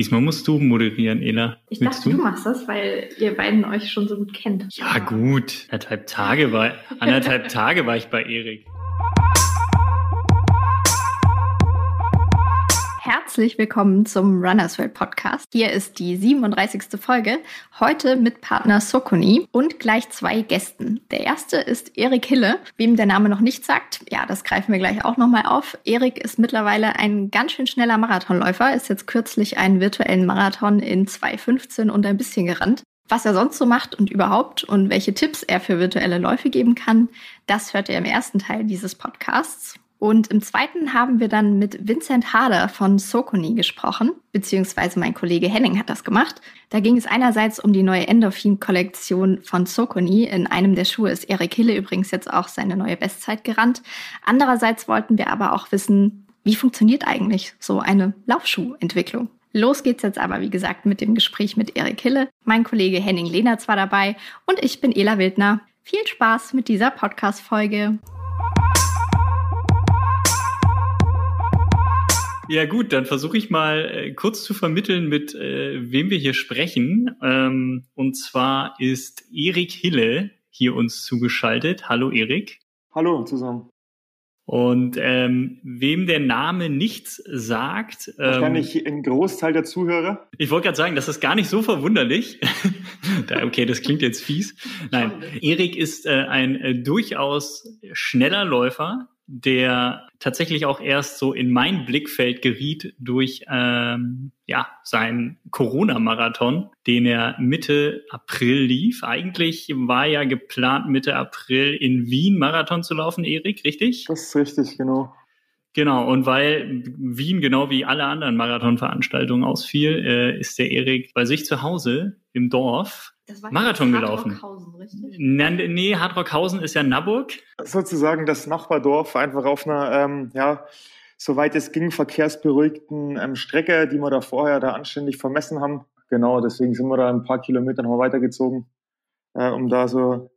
Diesmal musst du moderieren, Ela. Ich Willst dachte, du? du? machst das, weil ihr beiden euch schon so gut kennt. Ja, gut. Anderthalb Tage war, anderthalb Tage war ich bei Erik. Herzlich willkommen zum Runners World Podcast. Hier ist die 37. Folge. Heute mit Partner Sokoni und gleich zwei Gästen. Der erste ist Erik Hille. Wem der Name noch nicht sagt, ja, das greifen wir gleich auch nochmal auf. Erik ist mittlerweile ein ganz schön schneller Marathonläufer, ist jetzt kürzlich einen virtuellen Marathon in 2,15 und ein bisschen gerannt. Was er sonst so macht und überhaupt und welche Tipps er für virtuelle Läufe geben kann, das hört ihr im ersten Teil dieses Podcasts. Und im zweiten haben wir dann mit Vincent Harder von Socony gesprochen, beziehungsweise mein Kollege Henning hat das gemacht. Da ging es einerseits um die neue Endorphin-Kollektion von Socony. In einem der Schuhe ist Erik Hille übrigens jetzt auch seine neue Bestzeit gerannt. Andererseits wollten wir aber auch wissen, wie funktioniert eigentlich so eine Laufschuhentwicklung? Los geht's jetzt aber, wie gesagt, mit dem Gespräch mit Erik Hille. Mein Kollege Henning Lehnertz war dabei und ich bin Ela Wildner. Viel Spaß mit dieser Podcast-Folge. Ja gut, dann versuche ich mal äh, kurz zu vermitteln, mit äh, wem wir hier sprechen. Ähm, und zwar ist Erik Hille hier uns zugeschaltet. Hallo Erik. Hallo zusammen. Und ähm, wem der Name nichts sagt. Ähm, Wahrscheinlich ein Großteil der Zuhörer. Ich wollte gerade sagen, das ist gar nicht so verwunderlich. okay, das klingt jetzt fies. Nein, Erik ist äh, ein äh, durchaus schneller Läufer, der tatsächlich auch erst so in mein Blickfeld geriet durch ähm, ja seinen Corona-Marathon, den er Mitte April lief. Eigentlich war ja geplant, Mitte April in Wien Marathon zu laufen, Erik, richtig? Das ist richtig, genau. Genau, und weil Wien genau wie alle anderen Marathonveranstaltungen ausfiel, äh, ist der Erik bei sich zu Hause im Dorf Marathon gelaufen. Hartrockhausen, richtig? Nee, nee, Hartrockhausen ist ja Naburg. Sozusagen das Nachbardorf, einfach auf einer, ähm, ja, soweit es ging, verkehrsberuhigten ähm, Strecke, die wir da vorher da anständig vermessen haben. Genau, deswegen sind wir da ein paar Kilometer noch weitergezogen, äh, um da so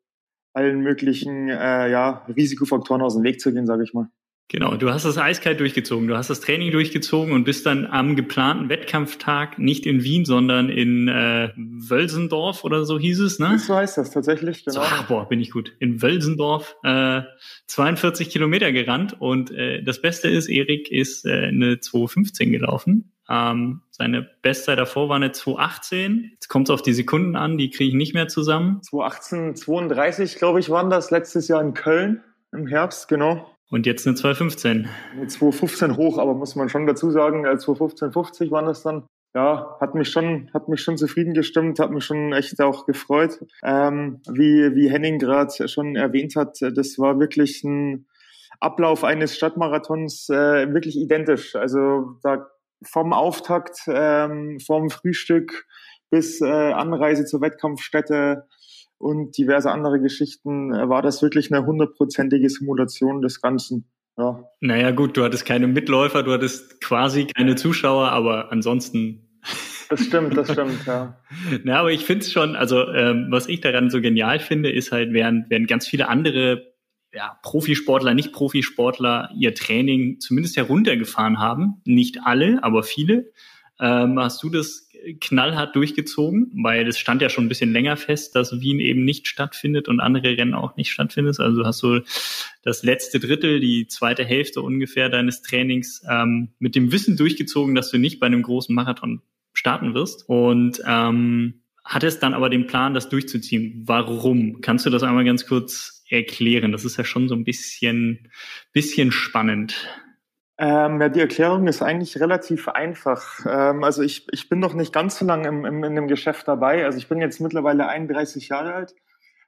allen möglichen äh, ja, Risikofaktoren aus dem Weg zu gehen, sage ich mal. Genau, du hast das eiskalt durchgezogen. Du hast das Training durchgezogen und bist dann am geplanten Wettkampftag nicht in Wien, sondern in äh, Wölsendorf oder so hieß es, ne? So heißt das tatsächlich, genau. So, ach, boah, bin ich gut. In Wölsendorf äh, 42 Kilometer gerannt und äh, das Beste ist, Erik ist äh, eine 2.15 gelaufen. Ähm, seine Bestzeit davor war eine 2.18. Jetzt kommt es auf die Sekunden an, die kriege ich nicht mehr zusammen. 2.18, 32, glaube ich, waren das letztes Jahr in Köln im Herbst, genau. Und jetzt eine 215. Eine 215 hoch, aber muss man schon dazu sagen, 215, 50 waren das dann. Ja, hat mich schon, hat mich schon zufrieden gestimmt, hat mich schon echt auch gefreut. Ähm, wie, wie Henning gerade schon erwähnt hat, das war wirklich ein Ablauf eines Stadtmarathons äh, wirklich identisch. Also da vom Auftakt, ähm, vom Frühstück bis äh, Anreise zur Wettkampfstätte, und diverse andere Geschichten äh, war das wirklich eine hundertprozentige Simulation des Ganzen. Ja. Naja gut, du hattest keine Mitläufer, du hattest quasi keine Zuschauer, aber ansonsten. Das stimmt, das stimmt, ja. Na, aber ich finde es schon, also ähm, was ich daran so genial finde, ist halt, während, während ganz viele andere ja, Profisportler, nicht Profisportler ihr Training zumindest heruntergefahren haben, nicht alle, aber viele, ähm, hast du das knallhart durchgezogen, weil es stand ja schon ein bisschen länger fest, dass Wien eben nicht stattfindet und andere Rennen auch nicht stattfindet. Also hast du das letzte Drittel, die zweite Hälfte ungefähr deines Trainings ähm, mit dem Wissen durchgezogen, dass du nicht bei einem großen Marathon starten wirst. Und ähm, hattest dann aber den Plan, das durchzuziehen. Warum? Kannst du das einmal ganz kurz erklären? Das ist ja schon so ein bisschen, bisschen spannend. Ähm, ja, die Erklärung ist eigentlich relativ einfach. Ähm, also ich, ich bin noch nicht ganz so lange im, im, in dem Geschäft dabei. Also ich bin jetzt mittlerweile 31 Jahre alt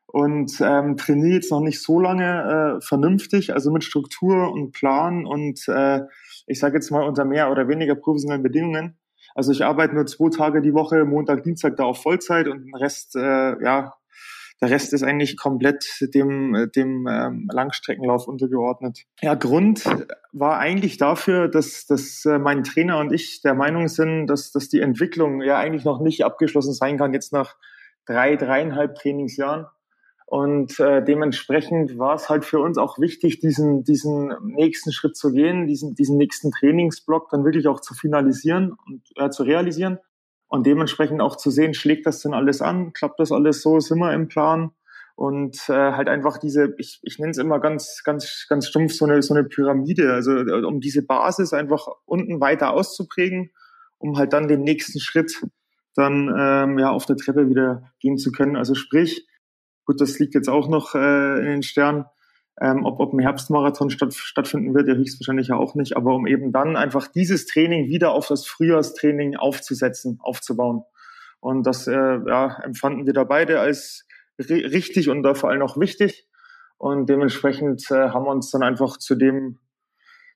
und ähm, trainiere jetzt noch nicht so lange äh, vernünftig, also mit Struktur und Plan und äh, ich sage jetzt mal unter mehr oder weniger professionellen Bedingungen. Also ich arbeite nur zwei Tage die Woche, Montag, Dienstag da auf Vollzeit und den Rest äh, ja der Rest ist eigentlich komplett dem, dem ähm, Langstreckenlauf untergeordnet. Ja, Grund war eigentlich dafür, dass, dass äh, mein Trainer und ich der Meinung sind, dass, dass die Entwicklung ja eigentlich noch nicht abgeschlossen sein kann, jetzt nach drei, dreieinhalb Trainingsjahren. Und äh, dementsprechend war es halt für uns auch wichtig, diesen, diesen nächsten Schritt zu gehen, diesen, diesen nächsten Trainingsblock dann wirklich auch zu finalisieren und äh, zu realisieren. Und dementsprechend auch zu sehen, schlägt das denn alles an, klappt das alles so, sind wir im Plan? Und äh, halt einfach diese, ich, ich nenne es immer ganz, ganz, ganz stumpf, so eine, so eine Pyramide, also äh, um diese Basis einfach unten weiter auszuprägen, um halt dann den nächsten Schritt dann ähm, ja auf der Treppe wieder gehen zu können. Also sprich, Gut, das liegt jetzt auch noch äh, in den Sternen. Ähm, ob, ob ein Herbstmarathon statt, stattfinden wird, ja höchstwahrscheinlich ja auch nicht, aber um eben dann einfach dieses Training wieder auf das Frühjahrstraining aufzusetzen, aufzubauen. Und das äh, ja, empfanden wir da beide als richtig und da vor allem auch wichtig. Und dementsprechend äh, haben wir uns dann einfach zu dem,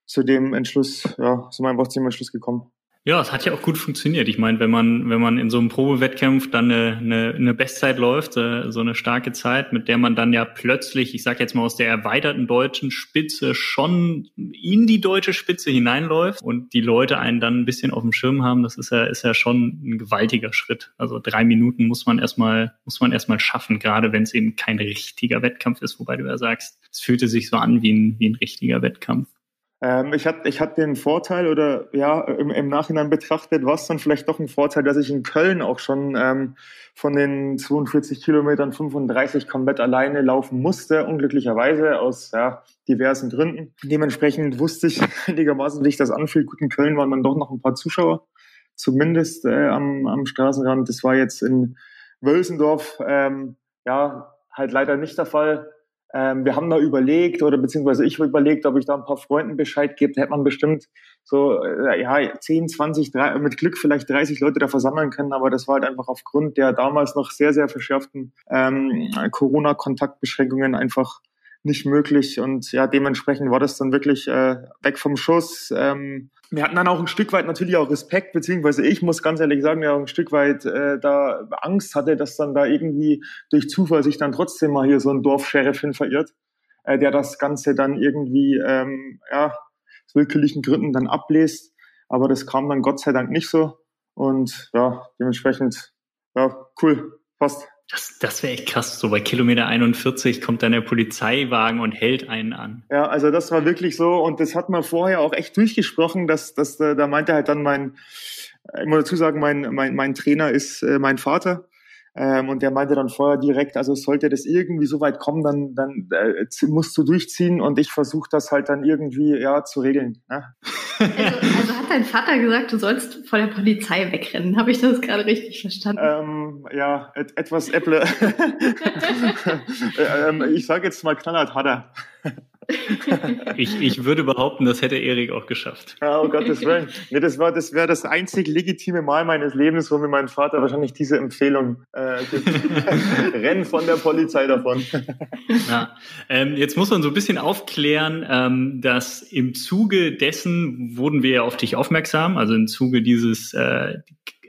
zu dem Entschluss, ja, sind wir einfach zu dem Entschluss gekommen. Ja, es hat ja auch gut funktioniert. Ich meine, wenn man, wenn man in so einem Probewettkampf dann eine, eine, eine Bestzeit läuft, äh, so eine starke Zeit, mit der man dann ja plötzlich, ich sage jetzt mal aus der erweiterten deutschen Spitze schon in die deutsche Spitze hineinläuft und die Leute einen dann ein bisschen auf dem Schirm haben, das ist ja, ist ja schon ein gewaltiger Schritt. Also drei Minuten muss man erstmal, muss man erstmal schaffen, gerade wenn es eben kein richtiger Wettkampf ist, wobei du ja sagst, es fühlte sich so an wie ein, wie ein richtiger Wettkampf. Ähm, ich hatte ich hatte den Vorteil oder ja, im, im Nachhinein betrachtet war es dann vielleicht doch ein Vorteil, dass ich in Köln auch schon ähm, von den 42 Kilometern 35 komplett alleine laufen musste, unglücklicherweise aus ja, diversen Gründen. Dementsprechend wusste ich einigermaßen, wie sich das anfühlt. Gut, in Köln waren dann doch noch ein paar Zuschauer, zumindest äh, am, am Straßenrand. Das war jetzt in Wölsendorf ähm, ja halt leider nicht der Fall ähm, wir haben da überlegt, oder beziehungsweise ich überlegt, ob ich da ein paar Freunden Bescheid gebe. Da hätte man bestimmt so, äh, ja, 10, 20, 3, mit Glück vielleicht 30 Leute da versammeln können. Aber das war halt einfach aufgrund der damals noch sehr, sehr verschärften ähm, Corona-Kontaktbeschränkungen einfach nicht möglich. Und ja, dementsprechend war das dann wirklich äh, weg vom Schuss. Ähm, wir hatten dann auch ein Stück weit natürlich auch Respekt, beziehungsweise ich muss ganz ehrlich sagen, ja, ein Stück weit äh, da Angst hatte, dass dann da irgendwie durch Zufall sich dann trotzdem mal hier so ein Dorfsheriff hin verirrt, äh, der das Ganze dann irgendwie, ähm, ja, aus willkürlichen Gründen dann ablesen. Aber das kam dann Gott sei Dank nicht so. Und ja, dementsprechend, ja, cool, passt. Das, das wäre echt krass. So bei Kilometer 41 kommt dann der Polizeiwagen und hält einen an. Ja, also das war wirklich so und das hat man vorher auch echt durchgesprochen, dass, dass da meinte halt dann mein, ich muss dazu sagen, mein, mein, mein Trainer ist äh, mein Vater ähm, und der meinte dann vorher direkt, also sollte das irgendwie so weit kommen, dann, dann äh, musst du durchziehen und ich versuche das halt dann irgendwie ja zu regeln. Ne? Also, also, hat dein Vater gesagt, du sollst vor der Polizei wegrennen. Habe ich das gerade richtig verstanden? Ähm, ja, et etwas Äpple. ähm, ich sage jetzt mal knallhart, hat er ich, ich würde behaupten, das hätte Erik auch geschafft. Ja, oh Gottes Willen. Nee, das war, das wäre das einzig legitime Mal meines Lebens, wo mir mein Vater wahrscheinlich diese Empfehlung äh, gibt. Renn von der Polizei davon. Ja. Ähm, jetzt muss man so ein bisschen aufklären, ähm, dass im Zuge dessen wurden wir ja auf dich aufmerksam, also im Zuge dieses äh,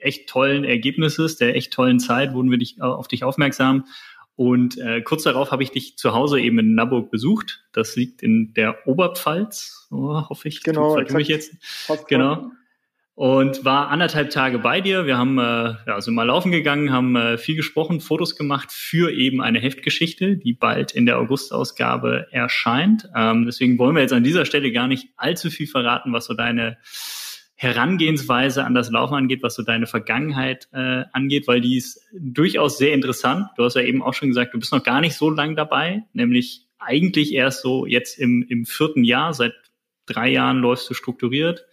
echt tollen Ergebnisses, der echt tollen Zeit wurden wir dich, auf dich aufmerksam und äh, kurz darauf habe ich dich zu Hause eben in Naburg besucht. Das liegt in der Oberpfalz, oh, hoffe ich. Genau. Ich mich jetzt. Genau. Und war anderthalb Tage bei dir. Wir haben äh, ja, sind mal laufen gegangen, haben äh, viel gesprochen, Fotos gemacht für eben eine Heftgeschichte, die bald in der Augustausgabe erscheint. Ähm, deswegen wollen wir jetzt an dieser Stelle gar nicht allzu viel verraten, was so deine Herangehensweise an das Laufen angeht, was so deine Vergangenheit äh, angeht, weil die ist durchaus sehr interessant. Du hast ja eben auch schon gesagt, du bist noch gar nicht so lang dabei, nämlich eigentlich erst so jetzt im, im vierten Jahr, seit drei Jahren läufst du strukturiert,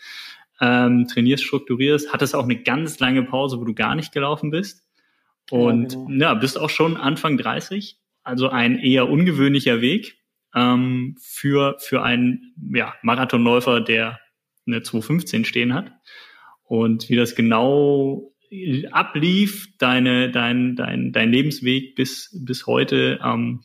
ähm, trainierst strukturiert, hattest auch eine ganz lange Pause, wo du gar nicht gelaufen bist und ja, genau. ja bist auch schon Anfang 30, also ein eher ungewöhnlicher Weg ähm, für, für einen ja, Marathonläufer, der eine 215 stehen hat. Und wie das genau ablief, deine, dein, dein, dein Lebensweg bis, bis heute, ähm,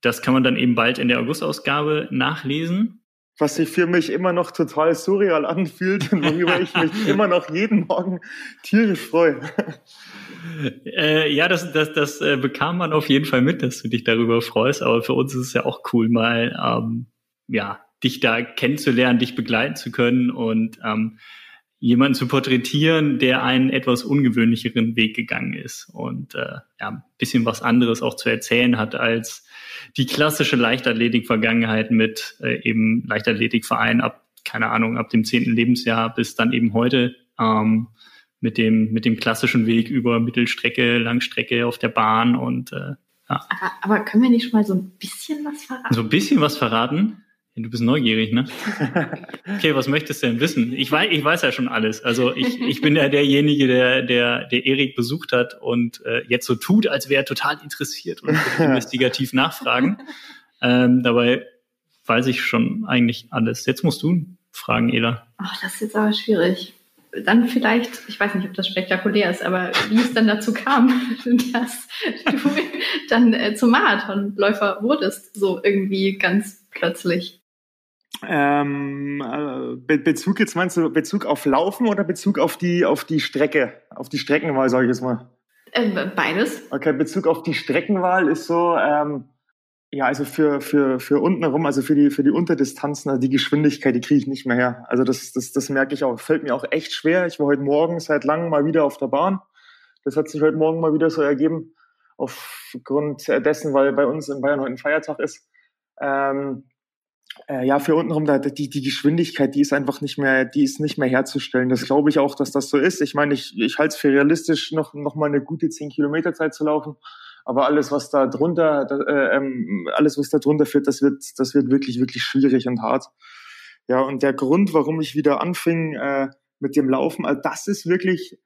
das kann man dann eben bald in der August-Ausgabe nachlesen. Was sich für mich immer noch total surreal anfühlt und worüber ich mich immer noch jeden Morgen tierisch freue. Äh, ja, das, das, das äh, bekam man auf jeden Fall mit, dass du dich darüber freust. Aber für uns ist es ja auch cool, mal ähm, ja dich da kennenzulernen, dich begleiten zu können. Und ähm, jemanden zu porträtieren, der einen etwas ungewöhnlicheren Weg gegangen ist und äh, ja, ein bisschen was anderes auch zu erzählen hat als die klassische Leichtathletik-Vergangenheit mit äh, eben Leichtathletikverein ab, keine Ahnung, ab dem zehnten Lebensjahr bis dann eben heute ähm, mit dem, mit dem klassischen Weg über Mittelstrecke, Langstrecke auf der Bahn und äh, ja. Aber, aber können wir nicht schon mal so ein bisschen was verraten? So ein bisschen was verraten? Du bist neugierig, ne? Okay, was möchtest du denn wissen? Ich weiß, ich weiß ja schon alles. Also ich, ich bin ja derjenige, der, der, der Erik besucht hat und äh, jetzt so tut, als wäre er total interessiert und investigativ nachfragen. Ähm, dabei weiß ich schon eigentlich alles. Jetzt musst du fragen, Ela. Ach, das ist jetzt aber schwierig. Dann vielleicht, ich weiß nicht, ob das spektakulär ist, aber wie es dann dazu kam, dass du dann äh, zum Marathonläufer wurdest, so irgendwie ganz plötzlich. Ähm, äh, Be Bezug jetzt meinst du Bezug auf Laufen oder Bezug auf die auf die Strecke, auf die Streckenwahl, sage ich jetzt mal? Äh, beides. Okay, Bezug auf die Streckenwahl ist so, ähm, ja, also für für für unten herum, also für die für die Unterdistanzen, also die Geschwindigkeit, die kriege ich nicht mehr her. Also das das das merke ich auch, fällt mir auch echt schwer. Ich war heute Morgen seit langem mal wieder auf der Bahn. Das hat sich heute Morgen mal wieder so ergeben, aufgrund dessen, weil bei uns in Bayern heute ein Feiertag ist. Ähm, äh, ja, für untenrum, da, die, die Geschwindigkeit, die ist einfach nicht mehr, die ist nicht mehr herzustellen. Das glaube ich auch, dass das so ist. Ich meine, ich, ich halte es für realistisch, noch, noch mal eine gute 10 Kilometer Zeit zu laufen. Aber alles, was da drunter, da, äh, ähm, alles, was da drunter führt, das wird, das wird wirklich, wirklich schwierig und hart. Ja, und der Grund, warum ich wieder anfing äh, mit dem Laufen, also das ist wirklich,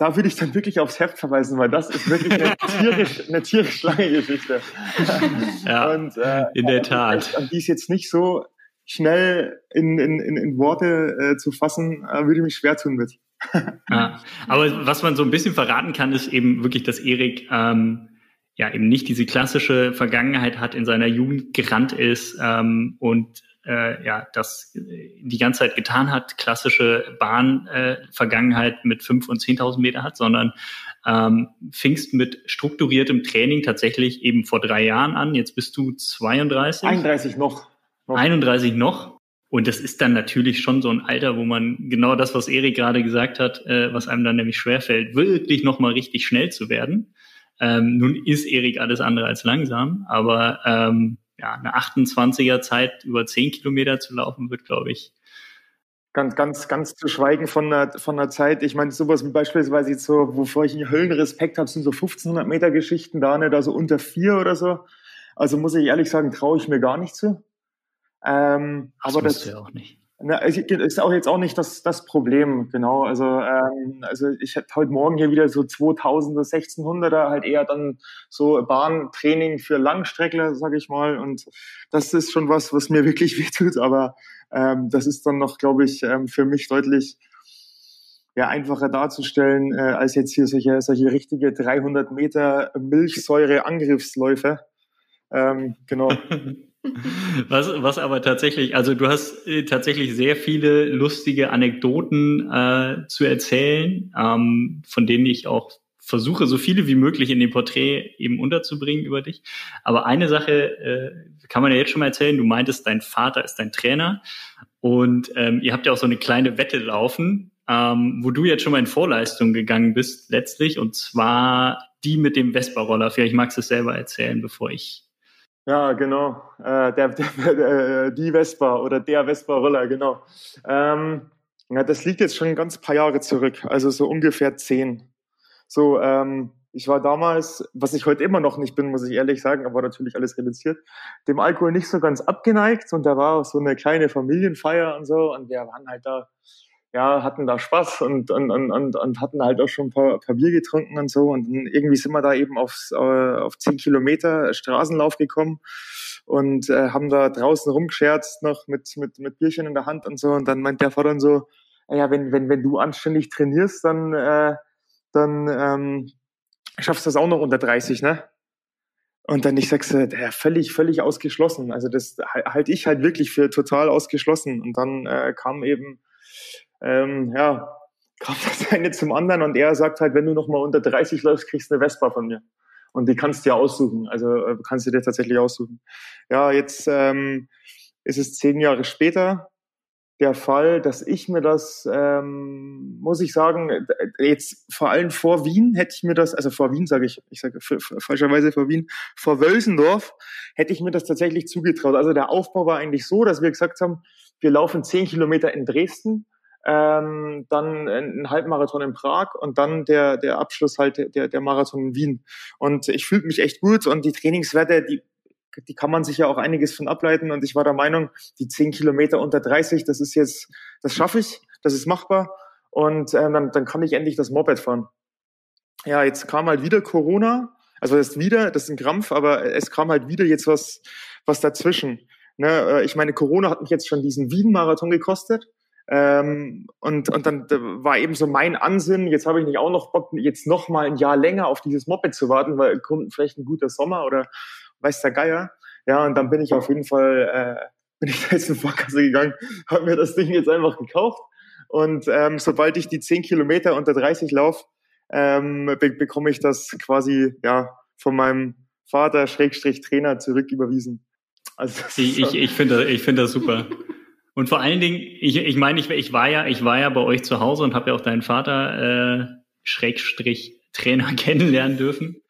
da würde ich dann wirklich aufs Heft verweisen, weil das ist wirklich eine tierisch, eine tierisch lange Geschichte. Ja, und, äh, in der Tat. An die ist jetzt nicht so schnell in, in, in, in Worte äh, zu fassen, äh, würde ich mich schwer tun mit. ja, aber was man so ein bisschen verraten kann, ist eben wirklich, dass Erik ähm, ja eben nicht diese klassische Vergangenheit hat, in seiner Jugend gerannt ist ähm, und äh, ja, das die ganze Zeit getan hat, klassische Bahn-Vergangenheit äh, mit fünf und 10.000 Meter hat, sondern ähm, fingst mit strukturiertem Training tatsächlich eben vor drei Jahren an. Jetzt bist du 32. 31 noch. noch. 31 noch. Und das ist dann natürlich schon so ein Alter, wo man genau das, was Erik gerade gesagt hat, äh, was einem dann nämlich schwerfällt, wirklich nochmal richtig schnell zu werden. Ähm, nun ist Erik alles andere als langsam, aber ähm, ja, eine 28er Zeit über 10 Kilometer zu laufen, wird, glaube ich, ganz, ganz, ganz zu schweigen von einer, von einer Zeit. Ich meine, sowas wie beispielsweise jetzt so, wovor ich einen Höllenrespekt habe, sind so 1500 Meter Geschichten da, nicht, also unter vier oder so. Also muss ich ehrlich sagen, traue ich mir gar nicht zu. Ähm, das aber das, ja auch nicht. Na, ist auch jetzt auch nicht das, das Problem, genau. Also, ähm, also ich hatte heute Morgen hier wieder so 2000er, 1600er, halt eher dann so Bahntraining für Langstreckler, sage ich mal. Und das ist schon was, was mir wirklich wehtut. Aber ähm, das ist dann noch, glaube ich, ähm, für mich deutlich ja, einfacher darzustellen, äh, als jetzt hier solche, solche richtige 300 Meter Milchsäure-Angriffsläufe. Ähm, genau. Was, was aber tatsächlich, also du hast äh, tatsächlich sehr viele lustige Anekdoten äh, zu erzählen, ähm, von denen ich auch versuche, so viele wie möglich in dem Porträt eben unterzubringen über dich. Aber eine Sache äh, kann man ja jetzt schon mal erzählen. Du meintest, dein Vater ist dein Trainer und ähm, ihr habt ja auch so eine kleine Wette laufen, ähm, wo du jetzt schon mal in Vorleistung gegangen bist letztlich und zwar die mit dem Vespa-Roller. Vielleicht magst du es selber erzählen, bevor ich ja, genau. Äh, der, der, der, die Vespa oder der Vespa-Roller, genau. Ähm, ja, das liegt jetzt schon ein ganz paar Jahre zurück, also so ungefähr zehn. So, ähm, ich war damals, was ich heute immer noch nicht bin, muss ich ehrlich sagen, aber natürlich alles reduziert, dem Alkohol nicht so ganz abgeneigt und da war auch so eine kleine Familienfeier und so und wir waren halt da ja, hatten da Spaß und, und, und, und, und hatten halt auch schon ein paar, paar Bier getrunken und so. Und irgendwie sind wir da eben aufs, äh, auf zehn Kilometer Straßenlauf gekommen und äh, haben da draußen rumgescherzt noch mit, mit, mit Bierchen in der Hand und so. Und dann meint der Vater dann so, ja, wenn, wenn, wenn du anständig trainierst, dann, äh, dann ähm, schaffst du das auch noch unter 30, ne? Und dann ich sag's, ja, völlig, völlig ausgeschlossen. Also das halte ich halt wirklich für total ausgeschlossen. Und dann äh, kam eben ähm, ja, kam das eine zum anderen und er sagt halt, wenn du noch mal unter 30 läufst, kriegst du eine Vespa von mir. Und die kannst du dir aussuchen. Also äh, kannst du dir tatsächlich aussuchen. Ja, jetzt ähm, ist es zehn Jahre später. der Fall, dass ich mir das, ähm, muss ich sagen, jetzt vor allem vor Wien hätte ich mir das, also vor Wien sage ich, ich sage falscherweise vor Wien, vor Wölsendorf hätte ich mir das tatsächlich zugetraut. Also der Aufbau war eigentlich so, dass wir gesagt haben, wir laufen zehn Kilometer in Dresden, ähm, dann ein Halbmarathon in Prag und dann der, der Abschluss halt der, der Marathon in Wien. Und ich fühlte mich echt gut und die Trainingswerte, die die kann man sich ja auch einiges von ableiten. Und ich war der Meinung, die zehn Kilometer unter 30, das ist jetzt, das schaffe ich, das ist machbar. Und ähm, dann, dann kann ich endlich das Moped fahren. Ja, jetzt kam halt wieder Corona. Also das ist wieder, das ist ein Krampf, aber es kam halt wieder jetzt was, was dazwischen. Ne, äh, ich meine, Corona hat mich jetzt schon diesen Wien-Marathon gekostet. Ähm, und, und dann war eben so mein Ansinn, jetzt habe ich nicht auch noch Bock, jetzt noch mal ein Jahr länger auf dieses Moped zu warten, weil kommt vielleicht ein guter Sommer oder weiß der Geier. Ja, und dann bin ich auf jeden Fall, äh, bin ich da jetzt in Vorkasse gegangen, habe mir das Ding jetzt einfach gekauft. Und ähm, sobald ich die 10 Kilometer unter 30 laufe, ähm, be bekomme ich das quasi ja von meinem Vater Schrägstrich Trainer zurück überwiesen. Also ich, ich, ich finde ich finde das super. Und vor allen Dingen, ich, ich meine, ich, ich war ja ich war ja bei euch zu Hause und habe ja auch deinen Vater äh, Schrägstrich Trainer kennenlernen dürfen.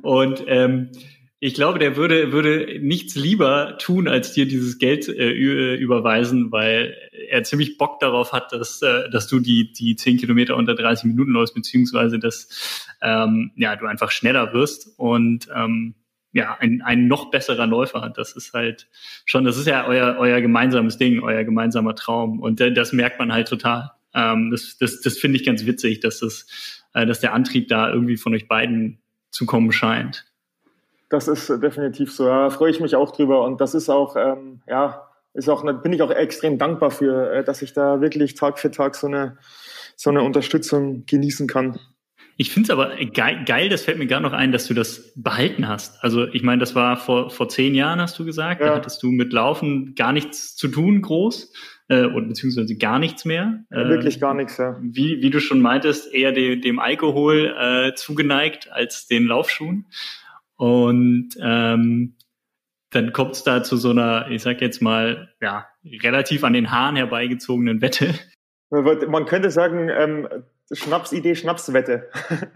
Und ähm, ich glaube, der würde, würde nichts lieber tun, als dir dieses Geld äh, überweisen, weil er ziemlich Bock darauf hat, dass, äh, dass du die, die zehn Kilometer unter 30 Minuten läufst, beziehungsweise dass ähm, ja, du einfach schneller wirst und ähm, ja, ein, ein noch besserer Läufer. Das ist halt schon, das ist ja euer, euer gemeinsames Ding, euer gemeinsamer Traum. Und äh, das merkt man halt total. Ähm, das das, das finde ich ganz witzig, dass das, äh, dass der Antrieb da irgendwie von euch beiden zu kommen scheint. Das ist definitiv so. Da freue ich mich auch drüber. Und das ist auch, ähm, ja, ist auch, bin ich auch extrem dankbar für, äh, dass ich da wirklich Tag für Tag so eine, so eine Unterstützung genießen kann. Ich finde es aber geil, geil, das fällt mir gar noch ein, dass du das behalten hast. Also ich meine, das war vor, vor zehn Jahren, hast du gesagt. Ja. Da hattest du mit Laufen gar nichts zu tun, groß, äh, und beziehungsweise gar nichts mehr. Äh, Wirklich gar nichts, ja. Wie, wie du schon meintest, eher de, dem Alkohol äh, zugeneigt als den Laufschuhen. Und ähm, dann kommt es da zu so einer, ich sag jetzt mal, ja, relativ an den Haaren herbeigezogenen Wette. Man könnte sagen, ähm, Schnapsidee, Schnapswette.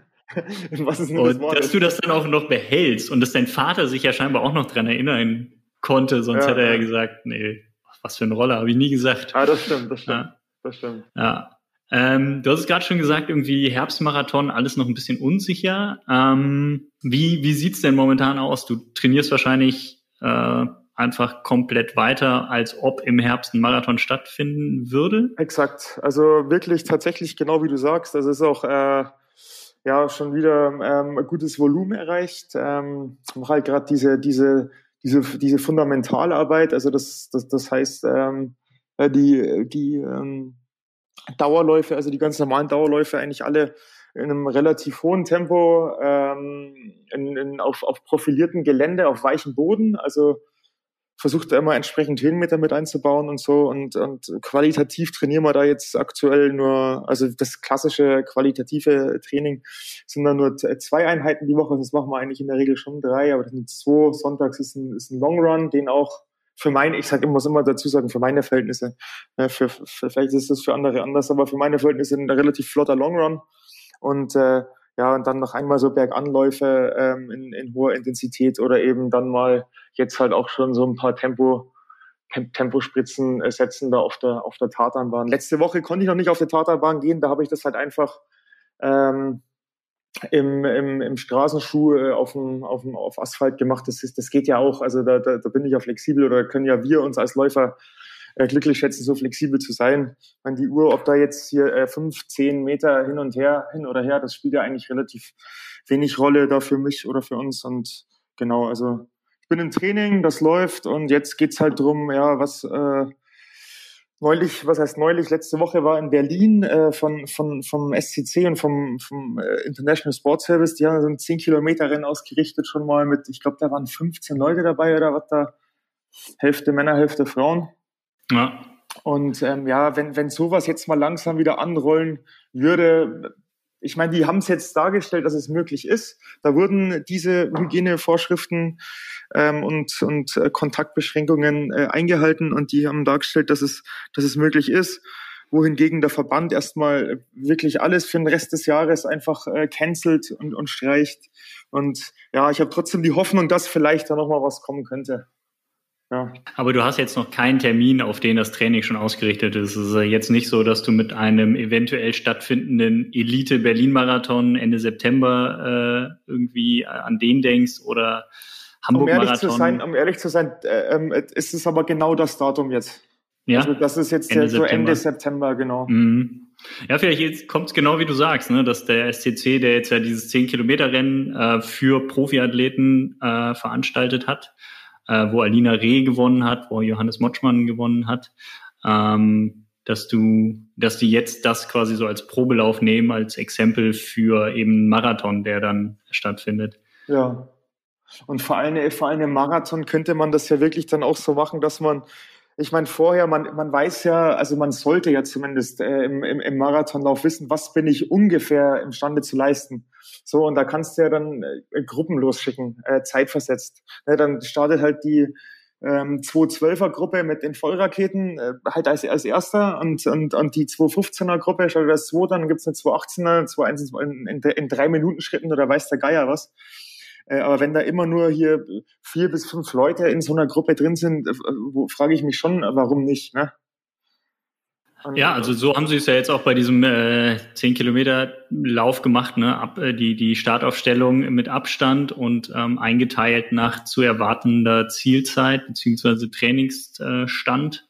Was ist denn das Wort? Dass du das dann auch noch behältst und dass dein Vater sich ja scheinbar auch noch dran erinnern konnte, sonst ja, hätte er ja gesagt, nee, was für eine Rolle, habe ich nie gesagt. Ah, das stimmt, das stimmt. Ja. Das stimmt. Ja. Ähm, du hast es gerade schon gesagt, irgendwie Herbstmarathon, alles noch ein bisschen unsicher. Ähm, wie wie sieht's denn momentan aus? Du trainierst wahrscheinlich äh, einfach komplett weiter, als ob im Herbst ein Marathon stattfinden würde? Exakt. Also wirklich tatsächlich genau wie du sagst. Das ist auch äh, ja schon wieder ähm, ein gutes Volumen erreicht. Ähm, mache halt gerade diese diese diese diese fundamentale Arbeit. Also das das, das heißt ähm, äh, die die ähm, Dauerläufe, also die ganz normalen Dauerläufe eigentlich alle in einem relativ hohen Tempo ähm, in, in, auf, auf profilierten Gelände, auf weichem Boden. Also versucht da immer entsprechend Höhenmeter mit einzubauen und so. Und, und qualitativ trainieren wir da jetzt aktuell nur, also das klassische qualitative Training sind da nur zwei Einheiten die Woche. Das machen wir eigentlich in der Regel schon drei, aber das sind zwei. Sonntags ist ein, ist ein Long Run, den auch für meine, ich sage, ich muss immer dazu sagen, für meine Verhältnisse, ne, für, für, vielleicht ist das für andere anders, aber für meine Verhältnisse ein relativ flotter Long Run und äh, ja, und dann noch einmal so Berganläufe ähm, in, in hoher Intensität oder eben dann mal jetzt halt auch schon so ein paar Tempo, Tempospritzen äh, setzen da auf der, auf der Tatanbahn. Letzte Woche konnte ich noch nicht auf der Tatanbahn gehen, da habe ich das halt einfach ähm, im, im, im Straßenschuh äh, auf, dem, auf, dem, auf Asphalt gemacht. Das, ist, das geht ja auch. Also da, da, da bin ich ja flexibel oder können ja wir uns als Läufer äh, glücklich schätzen, so flexibel zu sein. Meine, die Uhr, ob da jetzt hier äh, fünf, zehn Meter hin und her, hin oder her, das spielt ja eigentlich relativ wenig Rolle da für mich oder für uns. Und genau, also ich bin im Training, das läuft und jetzt geht's halt drum, ja, was äh, neulich, was heißt neulich, letzte Woche war in Berlin äh, von, von, vom SCC und vom, vom äh, International Sports Service, die haben so ein 10 Kilometer Rennen ausgerichtet schon mal mit, ich glaube, da waren 15 Leute dabei oder was da, Hälfte Männer, Hälfte Frauen. Ja. Und ähm, ja, wenn, wenn sowas jetzt mal langsam wieder anrollen würde, ich meine, die haben es jetzt dargestellt, dass es möglich ist. Da wurden diese Hygienevorschriften ähm, und, und äh, Kontaktbeschränkungen äh, eingehalten und die haben dargestellt, dass es, dass es möglich ist. Wohingegen der Verband erstmal wirklich alles für den Rest des Jahres einfach äh, cancelt und, und streicht. Und ja, ich habe trotzdem die Hoffnung, dass vielleicht da nochmal was kommen könnte. Ja. Aber du hast jetzt noch keinen Termin, auf den das Training schon ausgerichtet ist. Es ist jetzt nicht so, dass du mit einem eventuell stattfindenden Elite-Berlin-Marathon Ende September äh, irgendwie an den denkst oder Hamburg-Marathon. Um ehrlich zu sein, um ehrlich zu sein äh, ähm, ist es aber genau das Datum jetzt. Ja. Also das ist jetzt Ende so September. Ende September, genau. Mhm. Ja, vielleicht kommt es genau wie du sagst, ne, dass der SCC, der jetzt ja dieses 10-Kilometer-Rennen äh, für Profiathleten äh, veranstaltet hat, äh, wo Alina Reh gewonnen hat, wo Johannes Motschmann gewonnen hat, ähm, dass du, dass die jetzt das quasi so als Probelauf nehmen, als Exempel für eben Marathon, der dann stattfindet. Ja. Und vor allem, vor allem im Marathon könnte man das ja wirklich dann auch so machen, dass man ich meine, vorher, man, man weiß ja, also man sollte ja zumindest äh, im, im, im Marathonlauf wissen, was bin ich ungefähr imstande zu leisten. So, und da kannst du ja dann äh, Gruppen losschicken, äh, zeitversetzt. Ne, dann startet halt die ähm, 212er-Gruppe mit den Vollraketen äh, halt als, als erster und, und, und die 215er-Gruppe startet als zweiter, dann gibt's eine 218er, 218 in, in, in drei Minuten Schritten oder weiß der Geier was. Äh, aber wenn da immer nur hier vier bis fünf Leute in so einer Gruppe drin sind, äh, frage ich mich schon, warum nicht. Ne? Ja, also so haben sie es ja jetzt auch bei diesem äh, 10 Kilometer Lauf gemacht, ne? Ab, äh, die, die Startaufstellung mit Abstand und ähm, eingeteilt nach zu erwartender Zielzeit beziehungsweise Trainingsstand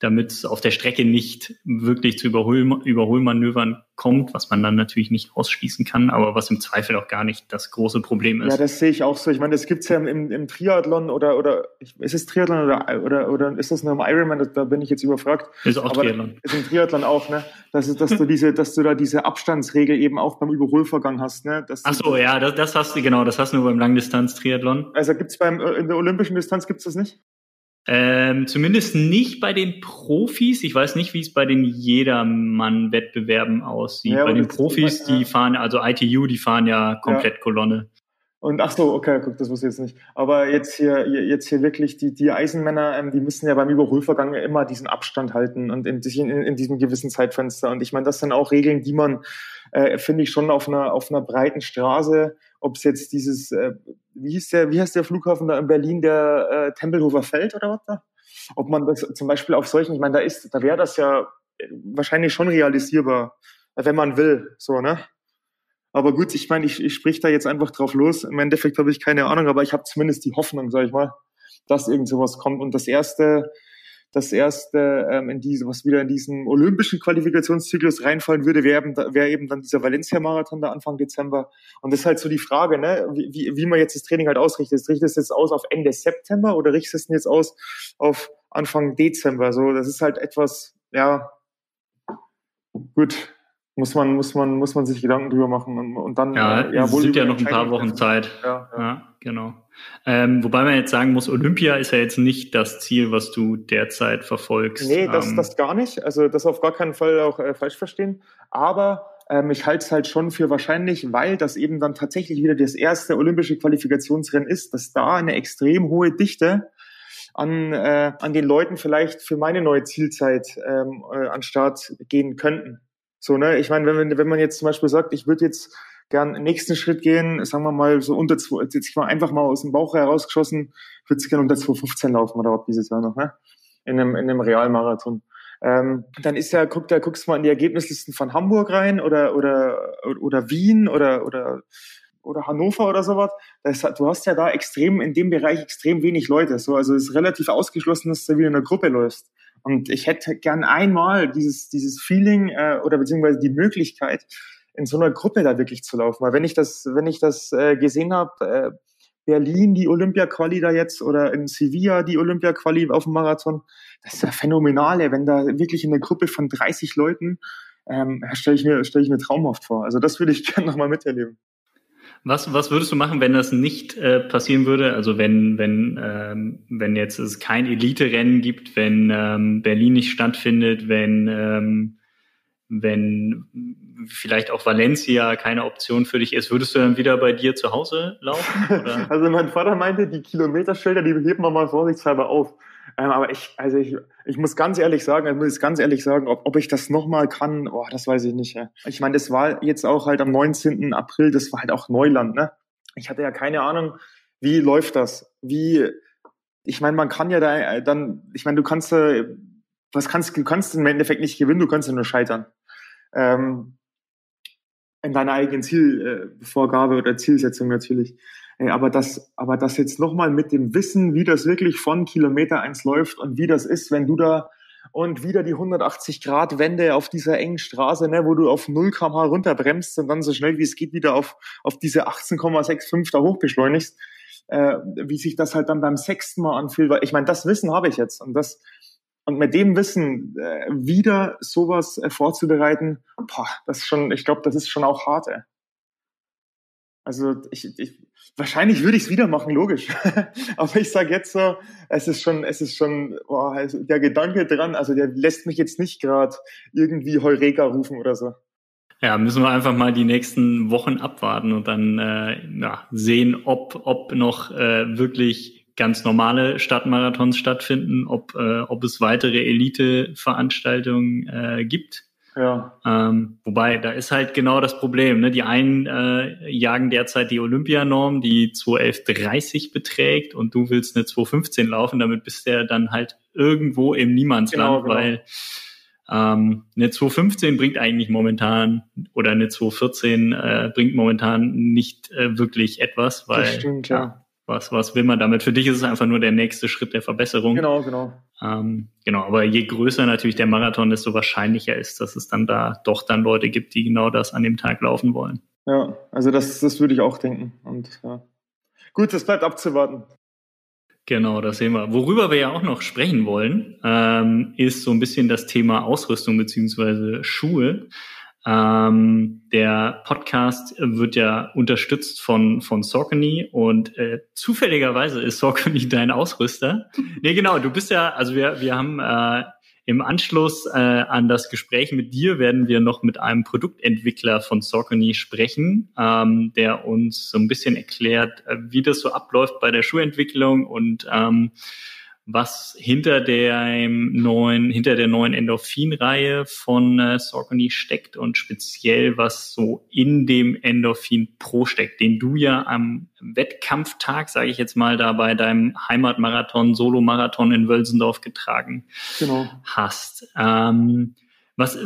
damit es auf der Strecke nicht wirklich zu Überhol Überholmanövern kommt, was man dann natürlich nicht ausschließen kann, aber was im Zweifel auch gar nicht das große Problem ist. Ja, das sehe ich auch so. Ich meine, das gibt's ja im, im Triathlon oder oder ist es Triathlon oder oder oder ist das nur im Ironman? Da bin ich jetzt überfragt. Ist auch aber Triathlon. Ist im Triathlon auch, ne? Das ist, dass du diese, dass du da diese Abstandsregel eben auch beim Überholvorgang hast, ne? Dass Ach so, ja, das, das hast du genau. Das hast du nur beim Langdistanz-Triathlon. Also gibt's beim in der olympischen Distanz gibt's das nicht? Ähm, zumindest nicht bei den Profis. Ich weiß nicht, wie es bei den Jedermann-Wettbewerben aussieht. Ja, bei den Profis, die fahren, also ITU, die fahren ja komplett ja. Kolonne. Und ach so, okay, guck, das wusste ich jetzt nicht. Aber jetzt hier, jetzt hier wirklich die, die Eisenmänner, ähm, die müssen ja beim Überholvorgang immer diesen Abstand halten und in, in, in diesem gewissen Zeitfenster. Und ich meine, das sind auch Regeln, die man, äh, finde ich, schon auf einer, auf einer breiten Straße ob es jetzt dieses, äh, wie hieß der, wie heißt der Flughafen da in Berlin, der äh, Tempelhofer Feld oder was da? Ob man das zum Beispiel auf solchen, ich meine, da ist, da wäre das ja wahrscheinlich schon realisierbar, wenn man will, so, ne? Aber gut, ich meine, ich, ich sprich da jetzt einfach drauf los. Im Endeffekt habe ich keine Ahnung, aber ich habe zumindest die Hoffnung, sag ich mal, dass irgend sowas kommt. Und das erste, das erste, ähm, in diese, was wieder in diesen olympischen Qualifikationszyklus reinfallen würde, wäre eben, wär eben dann dieser Valencia-Marathon da Anfang Dezember. Und das ist halt so die Frage, ne, wie, wie, wie man jetzt das Training halt ausrichtet. Richtet es jetzt aus auf Ende September oder richtet es jetzt aus auf Anfang Dezember? So, das ist halt etwas, ja, gut, muss man, muss man, muss man sich Gedanken drüber machen und, und dann, ja, äh, ja wohl sind ja noch ein paar Wochen Zeit. Ja, ja. ja genau. Ähm, wobei man jetzt sagen muss, Olympia ist ja jetzt nicht das Ziel, was du derzeit verfolgst. Nee, das, ähm, das gar nicht. Also das auf gar keinen Fall auch äh, falsch verstehen. Aber ähm, ich halte es halt schon für wahrscheinlich, weil das eben dann tatsächlich wieder das erste olympische Qualifikationsrennen ist, dass da eine extrem hohe Dichte an, äh, an den Leuten vielleicht für meine neue Zielzeit ähm, äh, an Start gehen könnten. So, ne, ich meine, wenn, wenn man jetzt zum Beispiel sagt, ich würde jetzt gern den nächsten Schritt gehen, sagen wir mal so unter zwei, jetzt mal einfach mal aus dem Bauch herausgeschossen, ich würde gerne unter 2,15 laufen oder was dieses Jahr noch, ne? In einem, in einem Realmarathon. Ähm, dann ist ja, guck, da guckst du mal in die Ergebnislisten von Hamburg rein oder, oder, oder Wien oder, oder, oder Hannover oder sowas. Das, du hast ja da extrem, in dem Bereich extrem wenig Leute. So, also es ist relativ ausgeschlossen, dass du wieder in einer Gruppe läufst. Und ich hätte gern einmal dieses, dieses Feeling äh, oder beziehungsweise die Möglichkeit, in so einer Gruppe da wirklich zu laufen. Weil wenn ich das, wenn ich das äh, gesehen habe, äh, Berlin die Olympia-Quali da jetzt oder in Sevilla die Olympia-Quali auf dem Marathon, das ist ja phänomenal, wenn da wirklich in einer Gruppe von 30 Leuten, ähm, stelle ich, mir ich mir traumhaft vor. Also das würde ich gerne nochmal miterleben. Was, was würdest du machen, wenn das nicht äh, passieren würde? Also wenn, wenn, ähm, wenn jetzt es kein Elite-Rennen gibt, wenn ähm, Berlin nicht stattfindet, wenn ähm, wenn vielleicht auch Valencia keine Option für dich ist, würdest du dann wieder bei dir zu Hause laufen? Oder? Also mein Vater meinte, die Kilometerschilder, die heben wir mal vorsichtshalber auf. Ähm, aber ich, also ich, ich muss ganz ehrlich sagen, ich muss ganz ehrlich sagen, ob, ob ich das nochmal kann, oh, das weiß ich nicht. Ja. Ich meine, das war jetzt auch halt am 19. April, das war halt auch Neuland, ne? Ich hatte ja keine Ahnung, wie läuft das? Wie, ich meine, man kann ja da dann, ich meine, du kannst, was kannst, du kannst im Endeffekt nicht gewinnen, du kannst ja nur scheitern. Ähm, in deiner eigenen Zielvorgabe oder Zielsetzung natürlich. Aber das, aber das jetzt nochmal mit dem Wissen, wie das wirklich von Kilometer eins läuft und wie das ist, wenn du da und wieder die 180 Grad Wende auf dieser engen Straße, ne, wo du auf 0 km/h runterbremst und dann so schnell wie es geht wieder auf, auf diese 18,65 da hochbeschleunigst, äh, wie sich das halt dann beim sechsten Mal anfühlt, weil ich meine, das Wissen habe ich jetzt und das, und mit dem Wissen äh, wieder sowas äh, vorzubereiten, boah, das ist schon, ich glaube, das ist schon auch hart. Ey. Also ich, ich wahrscheinlich würde ich es wieder machen, logisch. Aber ich sage jetzt so, es ist schon, es ist schon, boah, der Gedanke dran, also der lässt mich jetzt nicht gerade irgendwie Heureka rufen oder so. Ja, müssen wir einfach mal die nächsten Wochen abwarten und dann äh, ja, sehen, ob, ob noch äh, wirklich ganz normale Stadtmarathons stattfinden, ob, äh, ob es weitere Elite-Veranstaltungen äh, gibt. Ja. Ähm, wobei, da ist halt genau das Problem. Ne? Die einen äh, jagen derzeit die Olympianorm, die 211.30 beträgt und du willst eine 215 laufen, damit bist du ja dann halt irgendwo im Niemandsland, genau, genau. weil ähm, eine 215 bringt eigentlich momentan oder eine 214 äh, bringt momentan nicht äh, wirklich etwas, weil das stimmt, ja was, was will man damit? Für dich ist es einfach nur der nächste Schritt der Verbesserung. Genau, genau. Ähm, genau, aber je größer natürlich der Marathon, desto wahrscheinlicher ist, dass es dann da doch dann Leute gibt, die genau das an dem Tag laufen wollen. Ja, also das, das würde ich auch denken. Und ja. Gut, das bleibt abzuwarten. Genau, das sehen wir. Worüber wir ja auch noch sprechen wollen, ähm, ist so ein bisschen das Thema Ausrüstung beziehungsweise Schuhe. Ähm, der Podcast wird ja unterstützt von, von Saucony und äh, zufälligerweise ist Saucony dein Ausrüster. nee, genau, du bist ja, also wir, wir haben äh, im Anschluss äh, an das Gespräch mit dir werden wir noch mit einem Produktentwickler von Saucony sprechen, ähm, der uns so ein bisschen erklärt, äh, wie das so abläuft bei der Schuhentwicklung und ähm, was hinter der neuen, hinter der neuen Endorphin-Reihe von äh, Saucony steckt und speziell was so in dem Endorphin Pro steckt, den du ja am Wettkampftag, sage ich jetzt mal, da bei deinem Heimatmarathon, Solo-Marathon in Wölsendorf getragen genau. hast. Ähm, was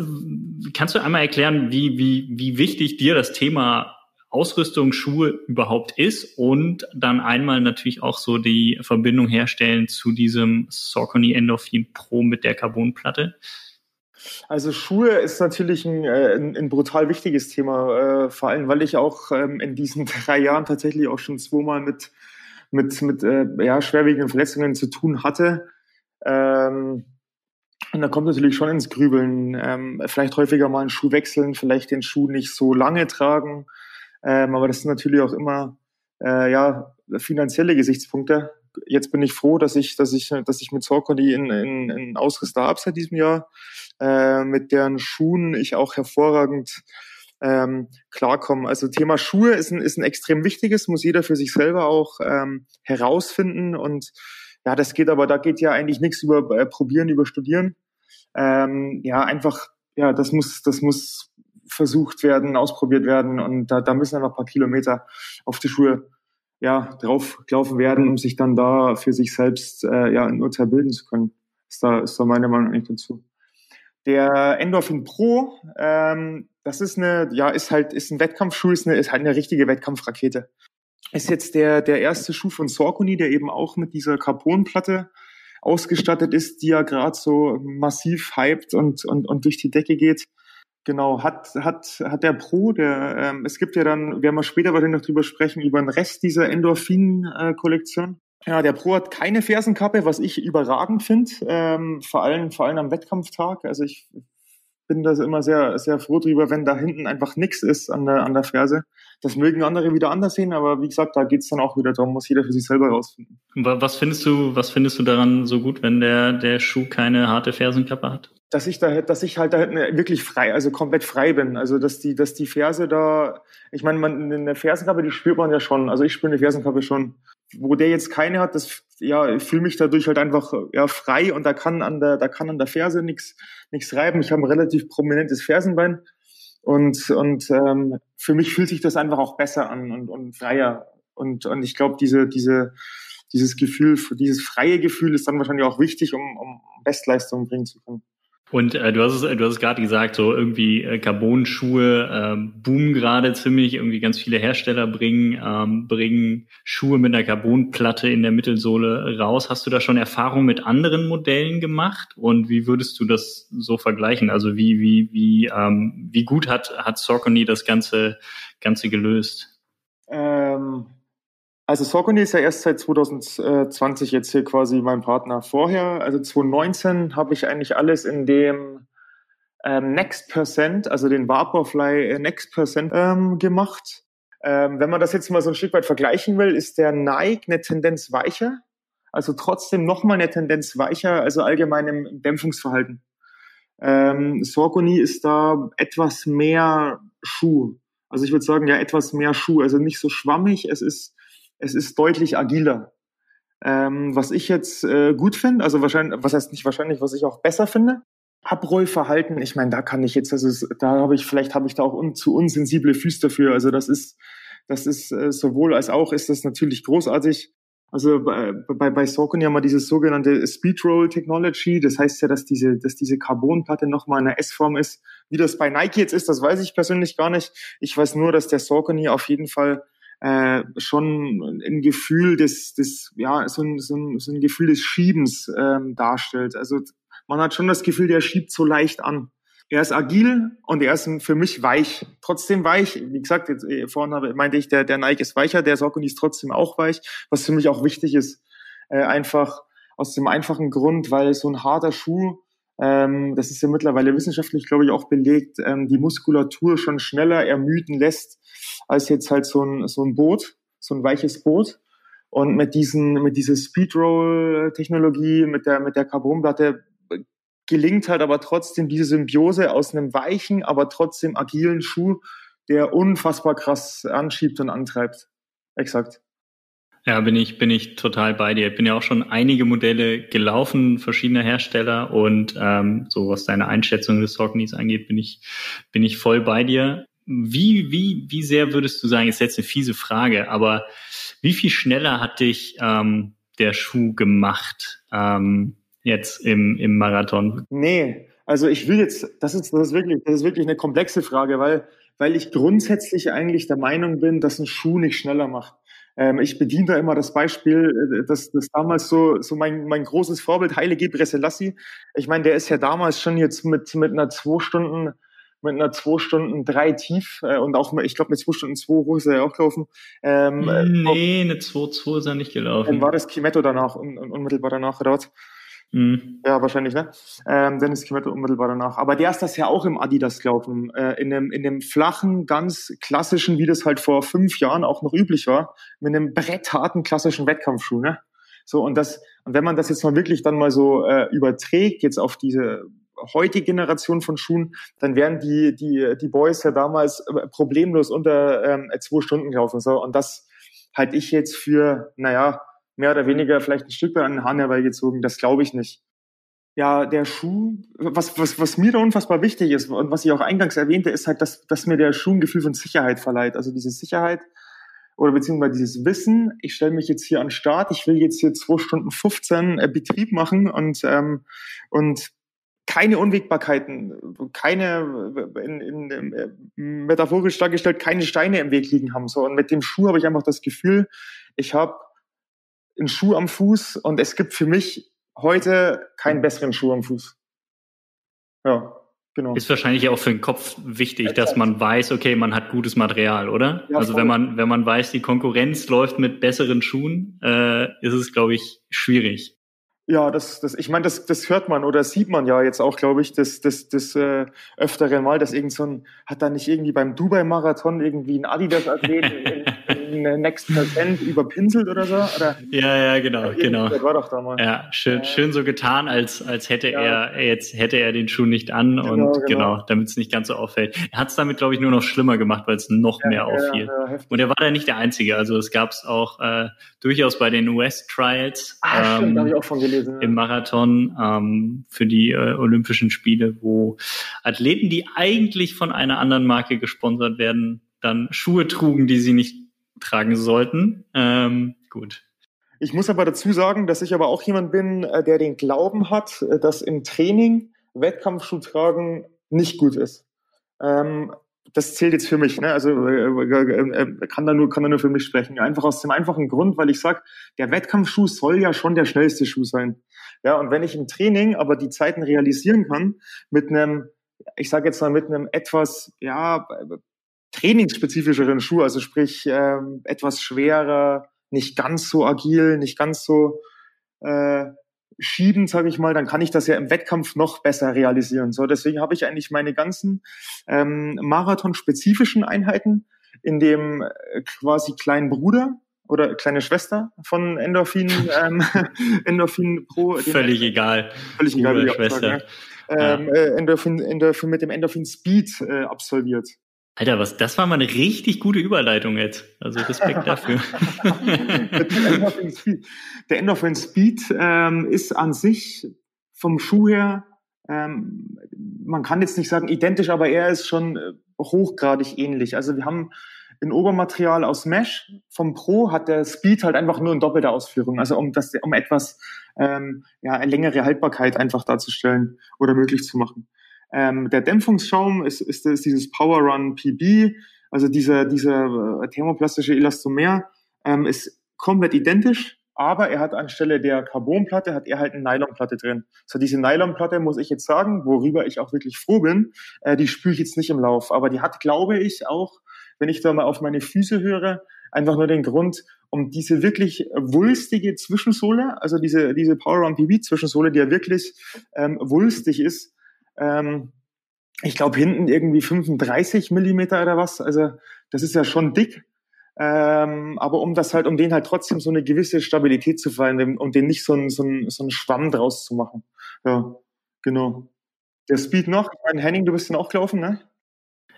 kannst du einmal erklären, wie, wie, wie wichtig dir das Thema Ausrüstung, Schuhe überhaupt ist und dann einmal natürlich auch so die Verbindung herstellen zu diesem Saucony Endorphin Pro mit der Carbonplatte? Also Schuhe ist natürlich ein, äh, ein, ein brutal wichtiges Thema, äh, vor allem weil ich auch ähm, in diesen drei Jahren tatsächlich auch schon zweimal mit, mit, mit äh, ja, schwerwiegenden Verletzungen zu tun hatte. Ähm, und da kommt natürlich schon ins Grübeln, ähm, vielleicht häufiger mal einen Schuh wechseln, vielleicht den Schuh nicht so lange tragen. Ähm, aber das sind natürlich auch immer äh, ja, finanzielle Gesichtspunkte. Jetzt bin ich froh, dass ich, dass ich, dass ich mit Saucony in, in, in Ausrüster habe seit diesem Jahr, äh, mit deren Schuhen ich auch hervorragend ähm, klarkomme. Also Thema Schuhe ist ein, ist ein extrem wichtiges, muss jeder für sich selber auch ähm, herausfinden. Und ja, das geht aber, da geht ja eigentlich nichts über äh, Probieren, über Studieren. Ähm, ja, einfach, ja, das muss, das muss versucht werden, ausprobiert werden und da, da müssen einfach ein paar Kilometer auf die Schuhe ja, draufgelaufen werden, um sich dann da für sich selbst äh, ja, ein Urteil bilden zu können. Ist da, ist da meine Meinung eigentlich dazu. Der Endorphin Pro, ähm, das ist eine, ja, ist halt, ist ein Wettkampfschuh, ist, eine, ist halt eine richtige Wettkampfrakete. Ist jetzt der, der erste Schuh von Saucony, der eben auch mit dieser Carbonplatte ausgestattet ist, die ja gerade so massiv hyped und, und, und durch die Decke geht. Genau, hat, hat, hat der Pro, der, ähm, es gibt ja dann, werden wir später wahrscheinlich noch drüber sprechen, über den Rest dieser Endorphin-Kollektion. Ja, der Pro hat keine Fersenkappe, was ich überragend finde, ähm, vor allem, vor allem am Wettkampftag. Also ich bin da immer sehr, sehr froh drüber, wenn da hinten einfach nichts ist an der, an der Ferse. Das mögen andere wieder anders sehen, aber wie gesagt, da geht's dann auch wieder darum, muss jeder für sich selber rausfinden. Was findest du, was findest du daran so gut, wenn der, der Schuh keine harte Fersenkappe hat? Dass ich da, dass ich halt da wirklich frei, also komplett frei bin. Also dass die, dass die Ferse da, ich meine, man in der Fersenkappe, die spürt man ja schon. Also ich spüre eine Fersenkappe schon. Wo der jetzt keine hat, das, ja, ich fühle mich dadurch halt einfach ja frei und da kann an der, da kann an der Ferse nichts nichts reiben. Ich habe ein relativ prominentes Fersenbein und und ähm, für mich fühlt sich das einfach auch besser an und, und freier. Und und ich glaube, diese diese dieses Gefühl, dieses freie Gefühl ist dann wahrscheinlich auch wichtig, um, um Bestleistungen bringen zu können. Und äh, du hast es, du hast es gerade gesagt, so irgendwie äh, Carbon-Schuhe äh, boomen gerade ziemlich. Irgendwie ganz viele Hersteller bringen ähm, bringen Schuhe mit einer Carbonplatte in der Mittelsohle raus. Hast du da schon Erfahrung mit anderen Modellen gemacht? Und wie würdest du das so vergleichen? Also wie wie wie ähm, wie gut hat hat Saucony das ganze ganze gelöst? Ähm also Saucony ist ja erst seit 2020 jetzt hier quasi mein Partner. Vorher, also 2019, habe ich eigentlich alles in dem ähm, Next Percent, also den Vaporfly äh, Next Percent ähm, gemacht. Ähm, wenn man das jetzt mal so ein Stück weit vergleichen will, ist der Nike eine Tendenz weicher, also trotzdem nochmal eine Tendenz weicher, also allgemein im Dämpfungsverhalten. Ähm, Saucony ist da etwas mehr Schuh. Also ich würde sagen, ja, etwas mehr Schuh. Also nicht so schwammig. Es ist es ist deutlich agiler. Ähm, was ich jetzt äh, gut finde, also wahrscheinlich, was heißt nicht wahrscheinlich, was ich auch besser finde, Abrollverhalten, ich meine, da kann ich jetzt, also da habe ich, vielleicht habe ich da auch un, zu unsensible Füße dafür. Also das ist, das ist äh, sowohl als auch ist das natürlich großartig. Also bei, bei, bei Saucony haben wir dieses sogenannte Speedroll Technology. Das heißt ja, dass diese, dass diese Carbonplatte nochmal in der S-Form ist. Wie das bei Nike jetzt ist, das weiß ich persönlich gar nicht. Ich weiß nur, dass der Saucony auf jeden Fall äh, schon ein Gefühl des, des ja, so ein, so ein, so ein Gefühl des Schiebens ähm, darstellt. Also man hat schon das Gefühl, der schiebt so leicht an. Er ist agil und er ist für mich weich. Trotzdem weich. Wie gesagt, jetzt, äh, vorhin habe, meinte ich, der, der Nike ist weicher, der Saucony ist trotzdem auch weich, was für mich auch wichtig ist. Äh, einfach aus dem einfachen Grund, weil so ein harter Schuh, ähm, das ist ja mittlerweile wissenschaftlich, glaube ich, auch belegt, ähm, die Muskulatur schon schneller ermüden lässt als jetzt halt so ein, so ein Boot, so ein weiches Boot. Und mit diesen, mit dieser Speedroll-Technologie, mit der, mit der Carbonplatte gelingt halt aber trotzdem diese Symbiose aus einem weichen, aber trotzdem agilen Schuh, der unfassbar krass anschiebt und antreibt. Exakt. Ja, bin ich, bin ich total bei dir. Ich bin ja auch schon einige Modelle gelaufen, verschiedener Hersteller und ähm, so was deine Einschätzung des Sauconys angeht, bin ich, bin ich voll bei dir. Wie, wie, wie sehr würdest du sagen, ist jetzt eine fiese Frage, aber wie viel schneller hat dich ähm, der Schuh gemacht ähm, jetzt im, im Marathon? Nee, also ich will jetzt, das ist, das ist wirklich, das ist wirklich eine komplexe Frage, weil, weil ich grundsätzlich eigentlich der Meinung bin, dass ein Schuh nicht schneller macht. Ähm, ich bediene da immer das Beispiel, äh, das, das damals so, so mein, mein großes Vorbild, Heile Gebre Selassie. Ich meine, der ist ja damals schon jetzt mit, mit einer zwei Stunden mit einer zwei Stunden drei tief äh, und auch, ich glaube, mit zwei Stunden zwei hoch ist er ja auch gelaufen. Ähm, äh, nee, eine 2-2 ist er nicht gelaufen. Dann war das Kimetto danach, un, un, unmittelbar danach dort. Mhm. Ja, wahrscheinlich, ne? Ähm, Dennis Kimetto unmittelbar danach. Aber der ist das ja auch im Adidas gelaufen. Äh, in, einem, in einem flachen, ganz klassischen, wie das halt vor fünf Jahren auch noch üblich war, mit einem brettharten klassischen Wettkampfschuh, ne? So, und das, und wenn man das jetzt mal wirklich dann mal so äh, überträgt, jetzt auf diese heutige Generation von Schuhen, dann wären die, die, die Boys ja damals äh, problemlos unter ähm, zwei Stunden gelaufen. So. Und das halte ich jetzt für, naja, mehr oder weniger vielleicht ein Stück weit an den Hahn herbeigezogen. Das glaube ich nicht. Ja, der Schuh, was, was, was mir da unfassbar wichtig ist und was ich auch eingangs erwähnte, ist halt, dass, dass mir der Schuh ein Gefühl von Sicherheit verleiht. Also diese Sicherheit oder beziehungsweise dieses Wissen, ich stelle mich jetzt hier an den Start, ich will jetzt hier zwei Stunden 15 äh, Betrieb machen und, ähm, und keine Unwägbarkeiten, keine, in, in, in, metaphorisch dargestellt, keine Steine im Weg liegen haben. So. Und mit dem Schuh habe ich einfach das Gefühl, ich habe einen Schuh am Fuß und es gibt für mich heute keinen besseren Schuh am Fuß. Ja, genau. Ist wahrscheinlich auch für den Kopf wichtig, ja, dass man weiß, okay, man hat gutes Material, oder? Ja, also wenn man, wenn man weiß, die Konkurrenz läuft mit besseren Schuhen, äh, ist es, glaube ich, schwierig. Ja, das, das, ich meine, das, das hört man oder sieht man ja jetzt auch, glaube ich, das, das, das äh, öftere Mal, dass irgend so ein, hat da nicht irgendwie beim Dubai-Marathon irgendwie ein Adidas-Athlet Next Percent überpinselt oder so? Oder? Ja, ja, genau, ja, genau. Das war doch damals. Ja, schön, ja. schön so getan, als, als hätte ja. er jetzt hätte er den Schuh nicht an genau, und genau, genau damit es nicht ganz so auffällt. Er hat es damit, glaube ich, nur noch schlimmer gemacht, weil es noch mehr auffiel. und er war da nicht der Einzige. Also es gab es auch äh, durchaus bei den US Trials ah, ähm, stimmt, ich auch von gelesen, im Marathon ähm, für die äh, Olympischen Spiele, wo Athleten, die eigentlich von einer anderen Marke gesponsert werden, dann Schuhe trugen, die sie nicht tragen sollten. Ähm, gut. Ich muss aber dazu sagen, dass ich aber auch jemand bin, äh, der den Glauben hat, äh, dass im Training Wettkampfschuh tragen nicht gut ist. Ähm, das zählt jetzt für mich, ne? Also äh, äh, kann da nur kann da nur für mich sprechen. Einfach aus dem einfachen Grund, weil ich sag, der Wettkampfschuh soll ja schon der schnellste Schuh sein. Ja, und wenn ich im Training aber die Zeiten realisieren kann mit einem, ich sage jetzt mal mit einem etwas ja trainingsspezifischeren Schuh, also sprich ähm, etwas schwerer, nicht ganz so agil, nicht ganz so äh, schiebend, sage ich mal, dann kann ich das ja im Wettkampf noch besser realisieren. So, deswegen habe ich eigentlich meine ganzen ähm, Marathon-spezifischen Einheiten in dem äh, quasi kleinen Bruder oder kleine Schwester von Endorphin, ähm, Endorphin Pro. Völlig egal. Völlig egal, wie Schwester. Sagen, ja. ähm, äh, Endorphin, Endorphin mit dem Endorphin Speed äh, absolviert. Alter, was, das war mal eine richtig gute Überleitung jetzt. Also Respekt dafür. der Endorphin Speed ähm, ist an sich vom Schuh her, ähm, man kann jetzt nicht sagen identisch, aber er ist schon äh, hochgradig ähnlich. Also wir haben ein Obermaterial aus Mesh. Vom Pro hat der Speed halt einfach nur in doppelter Ausführung. Also um das, um etwas, ähm, ja, eine längere Haltbarkeit einfach darzustellen oder möglich zu machen. Ähm, der Dämpfungsschaum ist, ist, ist dieses Power Run PB, also dieser, dieser äh, thermoplastische Elastomer, ähm, ist komplett identisch, aber er hat anstelle der Carbonplatte, hat er halt eine Nylonplatte drin. So diese Nylonplatte muss ich jetzt sagen, worüber ich auch wirklich froh bin, äh, die spüre ich jetzt nicht im Lauf, aber die hat, glaube ich, auch, wenn ich da mal auf meine Füße höre, einfach nur den Grund, um diese wirklich wulstige Zwischensohle, also diese, diese Power Run PB Zwischensohle, die ja wirklich ähm, wulstig ist, ähm, ich glaube hinten irgendwie 35 Millimeter oder was. Also das ist ja schon dick. Ähm, aber um das halt, um den halt trotzdem so eine gewisse Stabilität zu fallen, um den nicht so ein, so so ein Schwamm draus zu machen. Ja, genau. Der Speed noch, ich meine, Henning, du bist dann auch gelaufen, ne?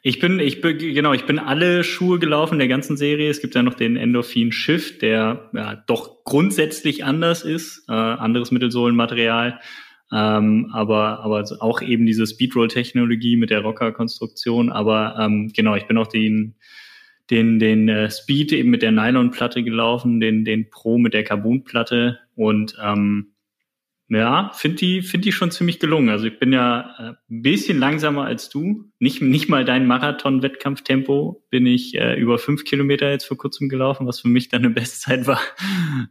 Ich bin, ich bin, genau, ich bin alle Schuhe gelaufen der ganzen Serie. Es gibt ja noch den Endorphin Shift, der ja doch grundsätzlich anders ist, äh, anderes Mittelsohlenmaterial. Ähm, aber, aber auch eben diese Speedroll-Technologie mit der Rocker-Konstruktion. Aber ähm, genau, ich bin auch den, den, den äh, Speed eben mit der Nylon-Platte gelaufen, den, den Pro mit der Carbon-Platte und ähm, ja, finde die, finde die schon ziemlich gelungen. Also ich bin ja äh, ein bisschen langsamer als du. Nicht, nicht mal dein Marathon-Wettkampftempo bin ich äh, über fünf Kilometer jetzt vor kurzem gelaufen, was für mich dann eine Bestzeit war.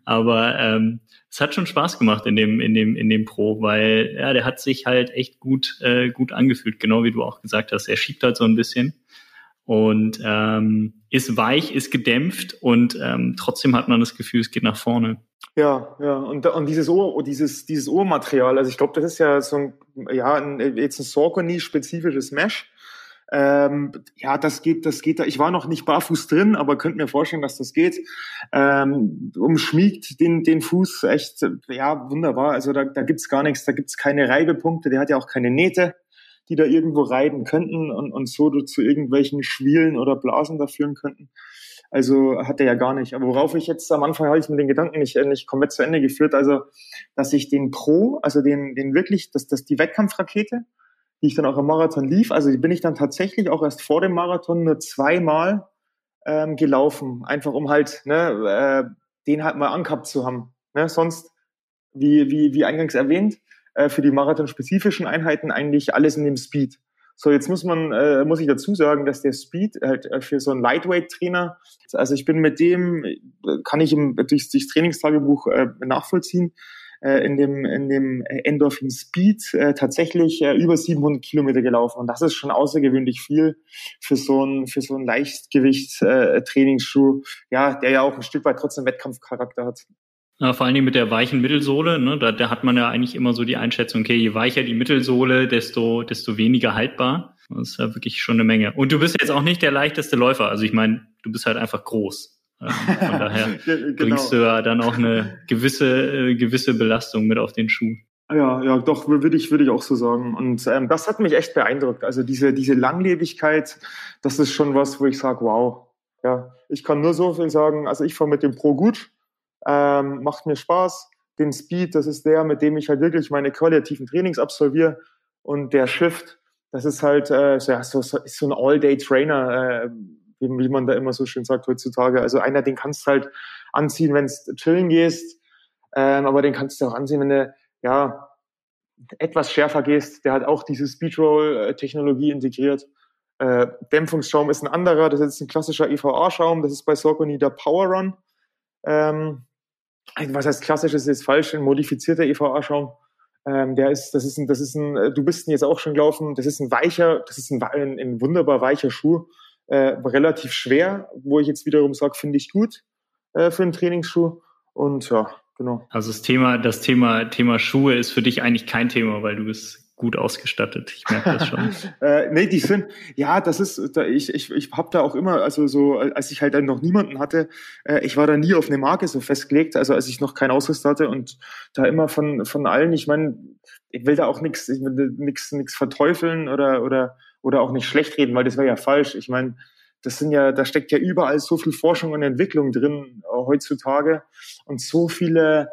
Aber ähm, es hat schon Spaß gemacht in dem, in dem, in dem Pro, weil ja, der hat sich halt echt gut, äh, gut angefühlt, genau wie du auch gesagt hast. Er schiebt halt so ein bisschen und ähm, ist weich, ist gedämpft und ähm, trotzdem hat man das Gefühl, es geht nach vorne. Ja, ja, und, und dieses Ohr, dieses, dieses Ohrmaterial, also ich glaube, das ist ja so ein, ja, ein, jetzt ein Saucony-spezifisches Mesh. Ähm, ja, das geht, das geht da. Ich war noch nicht barfuß drin, aber könnte mir vorstellen, dass das geht. Ähm, umschmiegt den, den Fuß echt, ja, wunderbar. Also da, da gibt's gar nichts, da gibt's keine Reibepunkte, der hat ja auch keine Nähte, die da irgendwo reiben könnten und, und so zu irgendwelchen Schwielen oder Blasen da führen könnten. Also hat er ja gar nicht. Aber worauf ich jetzt am Anfang habe ich mit den Gedanken nicht, nicht komplett zu Ende geführt. Also, dass ich den Pro, also den, den wirklich, dass das die Wettkampfrakete, die ich dann auch im Marathon lief. Also die bin ich dann tatsächlich auch erst vor dem Marathon nur zweimal ähm, gelaufen, einfach um halt ne, äh, den halt mal angehabt zu haben. Ne? Sonst, wie, wie, wie eingangs erwähnt, äh, für die marathonspezifischen Einheiten eigentlich alles in dem Speed. So, jetzt muss man, äh, muss ich dazu sagen, dass der Speed halt äh, für so einen Lightweight-Trainer, also ich bin mit dem, kann ich im, durch, durchs Trainingstagebuch äh, nachvollziehen, äh, in dem, in dem Endorphin Speed äh, tatsächlich äh, über 700 Kilometer gelaufen. Und das ist schon außergewöhnlich viel für so ein, für so ein Leichtgewicht-Trainingsschuh, ja, der ja auch ein Stück weit trotzdem Wettkampfcharakter hat. Ja, vor allen Dingen mit der weichen Mittelsohle, ne, da, da hat man ja eigentlich immer so die Einschätzung, okay, je weicher die Mittelsohle, desto, desto weniger haltbar. Das ist ja wirklich schon eine Menge. Und du bist jetzt auch nicht der leichteste Läufer. Also ich meine, du bist halt einfach groß. Ähm, von daher genau. bringst du ja dann auch eine gewisse, äh, gewisse Belastung mit auf den Schuh. Ja, ja, doch, würde ich, würde ich auch so sagen. Und ähm, das hat mich echt beeindruckt. Also diese, diese Langlebigkeit, das ist schon was, wo ich sage, wow. Ja, ich kann nur so viel sagen. Also ich fahre mit dem Pro gut, ähm, macht mir Spaß. Den Speed, das ist der, mit dem ich halt wirklich meine qualitativen Trainings absolviere. Und der Shift, das ist halt äh, ja, so, so, ist so ein All-Day-Trainer, äh, wie, wie man da immer so schön sagt heutzutage. Also einer, den kannst du halt anziehen, wenn du chillen gehst, ähm, aber den kannst du auch anziehen, wenn du ja, etwas schärfer gehst, der hat auch diese Speedroll-Technologie integriert. Äh, Dämpfungsschaum ist ein anderer, das ist ein klassischer EVA-Schaum, das ist bei Saucony der Power Run. Ähm, was heißt klassisch, ist jetzt falsch, ein modifizierter EVA-Schaum. Ähm, der ist, das ist ein, das ist ein, du bist jetzt auch schon gelaufen, das ist ein weicher, das ist ein, ein, ein wunderbar weicher Schuh, äh, relativ schwer, wo ich jetzt wiederum sage, finde ich gut äh, für einen Trainingsschuh. Und ja, genau. Also das Thema, das Thema, Thema Schuhe ist für dich eigentlich kein Thema, weil du bist gut ausgestattet. Ich merke das schon. äh, nee, die sind, ja, das ist, da, ich, ich, ich habe da auch immer, also so, als ich halt dann noch niemanden hatte, äh, ich war da nie auf eine Marke so festgelegt, also als ich noch keinen Ausrüster hatte und da immer von, von allen, ich meine, ich will da auch nichts, ich will nichts, nichts verteufeln oder, oder, oder auch nicht schlecht reden, weil das wäre ja falsch. Ich meine, das sind ja, da steckt ja überall so viel Forschung und Entwicklung drin äh, heutzutage und so viele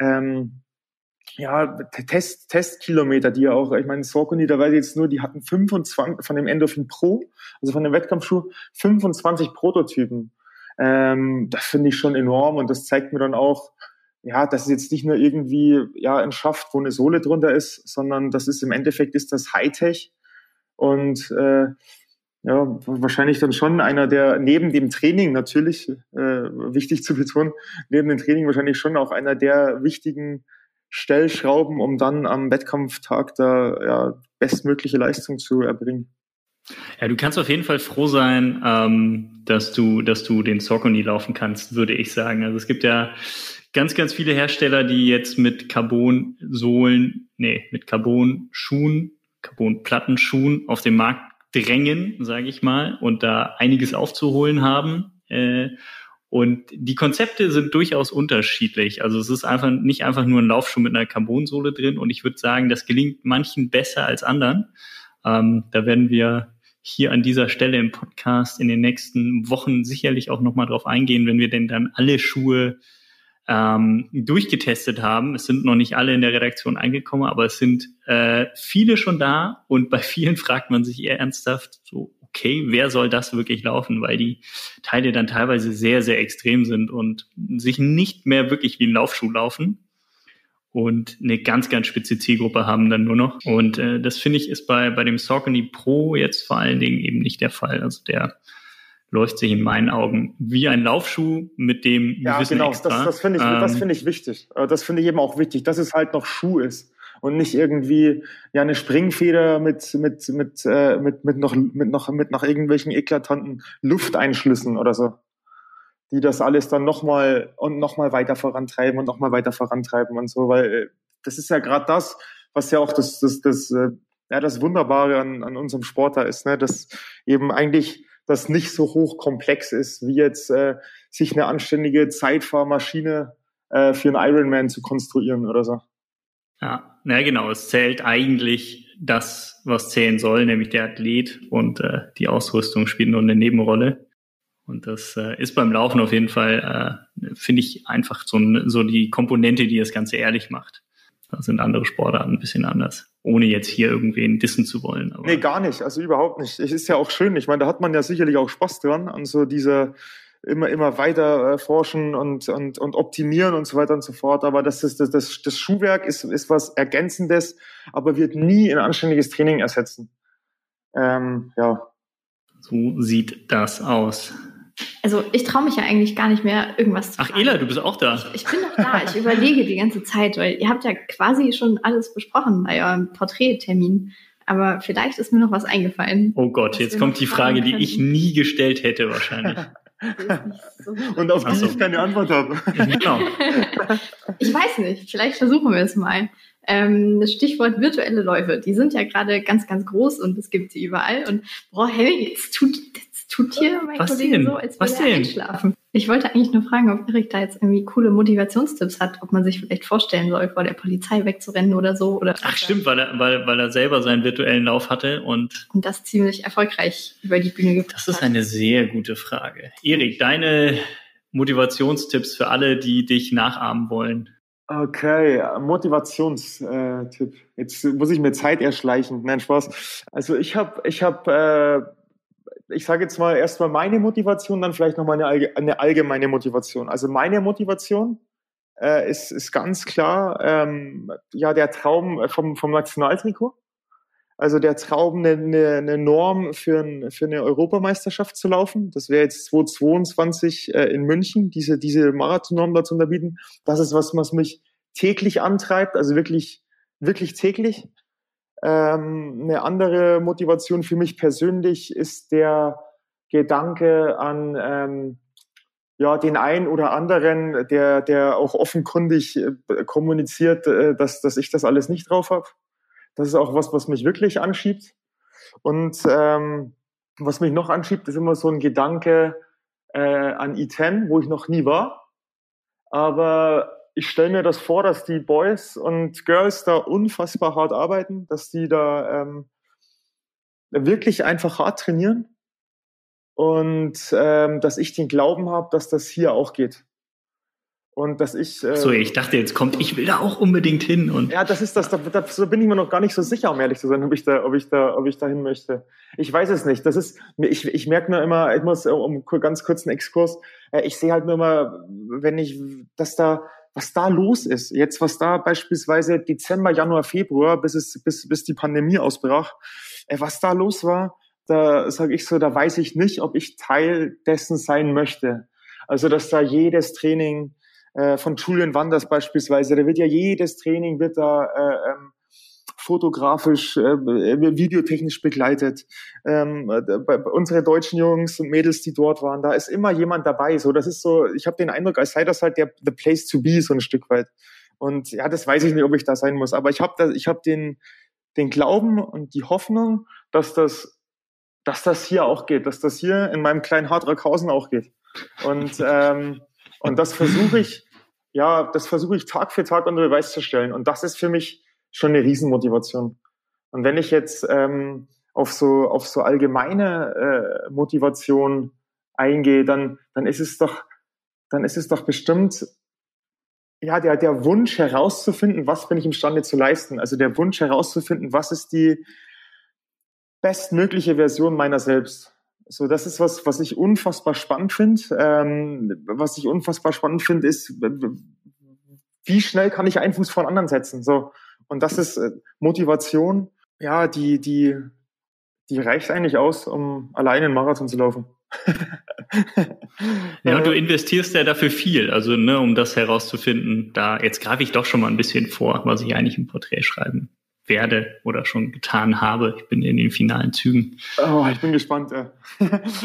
ähm, ja, Test, Testkilometer, die ja auch, ich meine, Saucony, da weiß ich jetzt nur, die hatten 25 von dem Endorphin Pro, also von dem Wettkampfschuh, 25 Prototypen. Ähm, das finde ich schon enorm und das zeigt mir dann auch, ja, das ist jetzt nicht nur irgendwie ja ein Schaft, wo eine Sohle drunter ist, sondern das ist im Endeffekt ist das Hightech und äh, ja, wahrscheinlich dann schon einer der neben dem Training natürlich, äh, wichtig zu betonen, neben dem Training wahrscheinlich schon auch einer der wichtigen Stellschrauben, um dann am Wettkampftag da ja, bestmögliche Leistung zu erbringen. Ja, du kannst auf jeden Fall froh sein, ähm, dass du, dass du den Saucony laufen kannst, würde ich sagen. Also es gibt ja ganz, ganz viele Hersteller, die jetzt mit Carbon-Sohlen, nee, mit Carbon-Schuhen, Carbon-Plattenschuhen auf den Markt drängen, sage ich mal, und da einiges aufzuholen haben. Äh, und die Konzepte sind durchaus unterschiedlich. Also es ist einfach nicht einfach nur ein Laufschuh mit einer Carbonsohle drin. Und ich würde sagen, das gelingt manchen besser als anderen. Ähm, da werden wir hier an dieser Stelle im Podcast in den nächsten Wochen sicherlich auch nochmal drauf eingehen, wenn wir denn dann alle Schuhe ähm, durchgetestet haben. Es sind noch nicht alle in der Redaktion angekommen, aber es sind äh, viele schon da und bei vielen fragt man sich eher ernsthaft so, okay, wer soll das wirklich laufen, weil die Teile dann teilweise sehr, sehr extrem sind und sich nicht mehr wirklich wie ein Laufschuh laufen und eine ganz, ganz spitze Zielgruppe haben dann nur noch. Und äh, das finde ich ist bei, bei dem Saucony Pro jetzt vor allen Dingen eben nicht der Fall. Also der läuft sich in meinen Augen wie ein Laufschuh mit dem ja, gewissen genau. Extra. Das, das finde ich, ähm, das finde ich wichtig. Äh, das finde ich eben auch wichtig, dass es halt noch Schuh ist und nicht irgendwie ja eine Springfeder mit mit mit äh, mit mit noch mit noch mit noch irgendwelchen eklatanten Lufteinschlüssen oder so, die das alles dann nochmal und nochmal weiter vorantreiben und nochmal weiter vorantreiben und so, weil äh, das ist ja gerade das, was ja auch das das das äh, ja das Wunderbare an, an unserem Sport da ist, ne, dass eben eigentlich das nicht so hoch komplex ist, wie jetzt äh, sich eine anständige Zeitfahrmaschine äh, für einen Ironman zu konstruieren oder so. Ja, na genau. Es zählt eigentlich das, was zählen soll, nämlich der Athlet und äh, die Ausrüstung spielt nur eine Nebenrolle. Und das äh, ist beim Laufen auf jeden Fall, äh, finde ich, einfach so, so die Komponente, die das Ganze ehrlich macht. Da sind andere Sportarten ein bisschen anders, ohne jetzt hier irgendwen dissen zu wollen. Aber nee, gar nicht, also überhaupt nicht. Es ist ja auch schön. Ich meine, da hat man ja sicherlich auch Spaß dran, an so dieser immer, immer weiter äh, forschen und, und, und optimieren und so weiter und so fort. Aber das, ist, das, das, das Schuhwerk ist, ist was Ergänzendes, aber wird nie ein anständiges Training ersetzen. Ähm, ja. So sieht das aus. Also ich traue mich ja eigentlich gar nicht mehr, irgendwas zu Ach, fragen. Ela, du bist auch da. Ich, ich bin noch da. Ich überlege die ganze Zeit, weil ihr habt ja quasi schon alles besprochen bei eurem Porträttermin. Aber vielleicht ist mir noch was eingefallen. Oh Gott, jetzt kommt die Frage, die ich nie gestellt hätte wahrscheinlich. So Und auf die so. ich keine Antwort habe. Genau. ich weiß nicht, vielleicht versuchen wir es mal. Ähm, das Stichwort virtuelle Läufe, die sind ja gerade ganz, ganz groß und es gibt sie überall. Und boah, hey, jetzt tut, tut hier mein Was Kollege denn? so, als Was würde er denn? einschlafen. Ich wollte eigentlich nur fragen, ob Erik da jetzt irgendwie coole Motivationstipps hat, ob man sich vielleicht vorstellen soll, vor der Polizei wegzurennen oder so. Oder Ach stimmt, weil er, weil, weil er selber seinen virtuellen Lauf hatte und Und das ziemlich erfolgreich über die Bühne gebracht das ist hat. eine sehr gute Frage. Erik, deine Motivationstipps für alle, die dich nachahmen wollen. Okay, Motivationstipp. Jetzt muss ich mir Zeit erschleichen. Nein, Spaß. Also ich habe, ich habe, äh, ich sage jetzt mal erstmal meine Motivation, dann vielleicht noch mal eine, eine allgemeine Motivation. Also meine Motivation äh, ist, ist ganz klar, ähm, ja der Traum vom, vom Nationaltrikot. Also der Traum, eine, eine, eine Norm für, ein, für eine Europameisterschaft zu laufen. Das wäre jetzt 2022 äh, in München, diese, diese Marathonnorm da zu unterbieten. Das ist was, was mich täglich antreibt, also wirklich, wirklich täglich. Ähm, eine andere Motivation für mich persönlich ist der Gedanke an ähm, ja, den einen oder anderen, der, der auch offenkundig äh, kommuniziert, äh, dass, dass ich das alles nicht drauf habe. Das ist auch was, was mich wirklich anschiebt. Und ähm, was mich noch anschiebt, ist immer so ein Gedanke äh, an E10, wo ich noch nie war. Aber ich stelle mir das vor, dass die Boys und Girls da unfassbar hart arbeiten, dass die da ähm, wirklich einfach hart trainieren und ähm, dass ich den Glauben habe, dass das hier auch geht. Und dass ich. Äh, So, ich dachte, jetzt kommt, ich will da auch unbedingt hin und ja, das ist das. Da, da so bin ich mir noch gar nicht so sicher, um ehrlich zu sein, ob ich da, ob ich da, ob ich dahin möchte. Ich weiß es nicht. Das ist, ich, ich merke nur immer, ich muss, um ganz kurz einen Exkurs. äh, Ich sehe halt nur immer, wenn ich, dass da, was da los ist. Jetzt, was da beispielsweise Dezember, Januar, Februar, bis es, bis, bis die Pandemie ausbrach, äh, was da los war, da sage ich so, da weiß ich nicht, ob ich Teil dessen sein möchte. Also, dass da jedes Training äh, von Julian Wanders beispielsweise, da wird ja jedes Training wird da äh, ähm, fotografisch, äh, videotechnisch begleitet. Ähm, äh, bei, bei unsere deutschen Jungs und Mädels, die dort waren, da ist immer jemand dabei. So, das ist so, ich habe den Eindruck, als sei das halt der the place to be so ein Stück weit. Und ja, das weiß ich nicht, ob ich da sein muss, aber ich habe ich habe den den Glauben und die Hoffnung, dass das dass das hier auch geht, dass das hier in meinem kleinen Hartrackhausen auch geht. Und ähm, und das versuche ich, ja, das versuche ich Tag für Tag unter Beweis zu stellen. Und das ist für mich schon eine Riesenmotivation. Und wenn ich jetzt ähm, auf so auf so allgemeine äh, Motivation eingehe, dann dann ist es doch dann ist es doch bestimmt ja der der Wunsch herauszufinden, was bin ich imstande zu leisten. Also der Wunsch herauszufinden, was ist die bestmögliche Version meiner selbst. So, das ist was, was ich unfassbar spannend finde. Ähm, was ich unfassbar spannend finde, ist, wie schnell kann ich vor den anderen setzen? So, und das ist äh, Motivation. Ja, die, die, die reicht eigentlich aus, um alleine einen Marathon zu laufen. Ja, und du investierst ja dafür viel, also ne, um das herauszufinden. Da jetzt greife ich doch schon mal ein bisschen vor, was ich eigentlich im Porträt schreiben werde oder schon getan habe. Ich bin in den finalen Zügen. Oh, ich bin gespannt. Ja.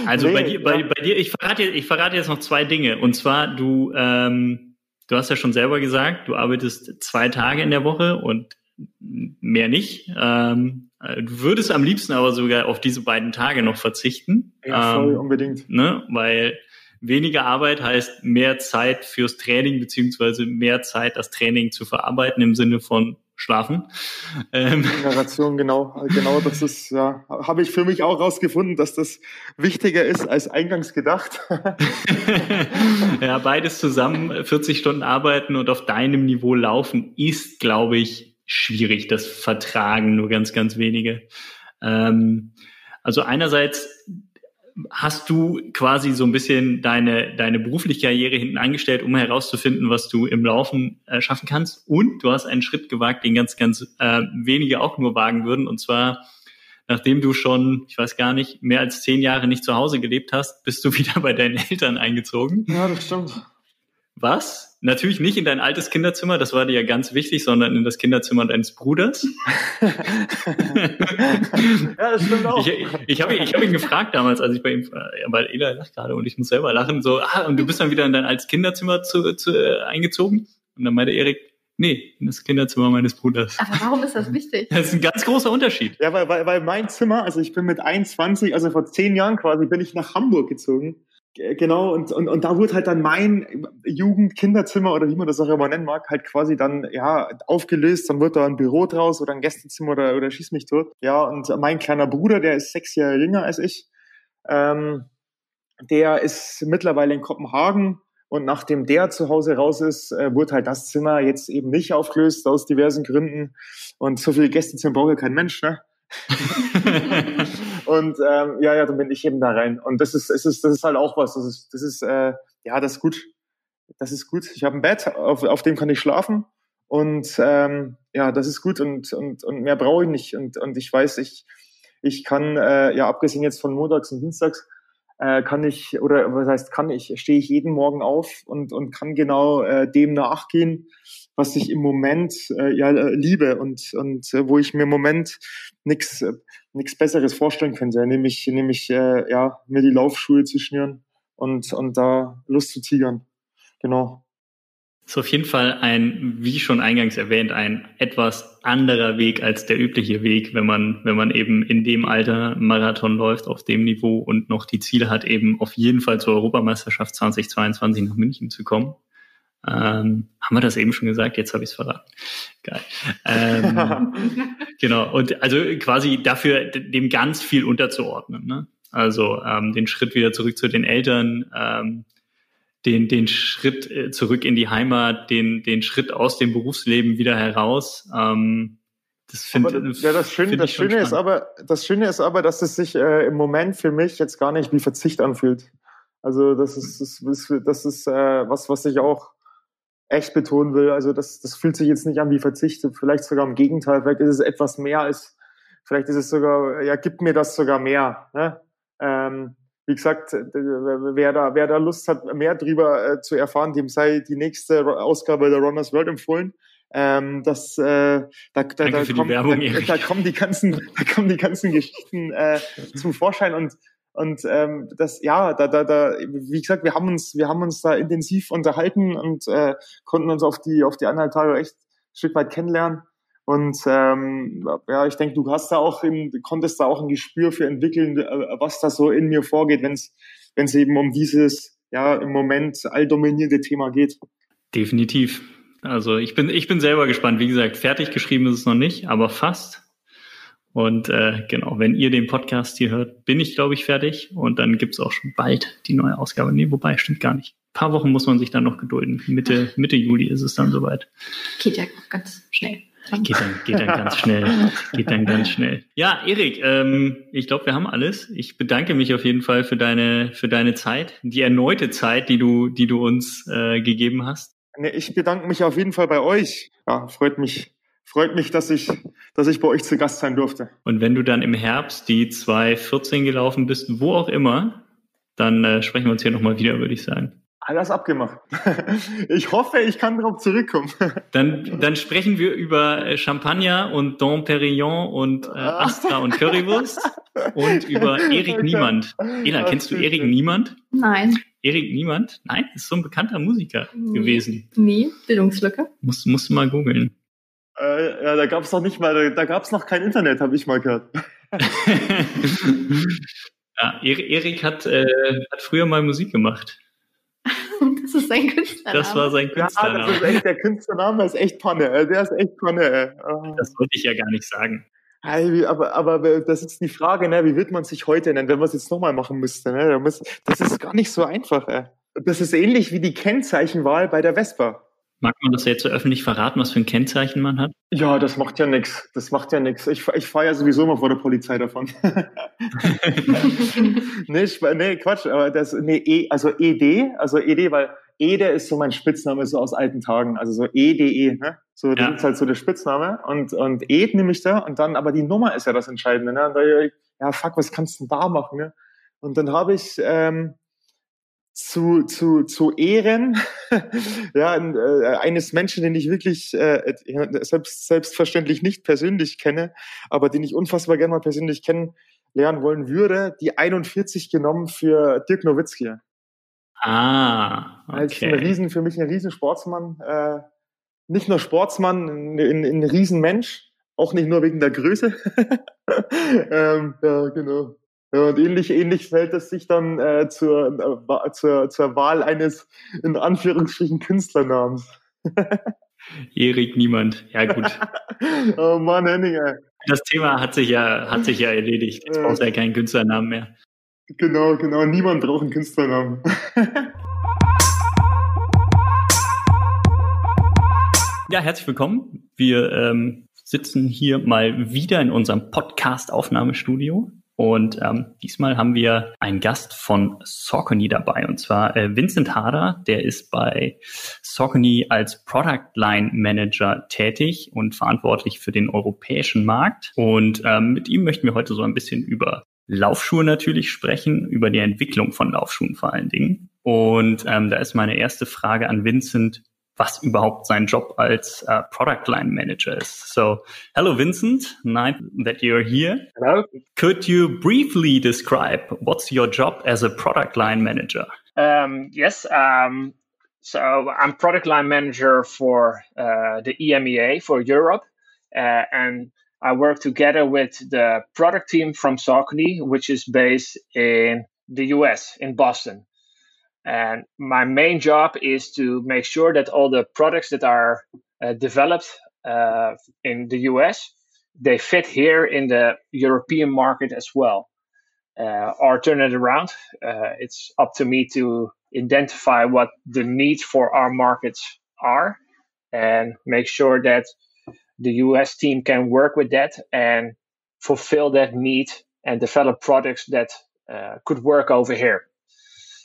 Also Nee, bei dir, bei, ja. bei dir, ich verrate, ich verrate jetzt noch zwei Dinge. Und zwar, du, ähm, du hast ja schon selber gesagt, du arbeitest zwei Tage in der Woche und mehr nicht. Ähm, äh, du würdest am liebsten aber sogar auf diese beiden Tage noch verzichten. Ja, voll, ähm, unbedingt. ne? Weil weniger Arbeit heißt mehr Zeit fürs Training, beziehungsweise mehr Zeit, das Training zu verarbeiten im Sinne von Schlafen. Ähm, Generation, genau, genau, das ist, ja, habe ich für mich auch rausgefunden, dass das wichtiger ist als eingangs gedacht. ja, beides zusammen, 40 Stunden arbeiten und auf deinem Niveau laufen, ist, glaube ich, schwierig. Das vertragen nur ganz, ganz wenige. Ähm, also einerseits hast du quasi so ein bisschen deine, deine berufliche Karriere hinten angestellt, um herauszufinden, was du im Laufen äh, schaffen kannst. Und du hast einen Schritt gewagt, den ganz, ganz äh, wenige auch nur wagen würden. Und zwar, nachdem du schon, ich weiß gar nicht, mehr als zehn Jahre nicht zu Hause gelebt hast, bist du wieder bei deinen Eltern eingezogen. Ja, das stimmt. Was? Natürlich nicht in dein altes Kinderzimmer, das war dir ja ganz wichtig, sondern in das Kinderzimmer deines Bruders. ja, das stimmt auch. Ich, ich habe ich hab ihn gefragt damals, als ich bei ihm, äh, weil Ela lacht gerade und ich muss selber lachen, so, ah, und du bist dann wieder in dein altes Kinderzimmer zu, zu, äh, eingezogen? Und dann meinte Erik, Nee, in das Kinderzimmer meines Bruders. Aber warum ist das wichtig? Das ist ein ganz großer Unterschied. Ja, weil, weil, weil mein Zimmer, also ich bin mit 21, also vor zehn Jahren quasi, bin ich nach Hamburg gezogen. Genau, und, und, und da wurde halt dann mein Jugend-Kinderzimmer oder wie man das auch immer nennen mag, halt quasi dann, ja, aufgelöst. Dann wird da ein Büro draus oder ein Gästezimmer oder, oder schieß mich tot. Ja, und mein kleiner Bruder, der ist sechs Jahre jünger als ich, ähm, der ist mittlerweile in Kopenhagen und nachdem der zu Hause raus ist, äh, wurde halt das Zimmer jetzt eben nicht aufgelöst aus diversen Gründen. Und so viele Gästezimmer braucht ja kein Mensch, ne? und ähm, ja, ja, dann bin ich eben da rein. Und das ist, es ist, das ist halt auch was. Das ist, das ist, äh, ja, das ist gut. Das ist gut. Ich habe ein Bett, auf, auf dem kann ich schlafen. Und ähm, ja, das ist gut und, und, und mehr brauche ich nicht. Und, und ich weiß, ich, ich kann, äh, ja, abgesehen jetzt von montags und dienstags, äh, kann ich, oder was heißt kann ich, stehe ich jeden Morgen auf und, und kann genau äh, dem nachgehen, was ich im Moment äh, ja äh, liebe und, und äh, wo ich mir im Moment nichts äh, Besseres vorstellen könnte, nämlich, nämlich äh, ja, mir die Laufschuhe zu schnüren und, und da Lust zu tigern. Genau ist auf jeden Fall ein, wie schon eingangs erwähnt, ein etwas anderer Weg als der übliche Weg, wenn man, wenn man eben in dem Alter Marathon läuft, auf dem Niveau und noch die Ziele hat, eben auf jeden Fall zur Europameisterschaft 2022 nach München zu kommen. Ähm, haben wir das eben schon gesagt? Jetzt habe ich es verraten. Geil. Ähm, genau. Und also quasi dafür dem ganz viel unterzuordnen. Ne? Also ähm, den Schritt wieder zurück zu den Eltern, ähm, den, den Schritt äh, zurück in die Heimat, den, den Schritt aus dem Berufsleben wieder heraus. Ähm, das finde ja, das Schöne, das Schöne ist aber, das Schöne ist aber, dass es sich äh, im Moment für mich jetzt gar nicht wie Verzicht anfühlt. Also das ist, das ist, das ist äh, was, was ich auch echt betonen will. Also das, das fühlt sich jetzt nicht an wie Verzicht, vielleicht sogar im Gegenteil. Vielleicht ist es etwas mehr als, vielleicht ist es sogar, ja, gibt mir das sogar mehr. Ne? Ähm, wie gesagt, wer da, wer da Lust hat, mehr drüber äh, zu erfahren, dem sei die nächste Ausgabe der Runners World empfohlen. Ähm, das, äh, da, da, da, kommt, Werbung, da, da, kommen die ganzen, da kommen die ganzen Geschichten äh, zum Vorschein und und ähm, das, ja, da, da, da, wie gesagt, wir haben uns, wir haben uns da intensiv unterhalten und äh, konnten uns auf die, auf die anderthalb Tage echt ein Stück weit kennenlernen. Und ähm, ja, ich denke, du hast da auch im, konntest da auch ein Gespür für entwickeln, äh, was da so in mir vorgeht, wenn es wenn es eben um dieses ja im Moment alldominierende Thema geht. Definitiv. Also ich bin ich bin selber gespannt. Wie gesagt, fertig geschrieben ist es noch nicht, aber fast. Und äh, genau, wenn ihr den Podcast hier hört, bin ich, glaube ich, fertig. Und dann gibt's auch schon bald die neue Ausgabe. Nee, wobei, stimmt gar nicht. Ein paar Wochen muss man sich dann noch gedulden. Mitte, Mitte Juli ist es dann soweit. Geht ja ganz schnell. Geht dann, geht dann ganz schnell. Geht dann ganz schnell. Ja, Erik, ähm, ich glaube, wir haben alles. Ich bedanke mich auf jeden Fall für deine, für deine Zeit, die erneute Zeit, die du, die du uns äh, gegeben hast. Nee, ich bedanke mich auf jeden Fall bei euch. Ja, freut mich, freut mich, dass ich, dass ich bei euch zu Gast sein durfte. Und wenn du dann im Herbst die 214 gelaufen bist, wo auch immer, dann äh, sprechen wir uns hier nochmal wieder, würde ich sagen. Alles abgemacht. Ich hoffe, ich kann darauf zurückkommen. Dann, dann sprechen wir über äh, Champagner und Dom Perignon und äh, Astra und Currywurst und über Erik Niemand. Ela, kennst du Erik Niemand? Nein. Erik Niemand? Nein, ist so ein bekannter Musiker nee. gewesen. Nee, Bildungslücke. Musst, musst du mal googeln. Äh, ja, da gab es noch nicht mal, da, da gab es noch kein Internet, habe ich mal gehört. ja, Erik hat, äh, hat früher mal Musik gemacht. Das ist sein Künstlername. Das war sein Künstlername. Ja, das ist echt, der Künstlername ist echt Panne. Der ist echt Panne. Das wollte ich ja gar nicht sagen. Aber, aber das ist die Frage, ne? wie wird man sich heute nennen, wenn man es jetzt nochmal machen müsste? Ne? Das ist gar nicht so einfach. Ey. Das ist ähnlich wie die Kennzeichenwahl bei der Vespa. Mag man das jetzt so öffentlich verraten, was für ein Kennzeichen man hat? Ja, das macht ja nichts. Das macht ja nichts. Ich, ich fahre ja sowieso immer vor der Polizei davon. nee, ich, nee, Quatsch, aber das, nee, e, also ED, also ED, weil Ede ist so mein Spitzname so aus alten Tagen, also so EDE, ne? So, das ja. ist halt so der Spitzname und, und Ed nehme ich da und dann, aber die Nummer ist ja das Entscheidende, ne? Und da, ja, fuck, was kannst du denn da machen, ne? Und dann habe ich, ähm, zu, zu, zu Ehren ja, äh, eines Menschen, den ich wirklich äh, selbst, selbstverständlich nicht persönlich kenne, aber den ich unfassbar gerne mal persönlich kennenlernen wollen würde, die 41 genommen für Dirk Nowitzki. Ah, okay. Als ein Riesen, für mich ein Riesensportsmann, äh, nicht nur Sportsmann, ein, ein, ein Riesenmensch, auch nicht nur wegen der Größe. ähm, ja, genau. Und ähnlich, ähnlich fällt es sich dann äh, zur, äh, zur, zur Wahl eines in Anführungsstrichen Künstlernamens. Erik Niemand. Ja, gut. oh Mann, Henning, ey. Das Thema hat sich ja, hat sich ja erledigt. Jetzt brauchst du ja keinen Künstlernamen mehr. Genau, genau. Niemand braucht einen Künstlernamen. ja, herzlich willkommen. Wir ähm, sitzen hier mal wieder in unserem Podcast-Aufnahmestudio. Und ähm, diesmal haben wir einen Gast von Saucony dabei, und zwar äh, Vincent Harder. Der ist bei Saucony als Product Line Manager tätig und verantwortlich für den europäischen Markt. Und ähm, mit ihm möchten wir heute so ein bisschen über Laufschuhe natürlich sprechen, über die Entwicklung von Laufschuhen vor allen Dingen. Und ähm, da ist meine erste Frage an Vincent was überhaupt sein Job als uh, Product Line Manager ist. So, hello, Vincent. Nice that you're here. Hello. Could you briefly describe what's your job as a Product Line Manager? Um, yes. Um, so I'm Product Line Manager for uh, the EMEA for Europe, uh, and I work together with the product team from Saucony, which is based in the US in Boston. And my main job is to make sure that all the products that are uh, developed uh, in the US they fit here in the European market as well. Uh, or turn it around. Uh, it's up to me to identify what the needs for our markets are and make sure that the US team can work with that and fulfill that need and develop products that uh, could work over here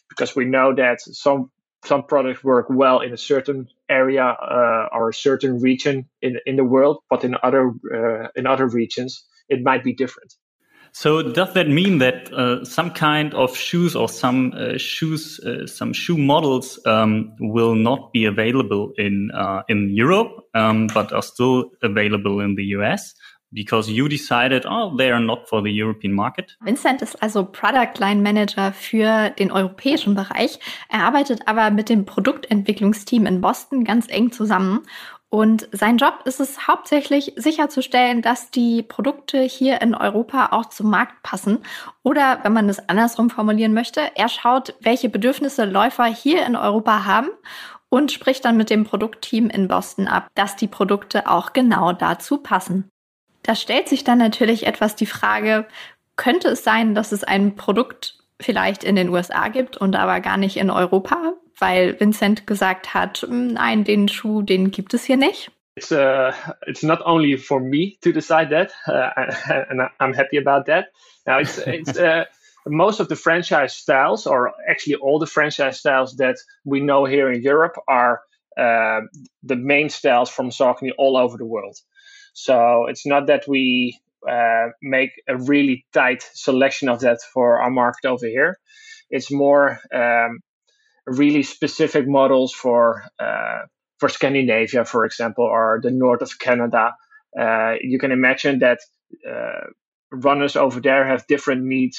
because we know that some some products work well in a certain area uh, or a certain region in in the world, but in other uh, in other regions it might be different. So does that mean that uh, some kind of shoes or some uh, shoes, uh, some shoe models um, will not be available in uh, in Europe, um, but are still available in the US? Because you decided, oh, they are not for the European market? Vincent ist also Product Line Manager für den europäischen Bereich. Er arbeitet aber mit dem Produktentwicklungsteam in Boston ganz eng zusammen. Und sein Job ist es hauptsächlich sicherzustellen, dass die Produkte hier in Europa auch zum Markt passen. Oder wenn man es andersrum formulieren möchte, er schaut, welche Bedürfnisse Läufer hier in Europa haben und spricht dann mit dem Produktteam in Boston ab, dass die Produkte auch genau dazu passen. Da stellt sich dann natürlich etwas die Frage, könnte es sein, dass es ein Produkt vielleicht in den USA gibt und aber gar nicht in Europa, weil Vincent gesagt hat, hm, nein, den Schuh, den gibt es hier nicht? It's uh, it's not only for me to decide that, uh, and I'm happy about that. Now it's it's uh, most of the franchise styles, or actually all the franchise styles that we know here in Europe, are uh, the main styles from Saucony all over the world. So it's not that we uh, make a really tight selection of that for our market over here. It's more um, really specific models for uh, for Scandinavia, for example, or the north of Canada. Uh, you can imagine that uh, runners over there have different needs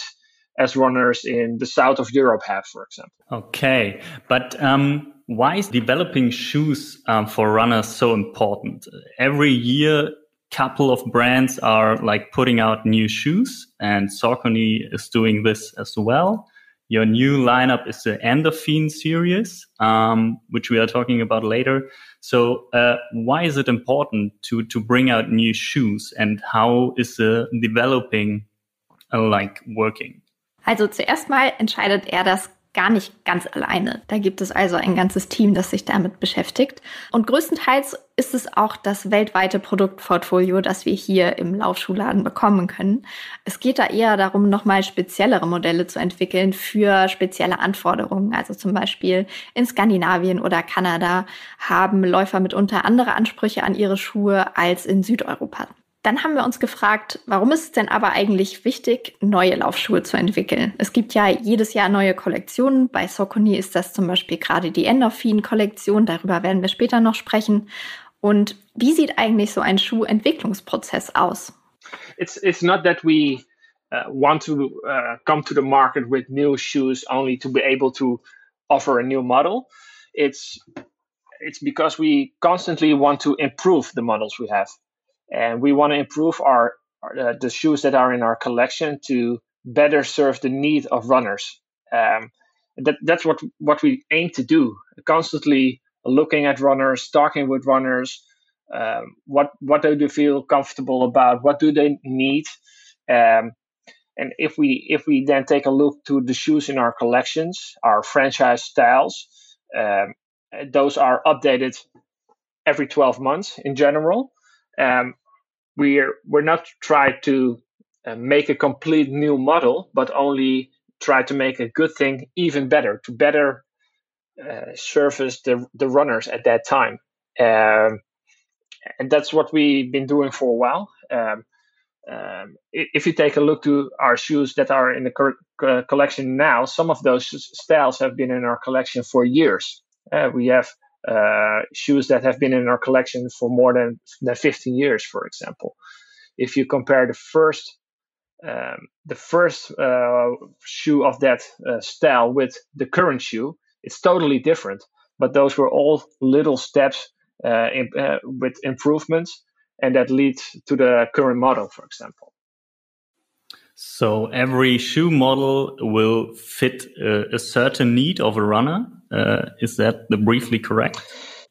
as runners in the south of Europe have, for example. Okay, but um, why is developing shoes um, for runners so important? Every year, couple of brands are like putting out new shoes and Saucony is doing this as well. Your new lineup is the Endorphin series, um, which we are talking about later. So, uh, why is it important to to bring out new shoes, and how is the developing uh, like working? Also zuerst mal entscheidet er das gar nicht ganz alleine. Da gibt es also ein ganzes Team, das sich damit beschäftigt. Und größtenteils ist es auch das weltweite Produktportfolio, das wir hier im Laufschuhladen bekommen können. Es geht da eher darum, nochmal speziellere Modelle zu entwickeln für spezielle Anforderungen. Also zum Beispiel in Skandinavien oder Kanada haben Läufer mitunter andere Ansprüche an ihre Schuhe als in Südeuropa. Dann haben wir uns gefragt, warum ist es denn aber eigentlich wichtig, neue Laufschuhe zu entwickeln? Es gibt ja jedes Jahr neue Kollektionen. Bei Socony ist das zum Beispiel gerade die Endorphin-Kollektion. Darüber werden wir später noch sprechen. Und wie sieht eigentlich so ein Schuhentwicklungsprozess aus? It's, it's not that we uh, want to uh, come to the market with new shoes only to be able to offer a new model. It's it's because we constantly want to improve the models we have, and we want to improve our, uh, the shoes that are in our collection to better serve the need of runners. Um, that that's what what we aim to do. Constantly looking at runners, talking with runners. Um, what what do they feel comfortable about? What do they need? Um, and if we if we then take a look to the shoes in our collections, our franchise styles, um, those are updated every 12 months in general. Um, we're we're not trying to uh, make a complete new model, but only try to make a good thing even better to better uh, service the the runners at that time. Um, and that's what we've been doing for a while. Um, um, if you take a look to our shoes that are in the co- collection now, some of those styles have been in our collection for years. Uh, we have uh, shoes that have been in our collection for more than, than 15 years, for example. If you compare the first um, the first uh, shoe of that uh, style with the current shoe, it's totally different. But those were all little steps uh, in, uh, with improvements, and that leads to the current model, for example. So every shoe model will fit a, a certain need of a runner. Uh, is that briefly correct?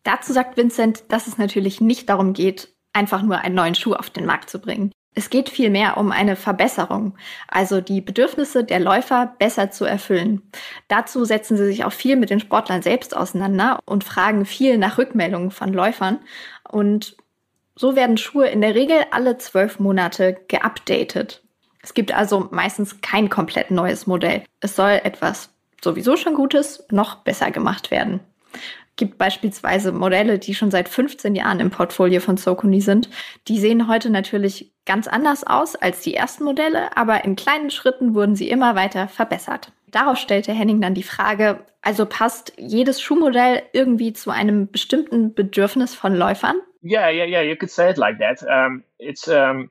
Dazu sagt Vincent, dass es natürlich nicht darum geht, einfach nur einen neuen Schuh auf den Markt zu bringen. Es geht vielmehr um eine Verbesserung, also die Bedürfnisse der Läufer besser zu erfüllen. Dazu setzen sie sich auch viel mit den Sportlern selbst auseinander und fragen viel nach Rückmeldungen von Läufern. Und so werden Schuhe in der Regel alle zwölf Monate geupdatet. Es gibt also meistens kein komplett neues Modell. Es soll etwas sowieso schon Gutes noch besser gemacht werden. Gibt beispielsweise Modelle, die schon seit 15 Jahren im Portfolio von Sokuni sind. Die sehen heute natürlich ganz anders aus als die ersten Modelle, aber in kleinen Schritten wurden sie immer weiter verbessert. Darauf stellte Henning dann die Frage, also passt jedes Schuhmodell irgendwie zu einem bestimmten Bedürfnis von Läufern? Yeah, yeah, yeah, you could say it like that. Um, it's um,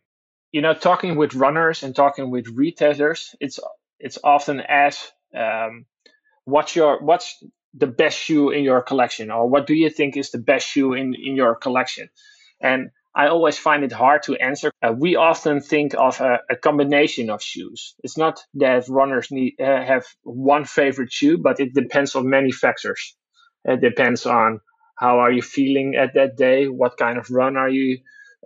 you know, talking with runners and talking with retailers, it's it's often asked, um, what's your what's the best shoe in your collection, or what do you think is the best shoe in in your collection? And I always find it hard to answer. Uh, we often think of a, a, combination of shoes. It's not that runners need uh, have one favorite shoe, but it depends on many factors. It depends on how are you feeling at that day, what kind of run are you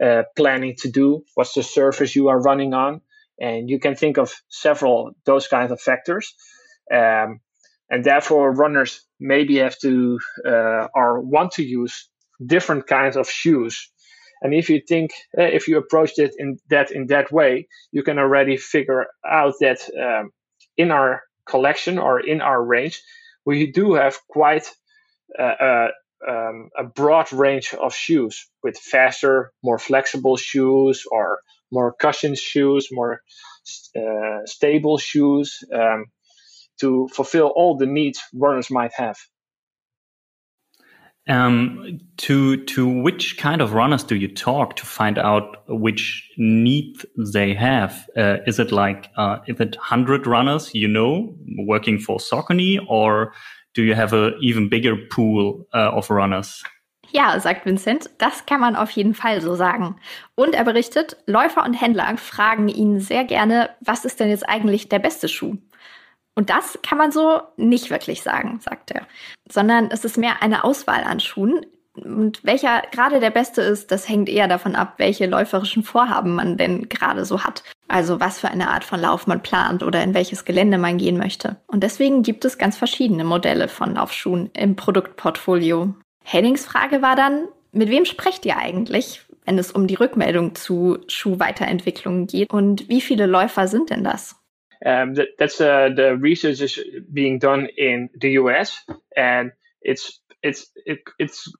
uh, planning to do? What's the surface you are running on? And you can think of several those kinds of factors. Um, and therefore, runners maybe have to uh, or want to use different kinds of shoes. And if you think, uh, if you approach it in that in that way, you can already figure out that um, in our collection or in our range, we do have quite uh, uh um, a broad range of shoes with faster, more flexible shoes or more cushioned shoes, more uh, stable shoes um, to fulfill all the needs runners might have. Um, to to which kind of runners do you talk to find out which need they have? Uh, is it like uh, is it hundred runners you know working for Saucony, or do you have a even bigger pool uh, of runners? Ja, sagt Vincent, das kann man auf jeden Fall so sagen. Und er berichtet, Läufer und Händler fragen ihn sehr gerne, was ist denn jetzt eigentlich der beste Schuh? Und das kann man so nicht wirklich sagen, sagt er, sondern es ist mehr eine Auswahl an Schuhen. Und welcher gerade der beste ist, das hängt eher davon ab, welche läuferischen Vorhaben man denn gerade so hat. Also was für eine Art von Lauf man plant oder in welches Gelände man gehen möchte. Und deswegen gibt es ganz verschiedene Modelle von Laufschuhen im Produktportfolio. Hennings Frage war dann, mit wem sprecht ihr eigentlich, wenn es um die Rückmeldung zu Schuhweiterentwicklungen geht? Und wie viele Läufer sind denn das? Um, that, that's uh, the research is being done in the US, and it's it's it, it's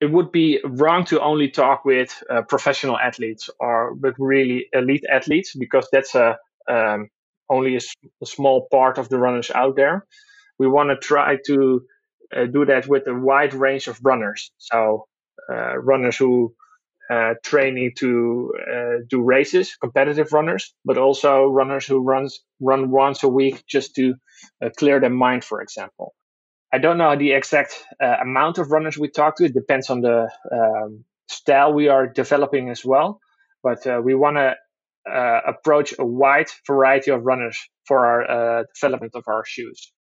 it would be wrong to only talk with uh, professional athletes or with really elite athletes because that's a um, only a, a, small part of the runners out there. We want to try to uh, do that with a wide range of runners. So uh, runners who uh, training to uh, do races, competitive runners, but also runners who runs run once a week just to uh, clear their mind, for example. I don't know the exact uh, amount of runners we talk to. It depends on the um, style we are developing as well. But uh, we want to uh, approach a wide variety of runners for our development of our shoes.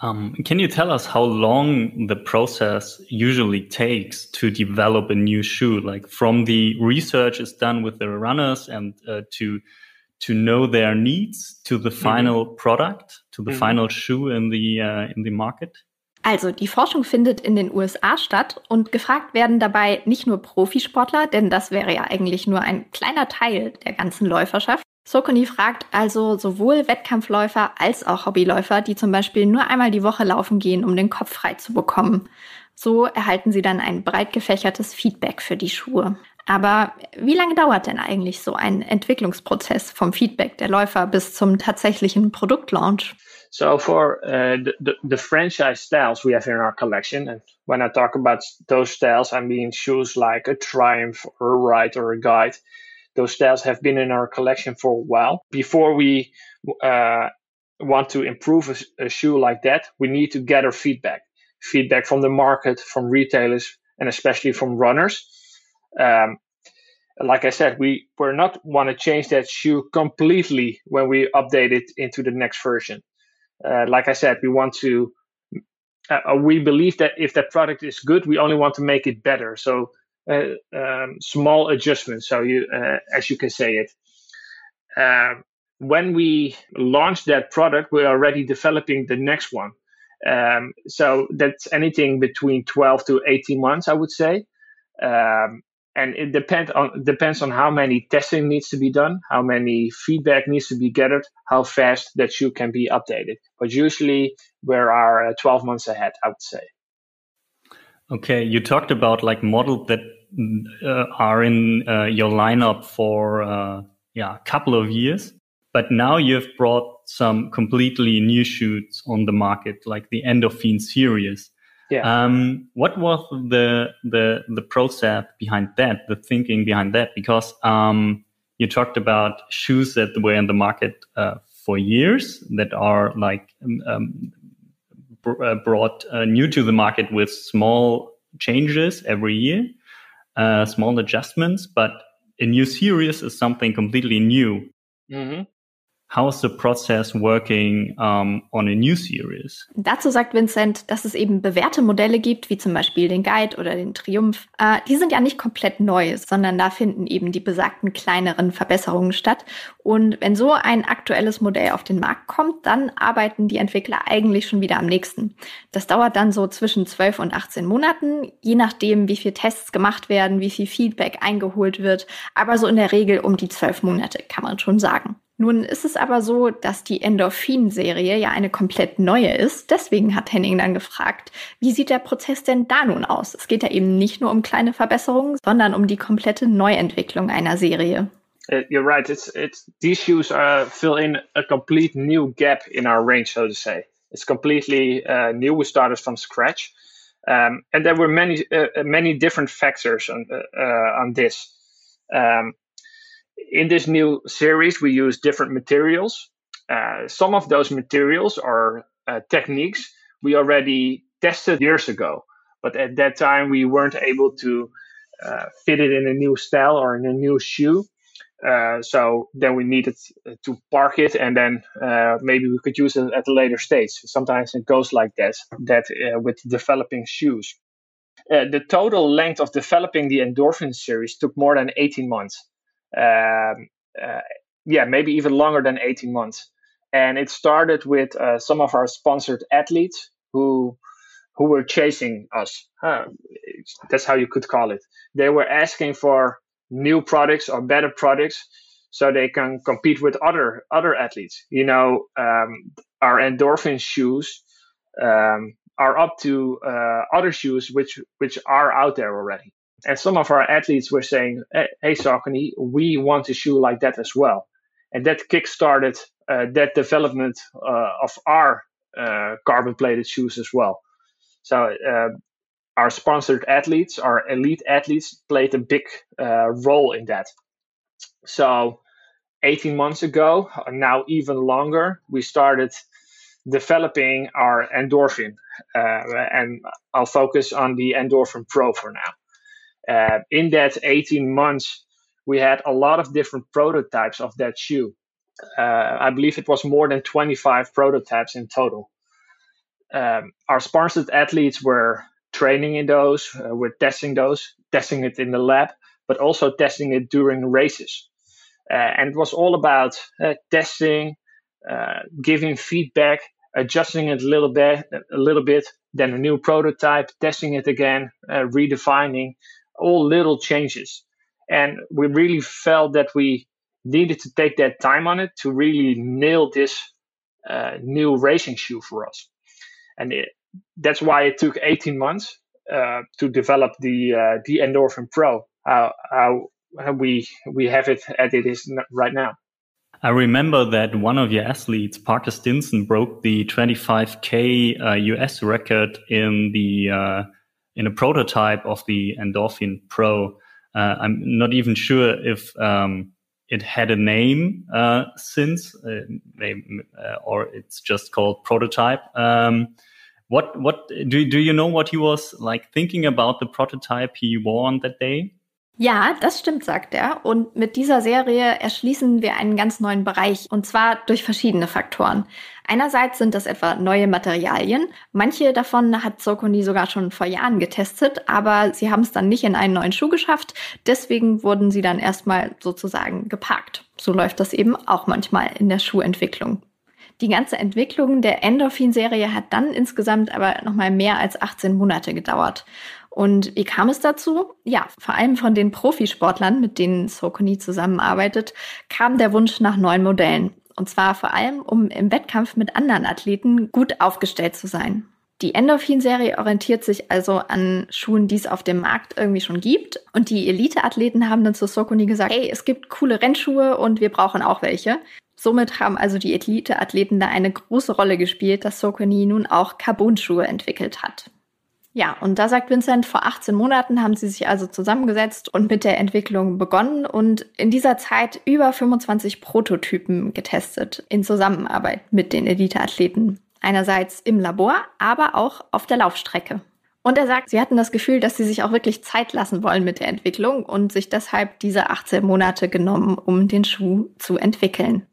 Um, can you tell us how long the process usually takes to develop a new shoe? Like from the research is done with the runners and uh, to to know their needs to the mm-hmm. final mm -hmm. product, to the mm -hmm. final shoe in the uh, in the market. Also die Forschung findet in den USA statt und gefragt werden dabei nicht nur Profisportler, denn das wäre ja eigentlich nur ein kleiner Teil der ganzen Läuferschaft. Sokoni fragt also sowohl Wettkampfläufer als auch Hobbyläufer, die zum Beispiel nur einmal die Woche laufen gehen, um den Kopf frei zu bekommen. So erhalten sie dann ein breit gefächertes Feedback für die Schuhe. Aber wie lange dauert denn eigentlich so ein Entwicklungsprozess vom Feedback der Läufer bis zum tatsächlichen Produktlaunch? So for uh, the, the, franchise styles we have in our collection, and when I talk about those styles, I mean shoes like a Triumph or a Ride or a Guide. Those styles have been in our collection for a while. Before we uh, want to improve a, a shoe like that, we need to gather feedback, feedback from the market, from retailers, and especially from runners. Um, like I said, we we're not want to change that shoe completely when we update it into the next version. Uh, like I said, we want to. Uh, we believe that if that product is good, we only want to make it better. So um, small adjustments. So you, uh, as you can say it. Um, when we launch that product, we're already developing the next one. Um, so that's anything between 12 to 18 months, I would say. Um, and it depend on depends on how many testing needs to be done, how many feedback needs to be gathered, how fast that shoe can be updated. But usually we are uh, 12 months ahead, I would say. Okay, you talked about like models that uh, are in uh, your lineup for uh, yeah a couple of years, but now you've brought some completely new shoes on the market, like the Endorphin series. Yeah. Um, what was the the the process behind that, the thinking behind that? Because um, you talked about shoes that were in the market uh, for years that are like um, um brought uh, new to the market with small changes every year, uh, small adjustments. But a new series is something completely new. Mm -hmm. How's the process working um, on a new series? Dazu sagt Vincent, dass es eben bewährte Modelle gibt, wie zum Beispiel den Guide oder den Triumph. Äh, die sind ja nicht komplett neu, sondern da finden eben die besagten kleineren Verbesserungen statt. Und wenn so ein aktuelles Modell auf den Markt kommt, dann arbeiten die Entwickler eigentlich schon wieder am nächsten. Das dauert dann so zwischen 12 und 18 Monaten, je nachdem, wie viele Tests gemacht werden, wie viel Feedback eingeholt wird. Aber so in der Regel um die 12 Monate, kann man schon sagen. Nun ist es aber so, dass die Endorphin-Serie ja eine komplett neue ist. Deswegen hat Henning dann gefragt, wie sieht der Prozess denn da nun aus? Es geht ja eben nicht nur um kleine Verbesserungen, sondern um die komplette Neuentwicklung einer Serie. Uh, you're right. It's it's these shoes uh, fill in a complete new gap in our range, so to say. It's completely uh, new. We started from scratch, um, and there were many uh, many different factors on uh, uh, on this. Um, in this new series, we use different materials. Uh, some of those materials are uh, techniques we already tested years ago, but at that time we weren't able to uh, fit it in a new style or in a new shoe. Uh, so then we needed to park it, and then uh, maybe we could use it at a later stage. Sometimes it goes like that. That uh, with developing shoes. the total length of developing the endorphin series took more than 18 months um, uh, yeah, maybe even longer than 18 months. And it started with uh, some of our sponsored athletes who who were chasing us. Huh, that's how you could call it. They were asking for new products or better products so they can compete with other other athletes. You know, um, our endorphin shoes um, are up to uh, other shoes which which are out there already. And some of our athletes were saying, "Hey, Saucony, we want a shoe like that as well." And that kickstarted uh, that development uh, of our uh, carbon-plated shoes as well. So uh, our sponsored athletes, our elite athletes, played a big uh, role in that. So 18 months ago, now even longer, we started developing our endorphin. Uh, and I'll focus on the endorphin pro for now. Uh, in that 18 months, we had a lot of different prototypes of that shoe. Uh, I believe it was more than 25 prototypes in total. Um, our sponsored athletes were training in those, uh, we're testing those, testing it in the lab, but also testing it during races. Uh, and it was all about uh, testing, uh, giving feedback, adjusting it a little bit, a little bit, then a new prototype, testing it again, uh, redefining, all little changes. And we really felt that we needed to take that time on it to really nail this uh, new racing shoe for us. And it, that's why it took 18 months uh, to develop the uh, the Endorphin Pro. How, how we we have it as it is right now. I remember that one of your athletes, Parker Stinson, broke the 25k uh, US record in the uh, in a prototype of the Endorphin Pro. Uh, I'm not even sure if um, it had a name uh, since, uh, uh, or it's just called prototype. Um, what what do do you know what he was like thinking about the prototype he wore on that day? Ja, das stimmt, sagt er. Und mit dieser Serie erschließen wir einen ganz neuen Bereich, und zwar durch verschiedene Faktoren. Einerseits sind das etwa neue Materialien. Manche davon hat Sokoni sogar schon vor Jahren getestet, aber sie haben es dann nicht in einen neuen Schuh geschafft. Deswegen wurden sie dann erstmal sozusagen geparkt. So läuft das eben auch manchmal in der Schuhentwicklung. Die ganze Entwicklung der Endorphin-Serie hat dann insgesamt aber nochmal mehr als 18 Monate gedauert. Und wie kam es dazu? Ja, vor allem von den Profisportlern, mit denen Sokoni zusammenarbeitet, kam der Wunsch nach neuen Modellen. Und zwar vor allem, um im Wettkampf mit anderen Athleten gut aufgestellt zu sein. Die Endorphin-Serie orientiert sich also an Schuhen, die es auf dem Markt irgendwie schon gibt. Und die Elite-Athleten haben dann zu Sokoni gesagt, hey, es gibt coole Rennschuhe und wir brauchen auch welche. Somit haben also die Elite-Athleten da eine große Rolle gespielt, dass Sokoni nun auch Carbon-Schuhe entwickelt hat. Ja, und da sagt Vincent, vor 18 Monaten haben sie sich also zusammengesetzt und mit der Entwicklung begonnen und in dieser Zeit über 25 Prototypen getestet in Zusammenarbeit mit den Eliteathleten. Einerseits im Labor, aber auch auf der Laufstrecke. Und er sagt, sie hatten das Gefühl, dass sie sich auch wirklich Zeit lassen wollen mit der Entwicklung und sich deshalb diese 18 Monate genommen, um den Schuh zu entwickeln.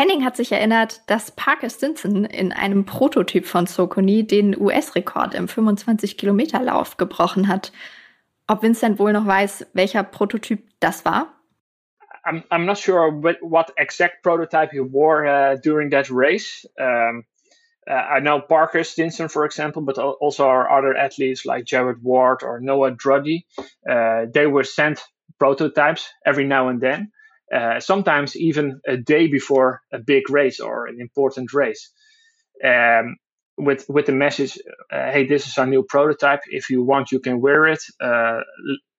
Henning hat sich erinnert, dass Parker Stinson in einem Prototyp von Sokoni den US-Rekord im 25-Kilometer-Lauf gebrochen hat. Ob Vincent wohl noch weiß, welcher Prototyp das war? I'm, I'm not sure what, exact prototype he wore uh, during that race. Um, uh, I know Parker Stinson, for example, but also our other athletes like Jared Ward or Noah Druddy. Uh, they were sent prototypes every now and then. Uh, sometimes even a day before a big race or an important race. Um, with with the message, uh, hey, this is our new prototype. If you want, you can wear it. Uh,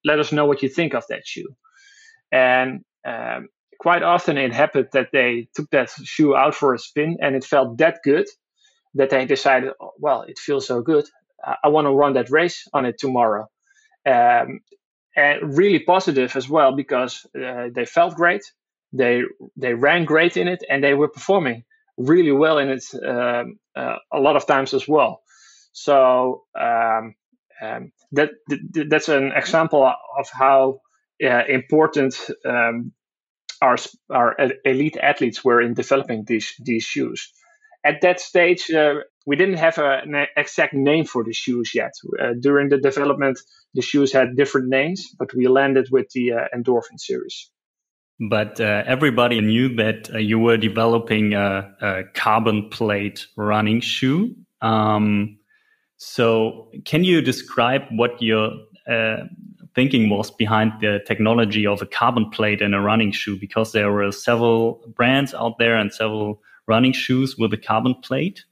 let us know what you think of that shoe. And um, quite often it happened that they took that shoe out for a spin and it felt that good that they decided, oh, well, it feels so good. I, I want to run that race on it tomorrow. Um, and really positive as well because uh, they felt great, they they ran great in it, and they were performing really well in it um, uh, a lot of times as well. So um, um, that that's an example of how uh, important um, our our elite athletes were in developing these these shoes. At that stage, uh, we didn't have a, an exact name for the shoes yet. Uh, during the development, the shoes had different names, but we landed with the uh, Endorphin series. But uh, everybody knew that uh, you were developing a, a, carbon plate running shoe. Um, so, can you describe what your uh, thinking was behind the technology of a carbon plate in a running shoe? Because there were several brands out there and several running shoes with a carbon plate.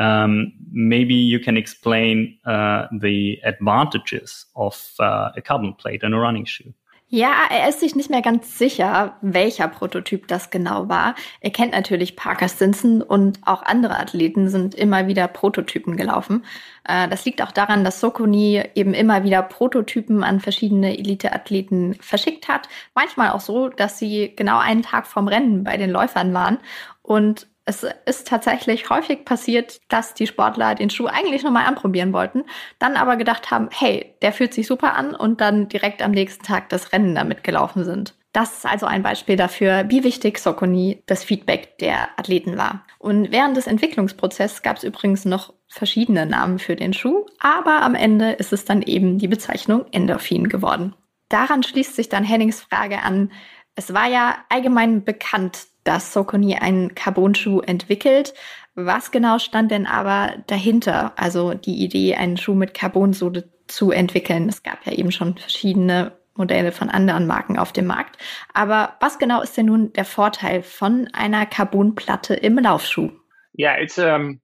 Um, maybe you can explain uh, the advantages of uh, a carbon plate in a running shoe. Ja, er ist sich nicht mehr ganz sicher, welcher Prototyp das genau war. Er kennt natürlich Parker Stinson und auch andere Athleten sind immer wieder Prototypen gelaufen. Äh, das liegt auch daran, dass Sokoni eben immer wieder Prototypen an verschiedene Elite-Athleten verschickt hat. Manchmal auch so, dass sie genau einen Tag vorm Rennen bei den Läufern waren und Es ist tatsächlich häufig passiert, dass die Sportler den Schuh eigentlich nochmal anprobieren wollten, dann aber gedacht haben, hey, der fühlt sich super an und dann direkt am nächsten Tag das Rennen damit gelaufen sind. Das ist also ein Beispiel dafür, wie wichtig Sokoni das Feedback der Athleten war. Und während des Entwicklungsprozesses gab es übrigens noch verschiedene Namen für den Schuh, aber am Ende ist es dann eben die Bezeichnung Endorphin geworden. Daran schließt sich dann Hennings Frage an. Es war ja allgemein bekannt, dass Sokoni einen Carbon-Schuh entwickelt. Was genau stand denn aber dahinter? Also die Idee, einen Schuh mit Carbonsohle zu entwickeln. Es gab ja eben schon verschiedene Modelle von anderen Marken auf dem Markt. Aber was genau ist denn nun der Vorteil von einer Carbonplatte im Laufschuh? Yeah, it's um,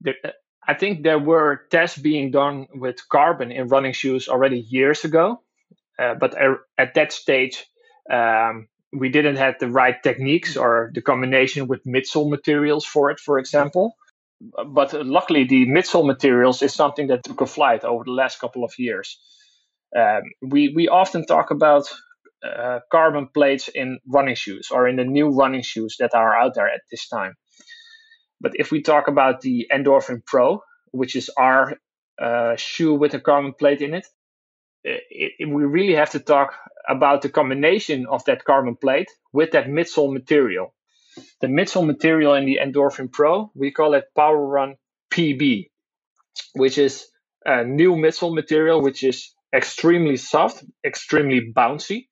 the, I think there were tests being done with carbon in running shoes already years ago, uh, but at that stage, um, we didn't have the right techniques or the combination with midsole materials for it, for example. But luckily, the midsole materials is something that took a flight over the last couple of years. Um, we we often talk about uh, carbon plates in running shoes or in the new running shoes that are out there at this time. But if we talk about the Endorphin Pro, which is our uh, shoe with a carbon plate in it, it, it, we really have to talk about the combination of that carbon plate with that midsole material. The midsole material in the Endorphin Pro, we call it Power Run PB, which is a new midsole material, which is extremely soft, extremely bouncy.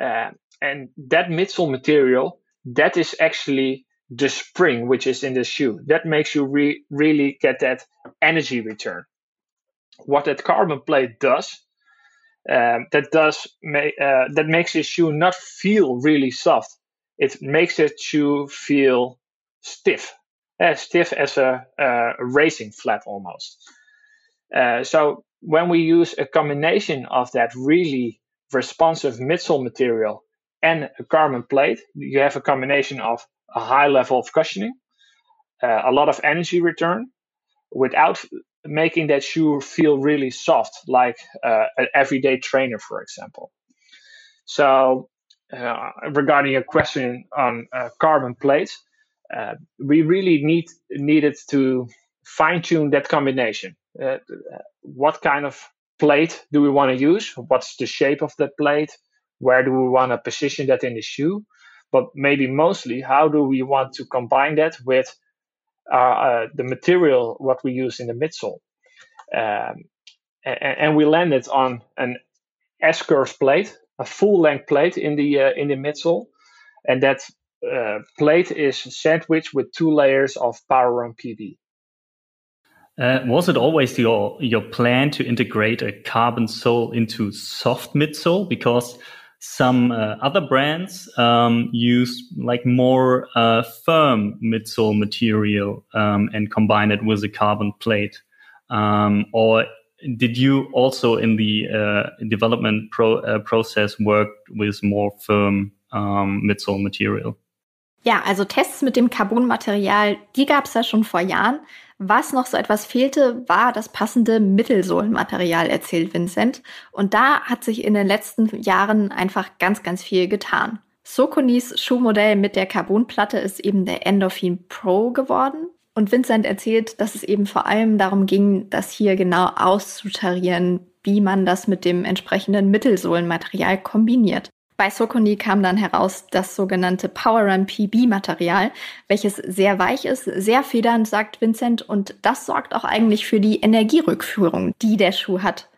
Uh, and that midsole material, that is actually the spring which is in the shoe. That makes you re- really get that energy return. What that carbon plate does, um, that does ma- uh, that makes the shoe not feel really soft. It makes the shoe feel stiff, as stiff as a, a racing flat almost. Uh, so when we use a combination of that really responsive midsole material and a carbon plate, you have a combination of a high level of cushioning, uh, a lot of energy return, without making that shoe feel really soft, like uh, an everyday trainer, for example. So, uh, regarding your question on uh, carbon plates, uh, we really need needed to fine tune that combination. Uh, what kind of plate do we want to use? What's the shape of that plate? Where do we want to position that in the shoe? But maybe mostly, how do we want to combine that with uh, uh, the material what we use in the midsole? Um, and, and, we landed on an S curve plate, a full length plate in the uh, in the midsole, and that uh, plate is sandwiched with two layers of Power Run PB. Uh, was it always your your plan to integrate a carbon sole into soft midsole? Because some uh, other brands um, use like more uh, firm midsole material um, and combine it with a carbon plate. Um, or did you also in the uh, development pro uh, process work with more firm um, midsole material? Ja, also Tests mit dem Carbonmaterial, die gab es ja schon vor Jahren. Was noch so etwas fehlte, war das passende Mittelsohlenmaterial, erzählt Vincent. Und da hat sich in den letzten Jahren einfach ganz, ganz viel getan. Sokonis Schuhmodell mit der Carbonplatte ist eben der Endorphin Pro geworden. Und Vincent erzählt, dass es eben vor allem darum ging, das hier genau auszutarieren, wie man das mit dem entsprechenden Mittelsohlenmaterial kombiniert. Bei Sokoni kam dann heraus das sogenannte Power Run PB Material, welches sehr weich ist, sehr federnd, sagt Vincent, und das sorgt auch eigentlich für die Energierückführung, die der Schuh hat.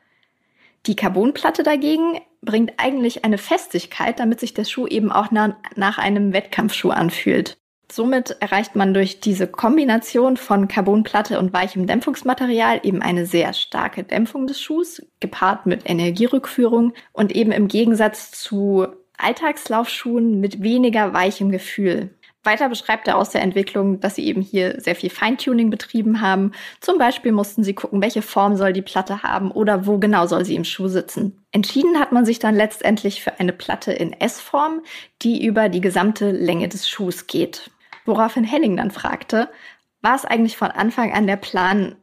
Die Carbonplatte dagegen bringt eigentlich eine Festigkeit, damit sich der Schuh eben auch nach, nach einem Wettkampfschuh anfühlt. Somit erreicht man durch diese Kombination von Carbonplatte und weichem Dämpfungsmaterial eben eine sehr starke Dämpfung des Schuhs, gepaart mit Energierückführung und eben im Gegensatz zu Alltagslaufschuhen mit weniger weichem Gefühl. Weiter beschreibt er aus der Entwicklung, dass sie eben hier sehr viel Feintuning betrieben haben. Zum Beispiel mussten sie gucken, welche Form soll die Platte haben oder wo genau soll sie im Schuh sitzen. Entschieden hat man sich dann letztendlich für eine Platte in S-Form, die über die gesamte Länge des Schuhs geht. Woraufhin Henning dann fragte, war es eigentlich von Anfang an der Plan,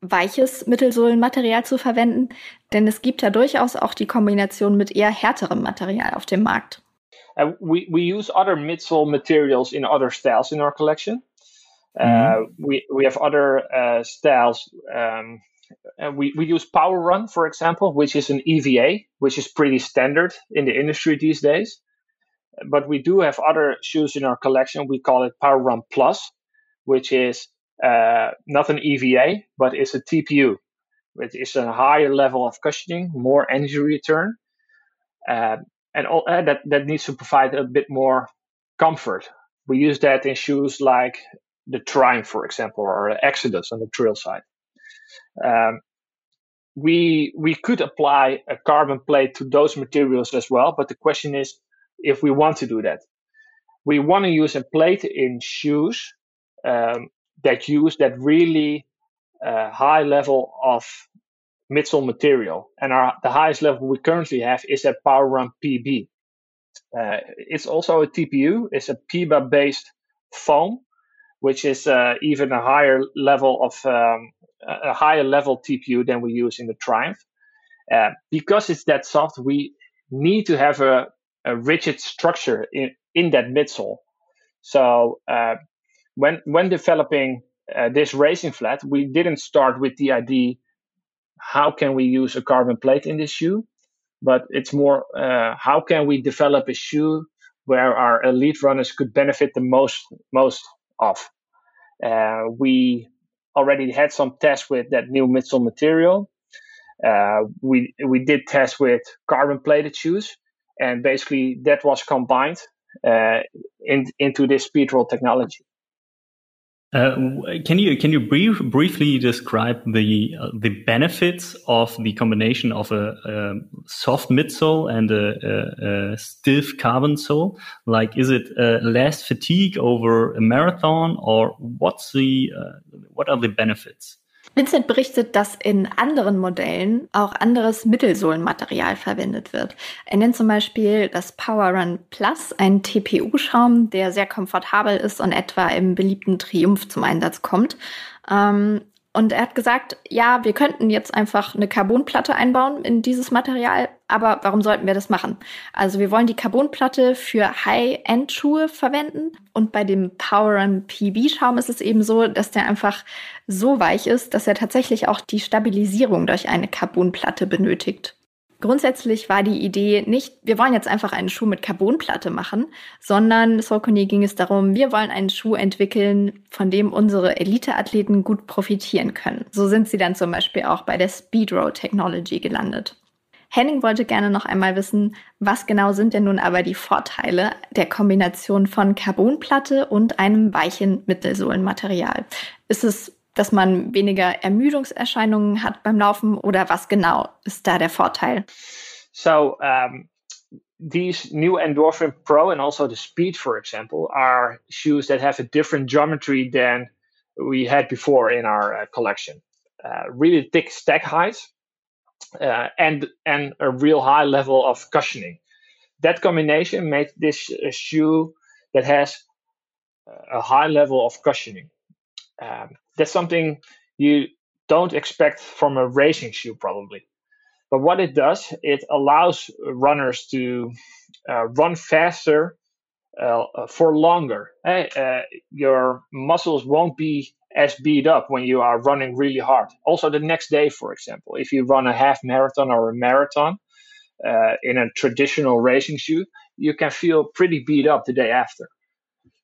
weiches Mittelsohlenmaterial zu verwenden? Denn es gibt ja durchaus auch die Kombination mit eher härterem Material auf dem Markt. Uh, we, we use other midsole materials in other styles in our collection. Mm-hmm. we we have other styles. Um, we, we use Power Run, for example, which is an EVA, which is pretty standard in the industry these days. But we do have other shoes in our collection. We call it Power Run Plus, which is uh, not an EVA, but it's a TPU. It is a higher level of cushioning, more energy return, uh, and all, uh, that that needs to provide a bit more comfort. We use that in shoes like the Triumph, for example, or Exodus on the trail side. Um, we we could apply a carbon plate to those materials as well, but the question is if we want to do that. We want to use a plate in shoes um, that use that really uh, high level of midsole material. And our, the highest level we currently have is at Power Run PB. Uh, it's also a TPU, it's a PIBA based foam, which is uh, even a higher level of um, a higher level TPU than we use in the Triumph. Uh, because it's that soft, we need to have a, a rigid structure in, in that midsole. So uh, when when developing uh, this racing flat, we didn't start with the idea how can we use a carbon plate in this shoe, but it's more uh, how can we develop a shoe where our elite runners could benefit the most most of. Uh, we already had some tests with that new midsole material. Uh, we we did tests with carbon plated shoes, and basically that was combined uh, in, into this speedroll technology. Uh, can you can you brief, briefly describe the uh, the benefits of the combination of a, a soft midsole and a, a, a, stiff carbon sole? Like, is it uh, less fatigue over a marathon, or what's the uh, what are the benefits? Vincent berichtet, dass in anderen Modellen auch anderes Mittelsohlenmaterial verwendet wird. Er nennt zum Beispiel das Power Run Plus, einen TPU-Schaum, der sehr komfortabel ist und etwa im beliebten Triumph zum Einsatz kommt. Ähm, und er hat gesagt, ja, wir könnten jetzt einfach eine Carbonplatte einbauen in dieses Material, aber warum sollten wir das machen? Also wir wollen die Carbonplatte für High-End-Schuhe verwenden und bei dem Power Run PB-Schaum ist es eben so, dass der einfach so weich ist, dass er tatsächlich auch die Stabilisierung durch eine Carbonplatte benötigt. Grundsätzlich war die Idee nicht, wir wollen jetzt einfach einen Schuh mit Carbonplatte machen, sondern Saucony ging es darum, wir wollen einen Schuh entwickeln, von dem unsere Elite-Athleten gut profitieren können. So sind sie dann zum Beispiel auch bei der Speedrow Technology gelandet. Henning wollte gerne noch einmal wissen, was genau sind denn nun aber die Vorteile der Kombination von Carbonplatte und einem weichen Mittelsohlenmaterial? Ist es dass man weniger Ermüdungserscheinungen hat beim Laufen oder was genau ist da der Vorteil? So, um, these new Endorphin Pro and also the Speed, for example, are shoes that have a different geometry than we had before in our uh, collection. Uh, really thick stack heights uh, and and a real high level of cushioning. That combination made this a shoe that has a high level of cushioning. Um, that's something you don't expect from a racing shoe, probably. But what it does, it allows runners to uh, run faster uh, for longer. Uh, your muscles won't be as beat up when you are running really hard. Also, the next day, for example, if you run a half marathon or a marathon uh, in a traditional racing shoe, you can feel pretty beat up the day after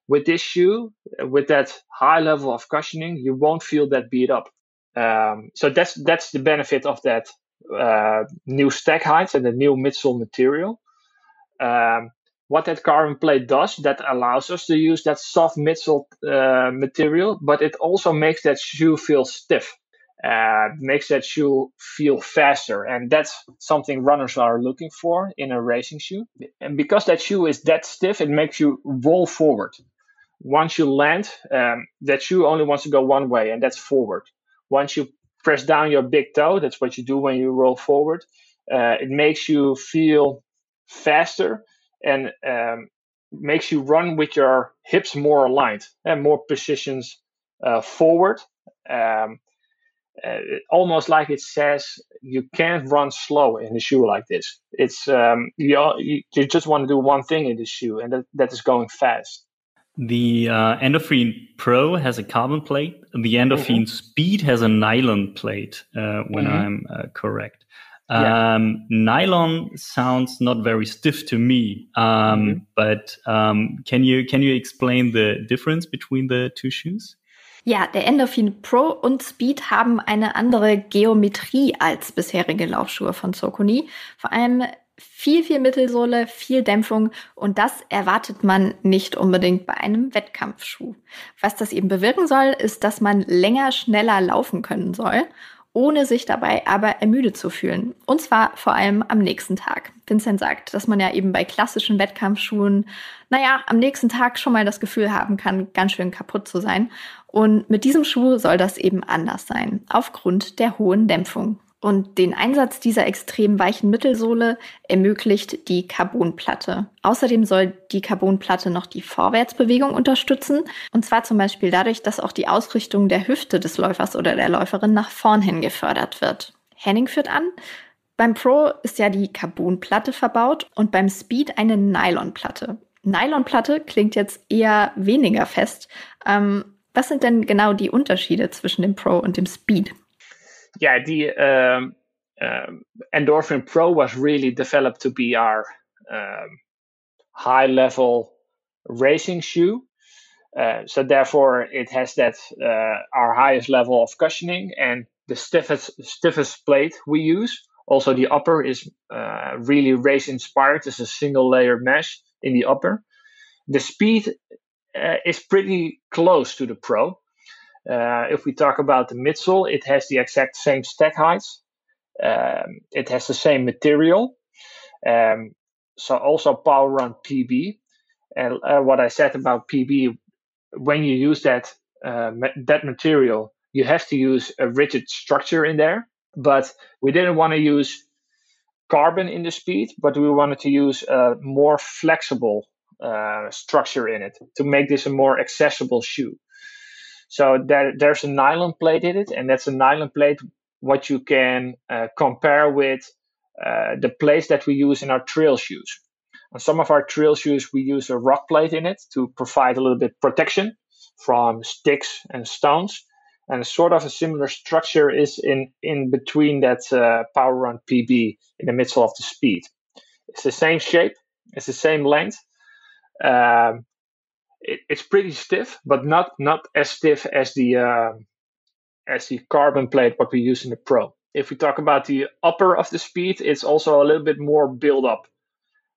with this shoe, with that high level of cushioning, you won't feel that beat up. Um, so that's that's the benefit of that uh, new stack height and the new midsole material. Um, what that carbon plate does, that allows us to use that soft midsole uh, material, but it also makes that shoe feel stiff. Uh, makes that shoe feel faster, and that's something runners are looking for in a racing shoe. And because that shoe is that stiff, it makes you roll forward once you land, um, that shoe only wants to go one way, and that's forward. Once you press down your big toe, that's what you do when you roll forward. Uh, it makes you feel faster and um, makes you run with your hips more aligned and more positions uh, forward. Um, uh, almost like it says you can't run slow in a shoe like this. It's um, you, you just want to do one thing in the shoe, and that, that is going fast. The uh, Endorphin Pro has a carbon plate. The Endorphin mm -hmm. Speed has a nylon plate, uh, when mm -hmm. I'm uh, correct. Um, yeah. Nylon sounds not very stiff to me, um, mm -hmm. but um, can you can you explain the difference between the two shoes? Ja, der Endorphin Pro und Speed haben eine andere Geometrie als bisherige Laufschuhe von Sokuni. Vor allem viel, viel Mittelsohle, viel Dämpfung und das erwartet man nicht unbedingt bei einem Wettkampfschuh. Was das eben bewirken soll, ist, dass man länger, schneller laufen können soll, ohne sich dabei aber ermüdet zu fühlen. Und zwar vor allem am nächsten Tag. Vincent sagt, dass man ja eben bei klassischen Wettkampfschuhen, naja, am nächsten Tag schon mal das Gefühl haben kann, ganz schön kaputt zu sein. Und mit diesem Schuh soll das eben anders sein, aufgrund der hohen Dämpfung. Und den Einsatz dieser extrem weichen Mittelsohle ermöglicht die Carbonplatte. Außerdem soll die Carbonplatte noch die Vorwärtsbewegung unterstützen. Und zwar zum Beispiel dadurch, dass auch die Ausrichtung der Hüfte des Läufers oder der Läuferin nach vorn hin gefördert wird. Henning führt an, beim Pro ist ja die Carbonplatte verbaut und beim Speed eine Nylonplatte. Nylonplatte klingt jetzt eher weniger fest. Ähm, was sind denn genau die Unterschiede zwischen dem Pro und dem Speed? Yeah, the um, um, Endorphin Pro was really developed to be our um, high level racing shoe. Uh, so therefore, it has that uh, our highest level of cushioning and the stiffest stiffest plate we use. Also, the upper is uh, really race inspired. It's a single layer mesh in the upper. The speed uh, is pretty close to the Pro. Uh, if we talk about the midsole, it has the exact same stack heights. Um, it has the same material. Um, so also power run PB. And uh, what I said about PB, when you use that uh, that material, you have to use a rigid structure in there. But we didn't want to use carbon in the speed, but we wanted to use a more flexible uh, structure in it to make this a more accessible shoe. So there, there's a nylon plate in it, and that's a nylon plate what you can uh, compare with uh, the plates that we use in our trail shoes. On some of our trail shoes, we use a rock plate in it to provide a little bit protection from sticks and stones. And sort of a similar structure is in, in between that uh, Power Run PB in the middle of the speed. It's the same shape, it's the same length, um, it, it's pretty stiff, but not not as stiff as the uh, as the carbon plate what we use in the Pro. If we talk about the upper of the speed, it's also a little bit more build up.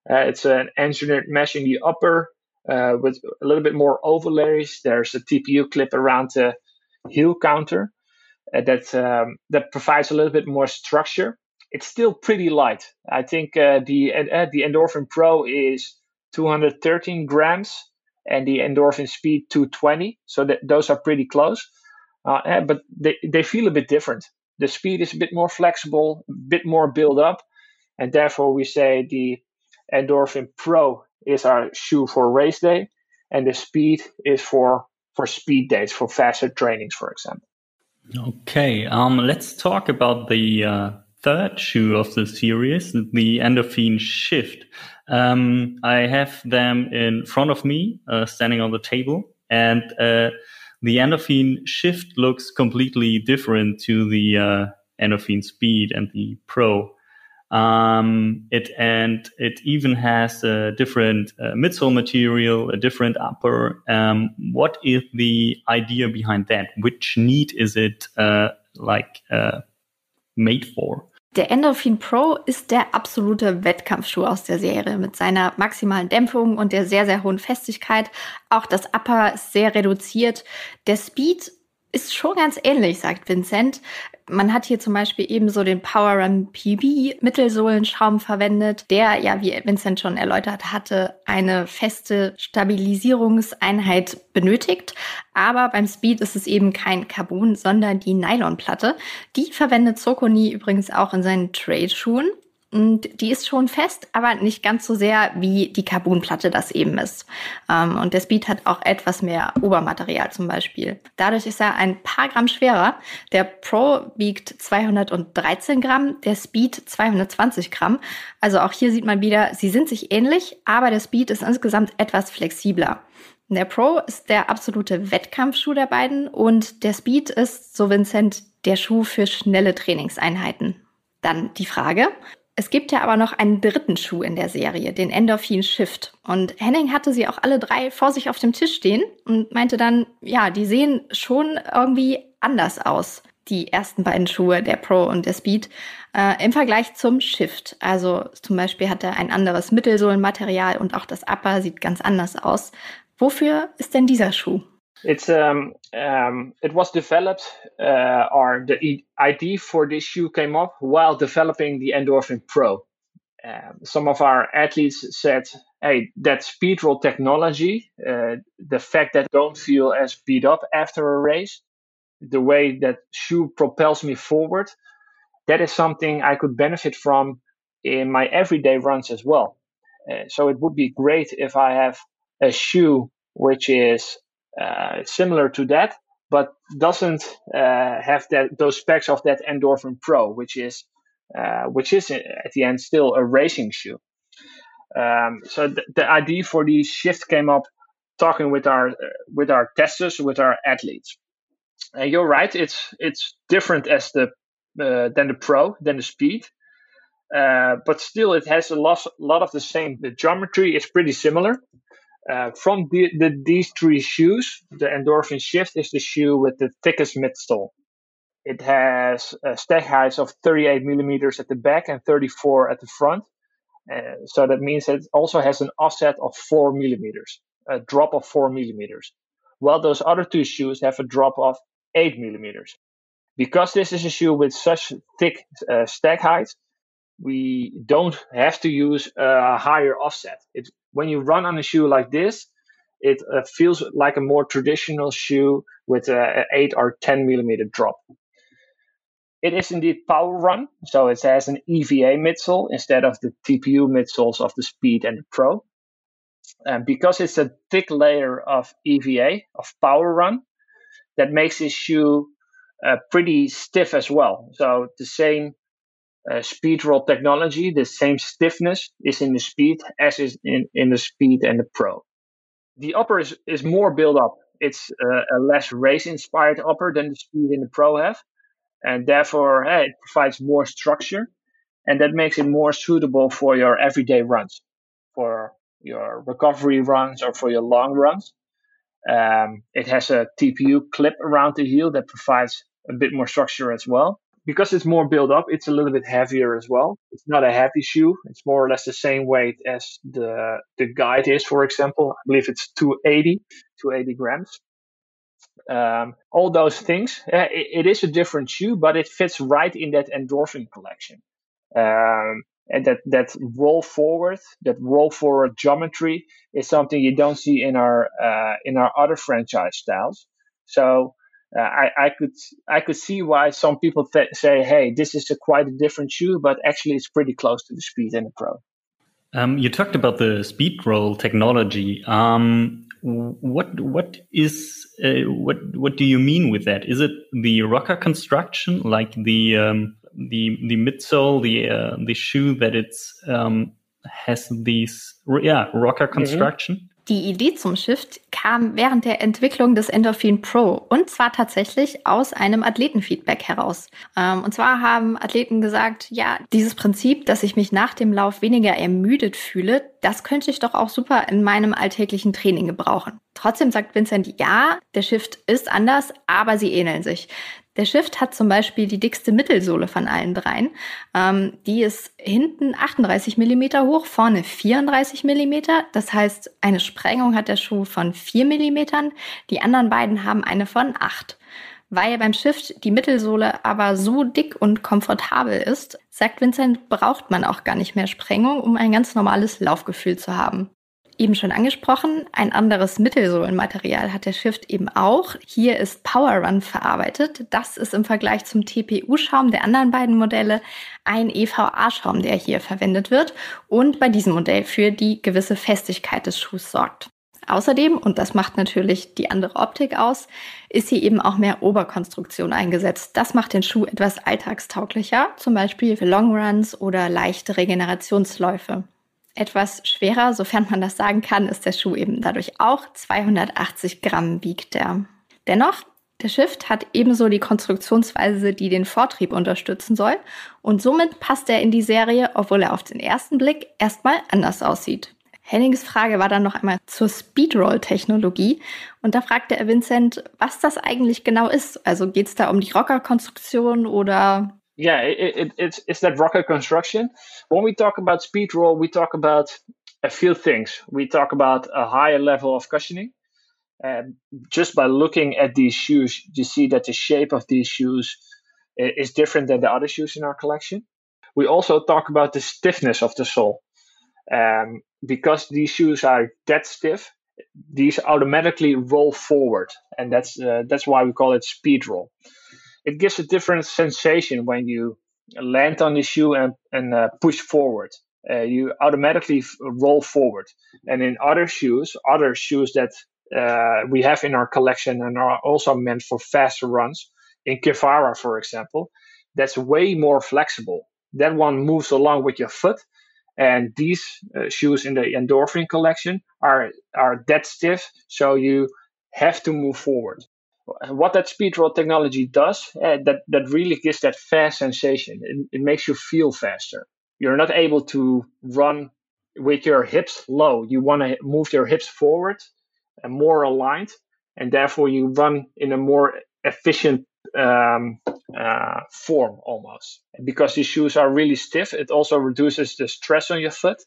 Uh, it's an engineered mesh in the upper uh, with a little bit more overlays. There's a TPU clip around the heel counter uh, that um, that provides a little bit more structure. It's still pretty light. I think uh, the uh, the Endorphin Pro is 213 grams and the endorphin speed 220. So that, those are pretty close. Uh, eh, but they, they feel a bit different. The speed is a bit more flexible, a bit more build up. And therefore, we say the Endorphin Pro is our shoe for race day, and the speed is for for speed days, for faster trainings, for example. Okay, um, let's talk about the uh, third shoe of the series, the Endorphin Shift. Um, I have them in front of me, uh, standing on the table, and uh, the endorphin shift looks completely different to the uh, endorphin speed and the pro. Um, it and it even has a different uh, midsole material, a different upper. Um, what is the idea behind that? Which need is it uh, like uh, made for? Der Endorphin Pro ist der absolute Wettkampfschuh aus der Serie mit seiner maximalen Dämpfung und der sehr, sehr hohen Festigkeit. Auch das Upper ist sehr reduziert. Der Speed ist schon ganz ähnlich, sagt Vincent. Man hat hier zum Beispiel ebenso den Power Run PB Mittelsohlenschaum verwendet, der ja, wie Vincent schon erläutert hatte, eine feste Stabilisierungseinheit benötigt. Aber beim Speed ist es eben kein Carbon, sondern die Nylonplatte. Die verwendet Sokoni übrigens auch in seinen Trade-Schuhen. Und die ist schon fest, aber nicht ganz so sehr, wie die Carbonplatte das eben ist. Ähm, und der Speed hat auch etwas mehr Obermaterial zum Beispiel. Dadurch ist er ein paar Gramm schwerer. Der Pro wiegt 213 Gramm, der Speed 220 Gramm. Also auch hier sieht man wieder, sie sind sich ähnlich, aber der Speed ist insgesamt etwas flexibler. Der Pro ist der absolute Wettkampfschuh der beiden und der Speed ist, so Vincent, der Schuh für schnelle Trainingseinheiten. Dann die Frage. Es gibt ja aber noch einen dritten Schuh in der Serie, den Endorphin Shift. Und Henning hatte sie auch alle drei vor sich auf dem Tisch stehen und meinte dann, ja, die sehen schon irgendwie anders aus die ersten beiden Schuhe, der Pro und der Speed, äh, im Vergleich zum Shift. Also zum Beispiel hat er ein anderes Mittelsohlenmaterial und auch das Upper sieht ganz anders aus. Wofür ist denn dieser Schuh? It's um, um it was developed uh, or the idea for this shoe came up while developing the Endorphin Pro. Um, some of our athletes said, "Hey, that speed roll technology, uh, the fact that I don't feel as beat up after a race, the way that shoe propels me forward, that is something I could benefit from in my everyday runs as well. Uh, so it would be great if I have a shoe which is uh, similar to that, but doesn't uh, have that those specs of that Endorphin Pro, which is uh, which is at the end still a racing shoe. Um, so th- the idea for the shift came up talking with our with our testers, with our athletes. And you're right, it's it's different as the uh, than the Pro, than the Speed. Uh, but still, it has a lot, lot of the same. The geometry is pretty similar. Uh, from the, the, these three shoes, the Endorphin Shift is the shoe with the thickest midsole. It has a stack heights of 38 millimeters at the back and 34 at the front. Uh, so that means it also has an offset of 4 millimeters, a drop of 4 millimeters. While those other two shoes have a drop of 8 millimeters. Because this is a shoe with such thick uh, stack height, we don't have to use a higher offset. It, when you run on a shoe like this, it uh, feels like a more traditional shoe with an 8 or 10 millimeter drop. It is indeed power run, so it has an EVA midsole instead of the TPU midsoles of the Speed and the Pro. And because it's a thick layer of EVA, of power run, that makes this shoe uh, pretty stiff as well. So the same uh, speed roll technology, the same stiffness is in the speed as is in, in the speed and the pro. The upper is, is more built up. It's uh, a less race inspired upper than the speed and the pro have. And therefore, it provides more structure. And that makes it more suitable for your everyday runs, for your recovery runs or for your long runs. Um, it has a TPU clip around the heel that provides a bit more structure as well. Because it's more built up, it's a little bit heavier as well. It's not a heavy shoe. It's more or less the same weight as the the guide is, for example. I believe it's 280, 280 grams. Um, all those things. It, it is a different shoe, but it fits right in that endorphin collection. Um, and that that roll forward, that roll forward geometry is something you don't see in our uh, in our other franchise styles. So uh, I, I could I could see why some people th- say, "Hey, this is a quite a different shoe," but actually, it's pretty close to the Speed and the Pro. Um, you talked about the speed roll technology. Um, what what is uh, what what do you mean with that? Is it the rocker construction, like the um, the the midsole, the uh, the shoe that it's um, has these yeah rocker mhm. construction? Mhm. Die Idee zum Shift kam während der Entwicklung des Endorphin Pro und zwar tatsächlich aus einem Athletenfeedback heraus. Ähm, und zwar haben Athleten gesagt, ja, dieses Prinzip, dass ich mich nach dem Lauf weniger ermüdet fühle, das könnte ich doch auch super in meinem alltäglichen Training gebrauchen. Trotzdem sagt Vincent, ja, der Shift ist anders, aber sie ähneln sich. Der Shift hat zum Beispiel die dickste Mittelsohle von allen dreien. Ähm, die ist hinten 38 Millimeter hoch, vorne 34 Millimeter. Das heißt, eine Sprengung hat der Schuh von 4 Millimetern. Die anderen beiden haben eine von 8. Weil beim Shift die Mittelsohle aber so dick und komfortabel ist, sagt Vincent, braucht man auch gar nicht mehr Sprengung, um ein ganz normales Laufgefühl zu haben eben schon angesprochen, ein anderes Mittelsohlenmaterial hat der Shift eben auch. Hier ist Power Run verarbeitet. Das ist im Vergleich zum TPU-Schaum der anderen beiden Modelle ein EVA-Schaum, der hier verwendet wird und bei diesem Modell für die gewisse Festigkeit des Schuhs sorgt. Außerdem, und das macht natürlich die andere Optik aus, ist hier eben auch mehr Oberkonstruktion eingesetzt. Das macht den Schuh etwas alltagstauglicher, zum Beispiel für Longruns oder leichte Regenerationsläufe. Etwas schwerer, sofern man das sagen kann, ist der Schuh eben dadurch auch. 280 Gramm wiegt er. Dennoch, der Shift hat ebenso die Konstruktionsweise, die den Vortrieb unterstützen soll. Und somit passt er in die Serie, obwohl er auf den ersten Blick erstmal anders aussieht. Hennings Frage war dann noch einmal zur Speedroll-Technologie. Und da fragte er Vincent, was das eigentlich genau ist. Also geht es da um die Rocker-Konstruktion oder yeah, it, it, it's it's that rocket construction. When we talk about speed roll, we talk about a few things. We talk about a higher level of cushioning. And just by looking at these shoes, you see that the shape of these shoes is different than the other shoes in our collection. We also talk about the stiffness of the sole. Um, because these shoes are that stiff, these automatically roll forward, and that's uh, that's why we call it speed roll it gives a different sensation when you land on the shoe and, and uh, push forward. Uh, you automatically f- roll forward. And in other shoes, other shoes that uh, we have in our collection and are also meant for faster runs, in Kivara, for example, that's way more flexible. That one moves along with your foot. And these uh, shoes in the endorphin collection are are dead stiff, so you have to move forward what that speed roll technology does, uh, that that really gives that fast sensation. It, it makes you feel faster. You're not able to run with your hips low. You want to move your hips forward and more aligned, and therefore you run in a more efficient um, uh, form almost. Because these shoes are really stiff, it also reduces the stress on your foot,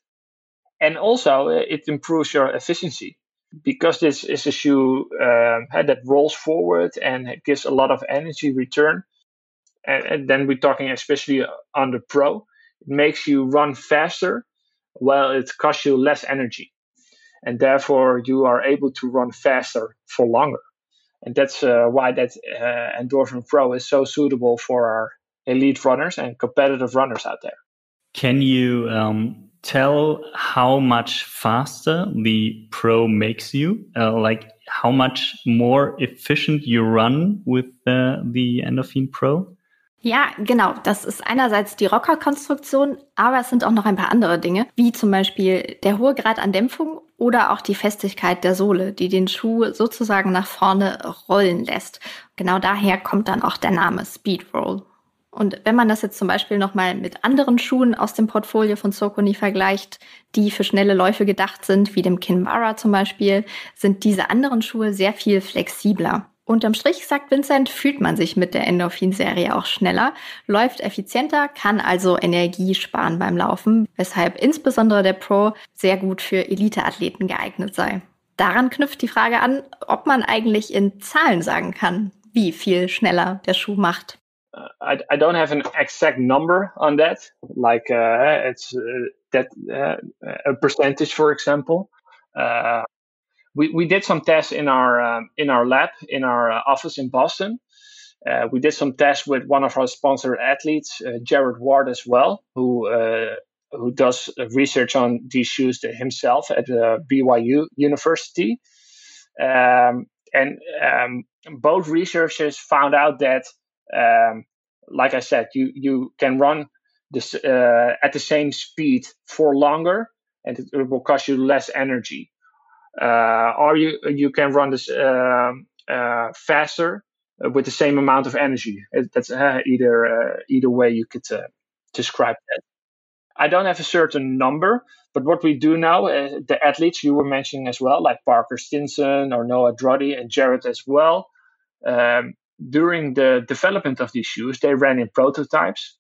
and also uh, it improves your efficiency because this is a shoe um, that rolls forward and it gives a lot of energy return, and, and, then we're talking especially on the Pro, it makes you run faster while it costs you less energy. And therefore, you are able to run faster for longer. And that's uh, why that uh, Endorphin Pro is so suitable for our elite runners and competitive runners out there. Can you um, tell how much faster the Pro makes you? Uh, like how much more efficient you run with uh, the Endorphin Pro? Ja, genau. Das ist einerseits die Rocker-Konstruktion, aber es sind auch noch ein paar andere Dinge, wie zum Beispiel der hohe Grad an Dämpfung oder auch die Festigkeit der Sohle, die den Schuh sozusagen nach vorne rollen lässt. Genau daher kommt dann auch der Name Speed Roll. Und wenn man das jetzt zum Beispiel nochmal mit anderen Schuhen aus dem Portfolio von Socony vergleicht, die für schnelle Läufe gedacht sind, wie dem Kinvara zum Beispiel, sind diese anderen Schuhe sehr viel flexibler. Unterm Strich, sagt Vincent, fühlt man sich mit der Endorphin-Serie auch schneller, läuft effizienter, kann also Energie sparen beim Laufen, weshalb insbesondere der Pro sehr gut für Elite-Athleten geeignet sei. Daran knüpft die Frage an, ob man eigentlich in Zahlen sagen kann, wie viel schneller der Schuh macht. Uh, I, I don't have an exact number on that, like uh, it's uh, that uh, a percentage, for example. Uh, we, we did some tests in our um, in our lab in our uh, office in Boston. we did some tests with one of our sponsored athletes, Jared Ward, as well, who who does research on these shoes himself at BYU University. Um, and um, both researchers found out that um, like I said, you you can run this uh, at the same speed for longer, and it, will cost you less energy. Uh, or you you can run this um, uh, faster with the same amount of energy. That's uh, either uh, either way you could uh, describe that. I don't have a certain number, but what we do now, the athletes you were mentioning as well, like Parker Stinson or Noah Druddy and Jared as well, um, during the development of these shoes, they ran in prototypes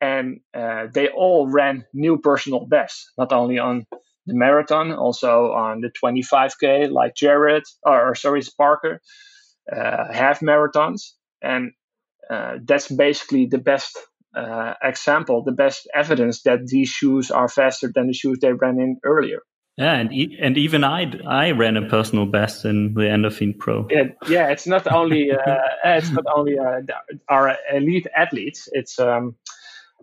and uh, they all ran new personal bests, not only on the marathon, also on the 25K, like Jared, or sorry, Parker, uh, half marathons. And uh, that's basically the best uh, example, the best evidence that these shoes are faster than the shoes they ran in earlier. Yeah, and e- and even I I ran a personal best in the Endorphin Pro. Yeah, yeah. It's not only uh, it's not only uh, our elite athletes. It's um,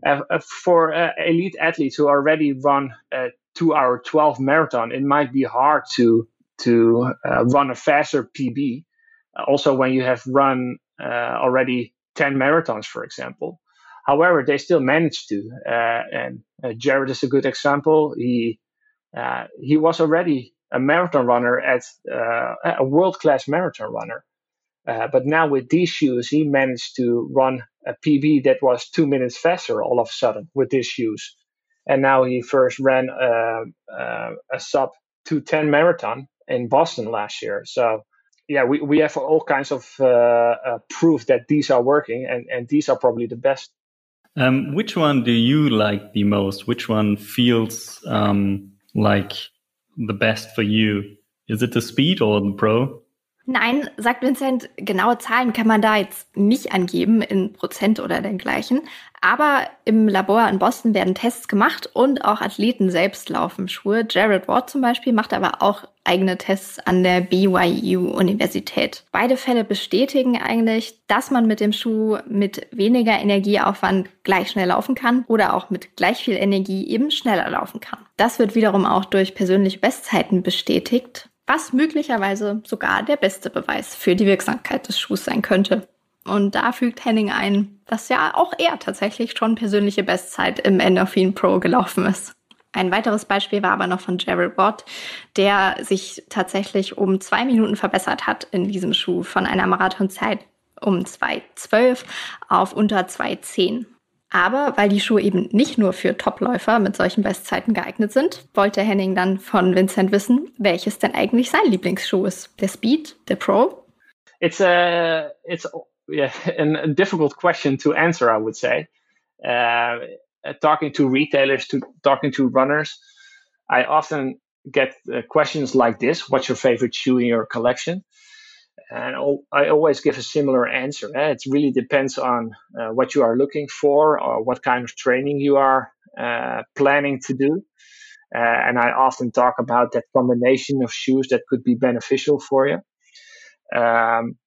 uh, uh for uh, elite athletes who already run a two-hour twelve marathon. It might be hard to to uh, run a faster PB. Also, when you have run already ten marathons, for example. however, they still managed to. And Jared is a good example. He uh, he was already a marathon runner at uh, a world class marathon runner. Uh, but now with these shoes, he managed to run a PB that was two minutes faster all of a sudden with these shoes. And now he first ran uh, uh, a sub 210 marathon in Boston last year. So, yeah, we, we have all kinds of proof that these are working, and, and these are probably the best. Um, which one do you like the most? Which one feels um, like the best for you? Is it the speed or the pro? Nein, sagt Vincent, genaue Zahlen kann man da jetzt nicht angeben in Prozent oder dergleichen. Aber im Labor in Boston werden Tests gemacht und auch Athleten selbst laufen Schuhe. Jared Ward zum Beispiel macht aber auch eigene Tests an der BYU-Universität. Beide Fälle bestätigen eigentlich, dass man mit dem Schuh mit weniger Energieaufwand gleich schnell laufen kann oder auch mit gleich viel Energie eben schneller laufen kann. Das wird wiederum auch durch persönliche Bestzeiten bestätigt was möglicherweise sogar der beste Beweis für die Wirksamkeit des Schuhs sein könnte. Und da fügt Henning ein, dass ja auch er tatsächlich schon persönliche Bestzeit im Endorphin Pro gelaufen ist. Ein weiteres Beispiel war aber noch von Gerald Watt, der sich tatsächlich um zwei Minuten verbessert hat in diesem Schuh von einer Marathonzeit um 2,12 auf unter 2,10. Aber weil die Schuhe eben nicht nur für Topläufer mit solchen Bestzeiten geeignet sind, wollte Henning dann von Vincent wissen, welches denn eigentlich sein Lieblingsschuh ist. Der Speed, der Pro? It's a, it's yeah, a difficult question to answer, I would say. Uh, talking to retailers, to talking to runners, I often get uh, questions like this: "What's your favorite shoe in your collection?" And I always give a similar answer. Eh? It really depends on uh, what you are looking for or what kind of training you are uh, planning to do. Uh, and I often talk about that combination of shoes that could be beneficial for you. Um,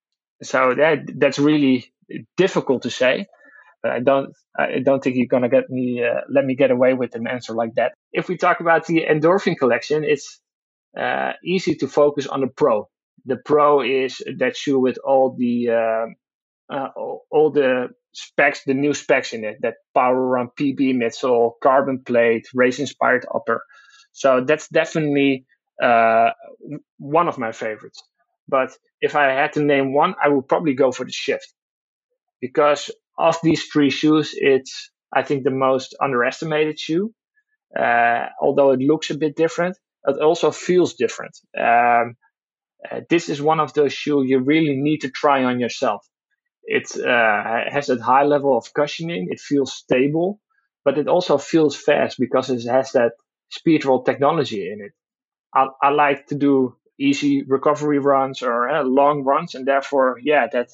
so that that's really difficult to say. I don't I don't think you're gonna get me uh, let me get away with an answer like that. If we talk about the endorphin collection, it's uh, easy to focus on the pro the Pro is that shoe with all the uh, uh, all the specs, the new specs in it. That Power Run PB midsole, carbon plate, race inspired upper. So that's definitely uh, one of my favorites. But if I had to name one, I would probably go for the Shift because of these three shoes, it's I think the most underestimated shoe. Uh, although it looks a bit different, it also feels different. Um, uh, this is one of those shoes you really need to try on yourself. It uh, has a high level of cushioning. It feels stable, but it also feels fast because it has that speed roll technology in it. I, I like to do easy recovery runs or uh, long runs, and therefore, yeah, that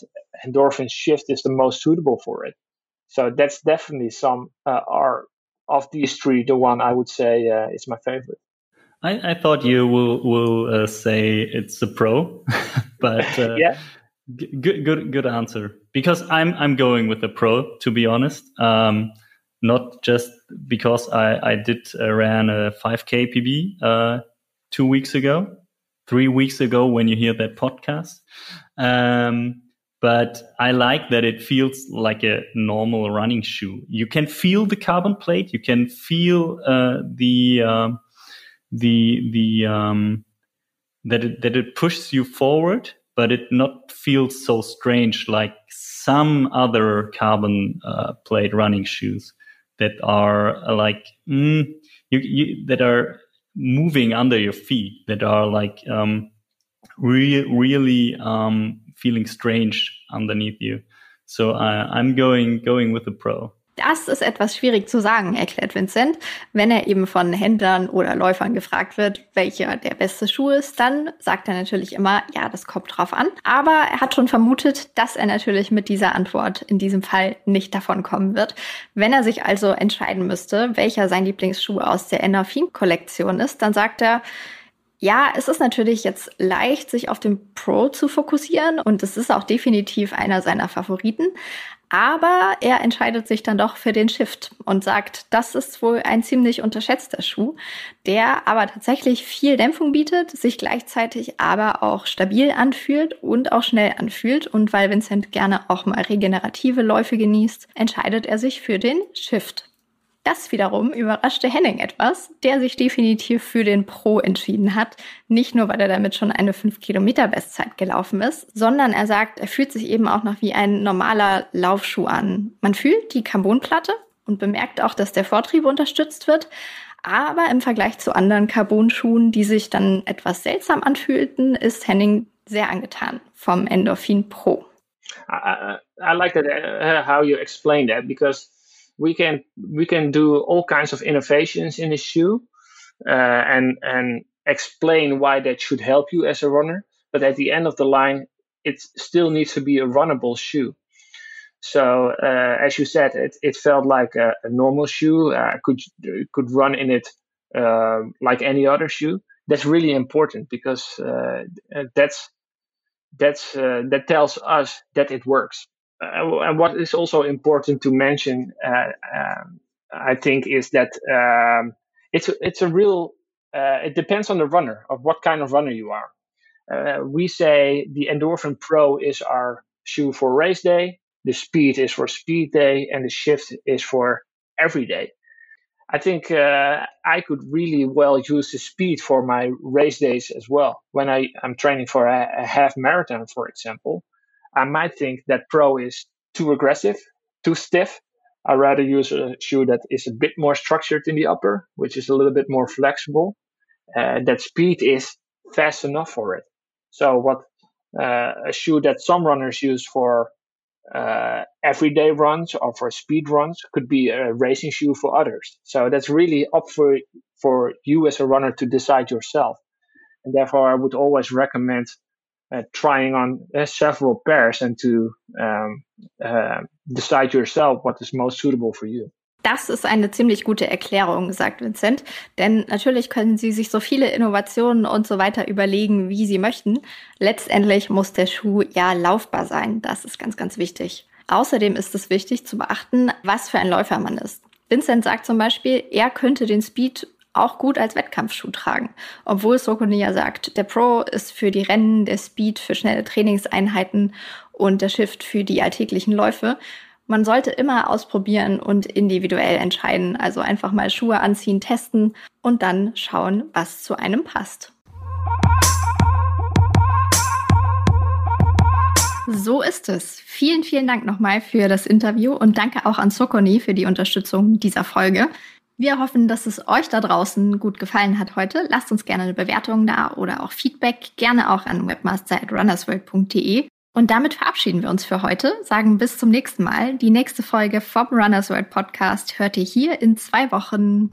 endorphin shift is the most suitable for it. So that's definitely some uh, are of these three the one I would say uh, is my favorite. I, I thought you will will uh, say it's a pro, but uh, yeah, good good good answer. Because I'm I'm going with the pro to be honest. Um, not just because I I did uh, ran a 5k PB uh, two weeks ago, three weeks ago when you hear that podcast. Um, but I like that it feels like a normal running shoe. You can feel the carbon plate. You can feel uh, the um, the the um, that it, that it pushes you forward, but it not feels so strange like some other carbon uh, plate running shoes that are uh, like mm, you, you, that are moving under your feet that are like um, re- really um, feeling strange underneath you. So uh, I'm going going with the pro. Das ist etwas schwierig zu sagen, erklärt Vincent. Wenn er eben von Händlern oder Läufern gefragt wird, welcher der beste Schuh ist, dann sagt er natürlich immer, ja, das kommt drauf an. Aber er hat schon vermutet, dass er natürlich mit dieser Antwort in diesem Fall nicht davon kommen wird. Wenn er sich also entscheiden müsste, welcher sein Lieblingsschuh aus der Endorphin-Kollektion ist, dann sagt er, ja, es ist natürlich jetzt leicht, sich auf den Pro zu fokussieren und es ist auch definitiv einer seiner Favoriten. Aber er entscheidet sich dann doch für den Shift und sagt, das ist wohl ein ziemlich unterschätzter Schuh, der aber tatsächlich viel Dämpfung bietet, sich gleichzeitig aber auch stabil anfühlt und auch schnell anfühlt. Und weil Vincent gerne auch mal regenerative Läufe genießt, entscheidet er sich für den Shift. Das wiederum überraschte Henning etwas, der sich definitiv für den Pro entschieden hat. Nicht nur, weil er damit schon eine 5-Kilometer-Bestzeit gelaufen ist, sondern er sagt, er fühlt sich eben auch noch wie ein normaler Laufschuh an. Man fühlt die Carbonplatte und bemerkt auch, dass der Vortrieb unterstützt wird. Aber im Vergleich zu anderen Carbon-Schuhen, die sich dann etwas seltsam anfühlten, ist Henning sehr angetan vom Endorphin Pro. I, I, I like that, uh, how you explain that because we can we can do all kinds of innovations in the shoe uh, and and explain why that should help you as a runner. But at the end of the line, it still needs to be a runnable shoe. So uh, as you said, it, it felt like a, a normal shoe. I uh, could could run in it uh, like any other shoe. That's really important because uh, that's that's uh, that tells us that it works uh, and what is also important to mention, uh, um, I think, is that um, it's a, it's a real. Uh, it depends on the runner of what kind of runner you are. Uh, we say the Endorphin Pro is our shoe for race day. The Speed is for speed day, and the Shift is for every day. I think uh, I could really well use the speed for my race days as well. When I, am training for a, a half marathon, for example, I might think that Pro is too aggressive, too stiff. I rather use a shoe that is a bit more structured in the upper, which is a little bit more flexible. Uh, that speed is fast enough for it. So what uh, a shoe that some runners use for uh, everyday runs or for speed runs could be a racing shoe for others. So that's really up for for you as a runner to decide yourself. And therefore, I would always recommend uh, trying on uh, several pairs and to um, uh, decide yourself what is most suitable for you. Das ist eine ziemlich gute Erklärung, sagt Vincent. Denn natürlich können Sie sich so viele Innovationen und so weiter überlegen, wie Sie möchten. Letztendlich muss der Schuh ja laufbar sein. Das ist ganz, ganz wichtig. Außerdem ist es wichtig zu beachten, was für ein Läufer man ist. Vincent sagt zum Beispiel, er könnte den Speed auch gut als Wettkampfschuh tragen. Obwohl Sokonia sagt, der Pro ist für die Rennen, der Speed für schnelle Trainingseinheiten und der Shift für die alltäglichen Läufe. Man sollte immer ausprobieren und individuell entscheiden. Also einfach mal Schuhe anziehen, testen und dann schauen, was zu einem passt. So ist es. Vielen, vielen Dank nochmal für das Interview und danke auch an Sokoni für die Unterstützung dieser Folge. Wir hoffen, dass es euch da draußen gut gefallen hat heute. Lasst uns gerne eine Bewertung da oder auch Feedback, gerne auch an webmaster.runnersworld.de. Und damit verabschieden wir uns für heute, sagen bis zum nächsten Mal. Die nächste Folge vom Runners World Podcast hört ihr hier in zwei Wochen.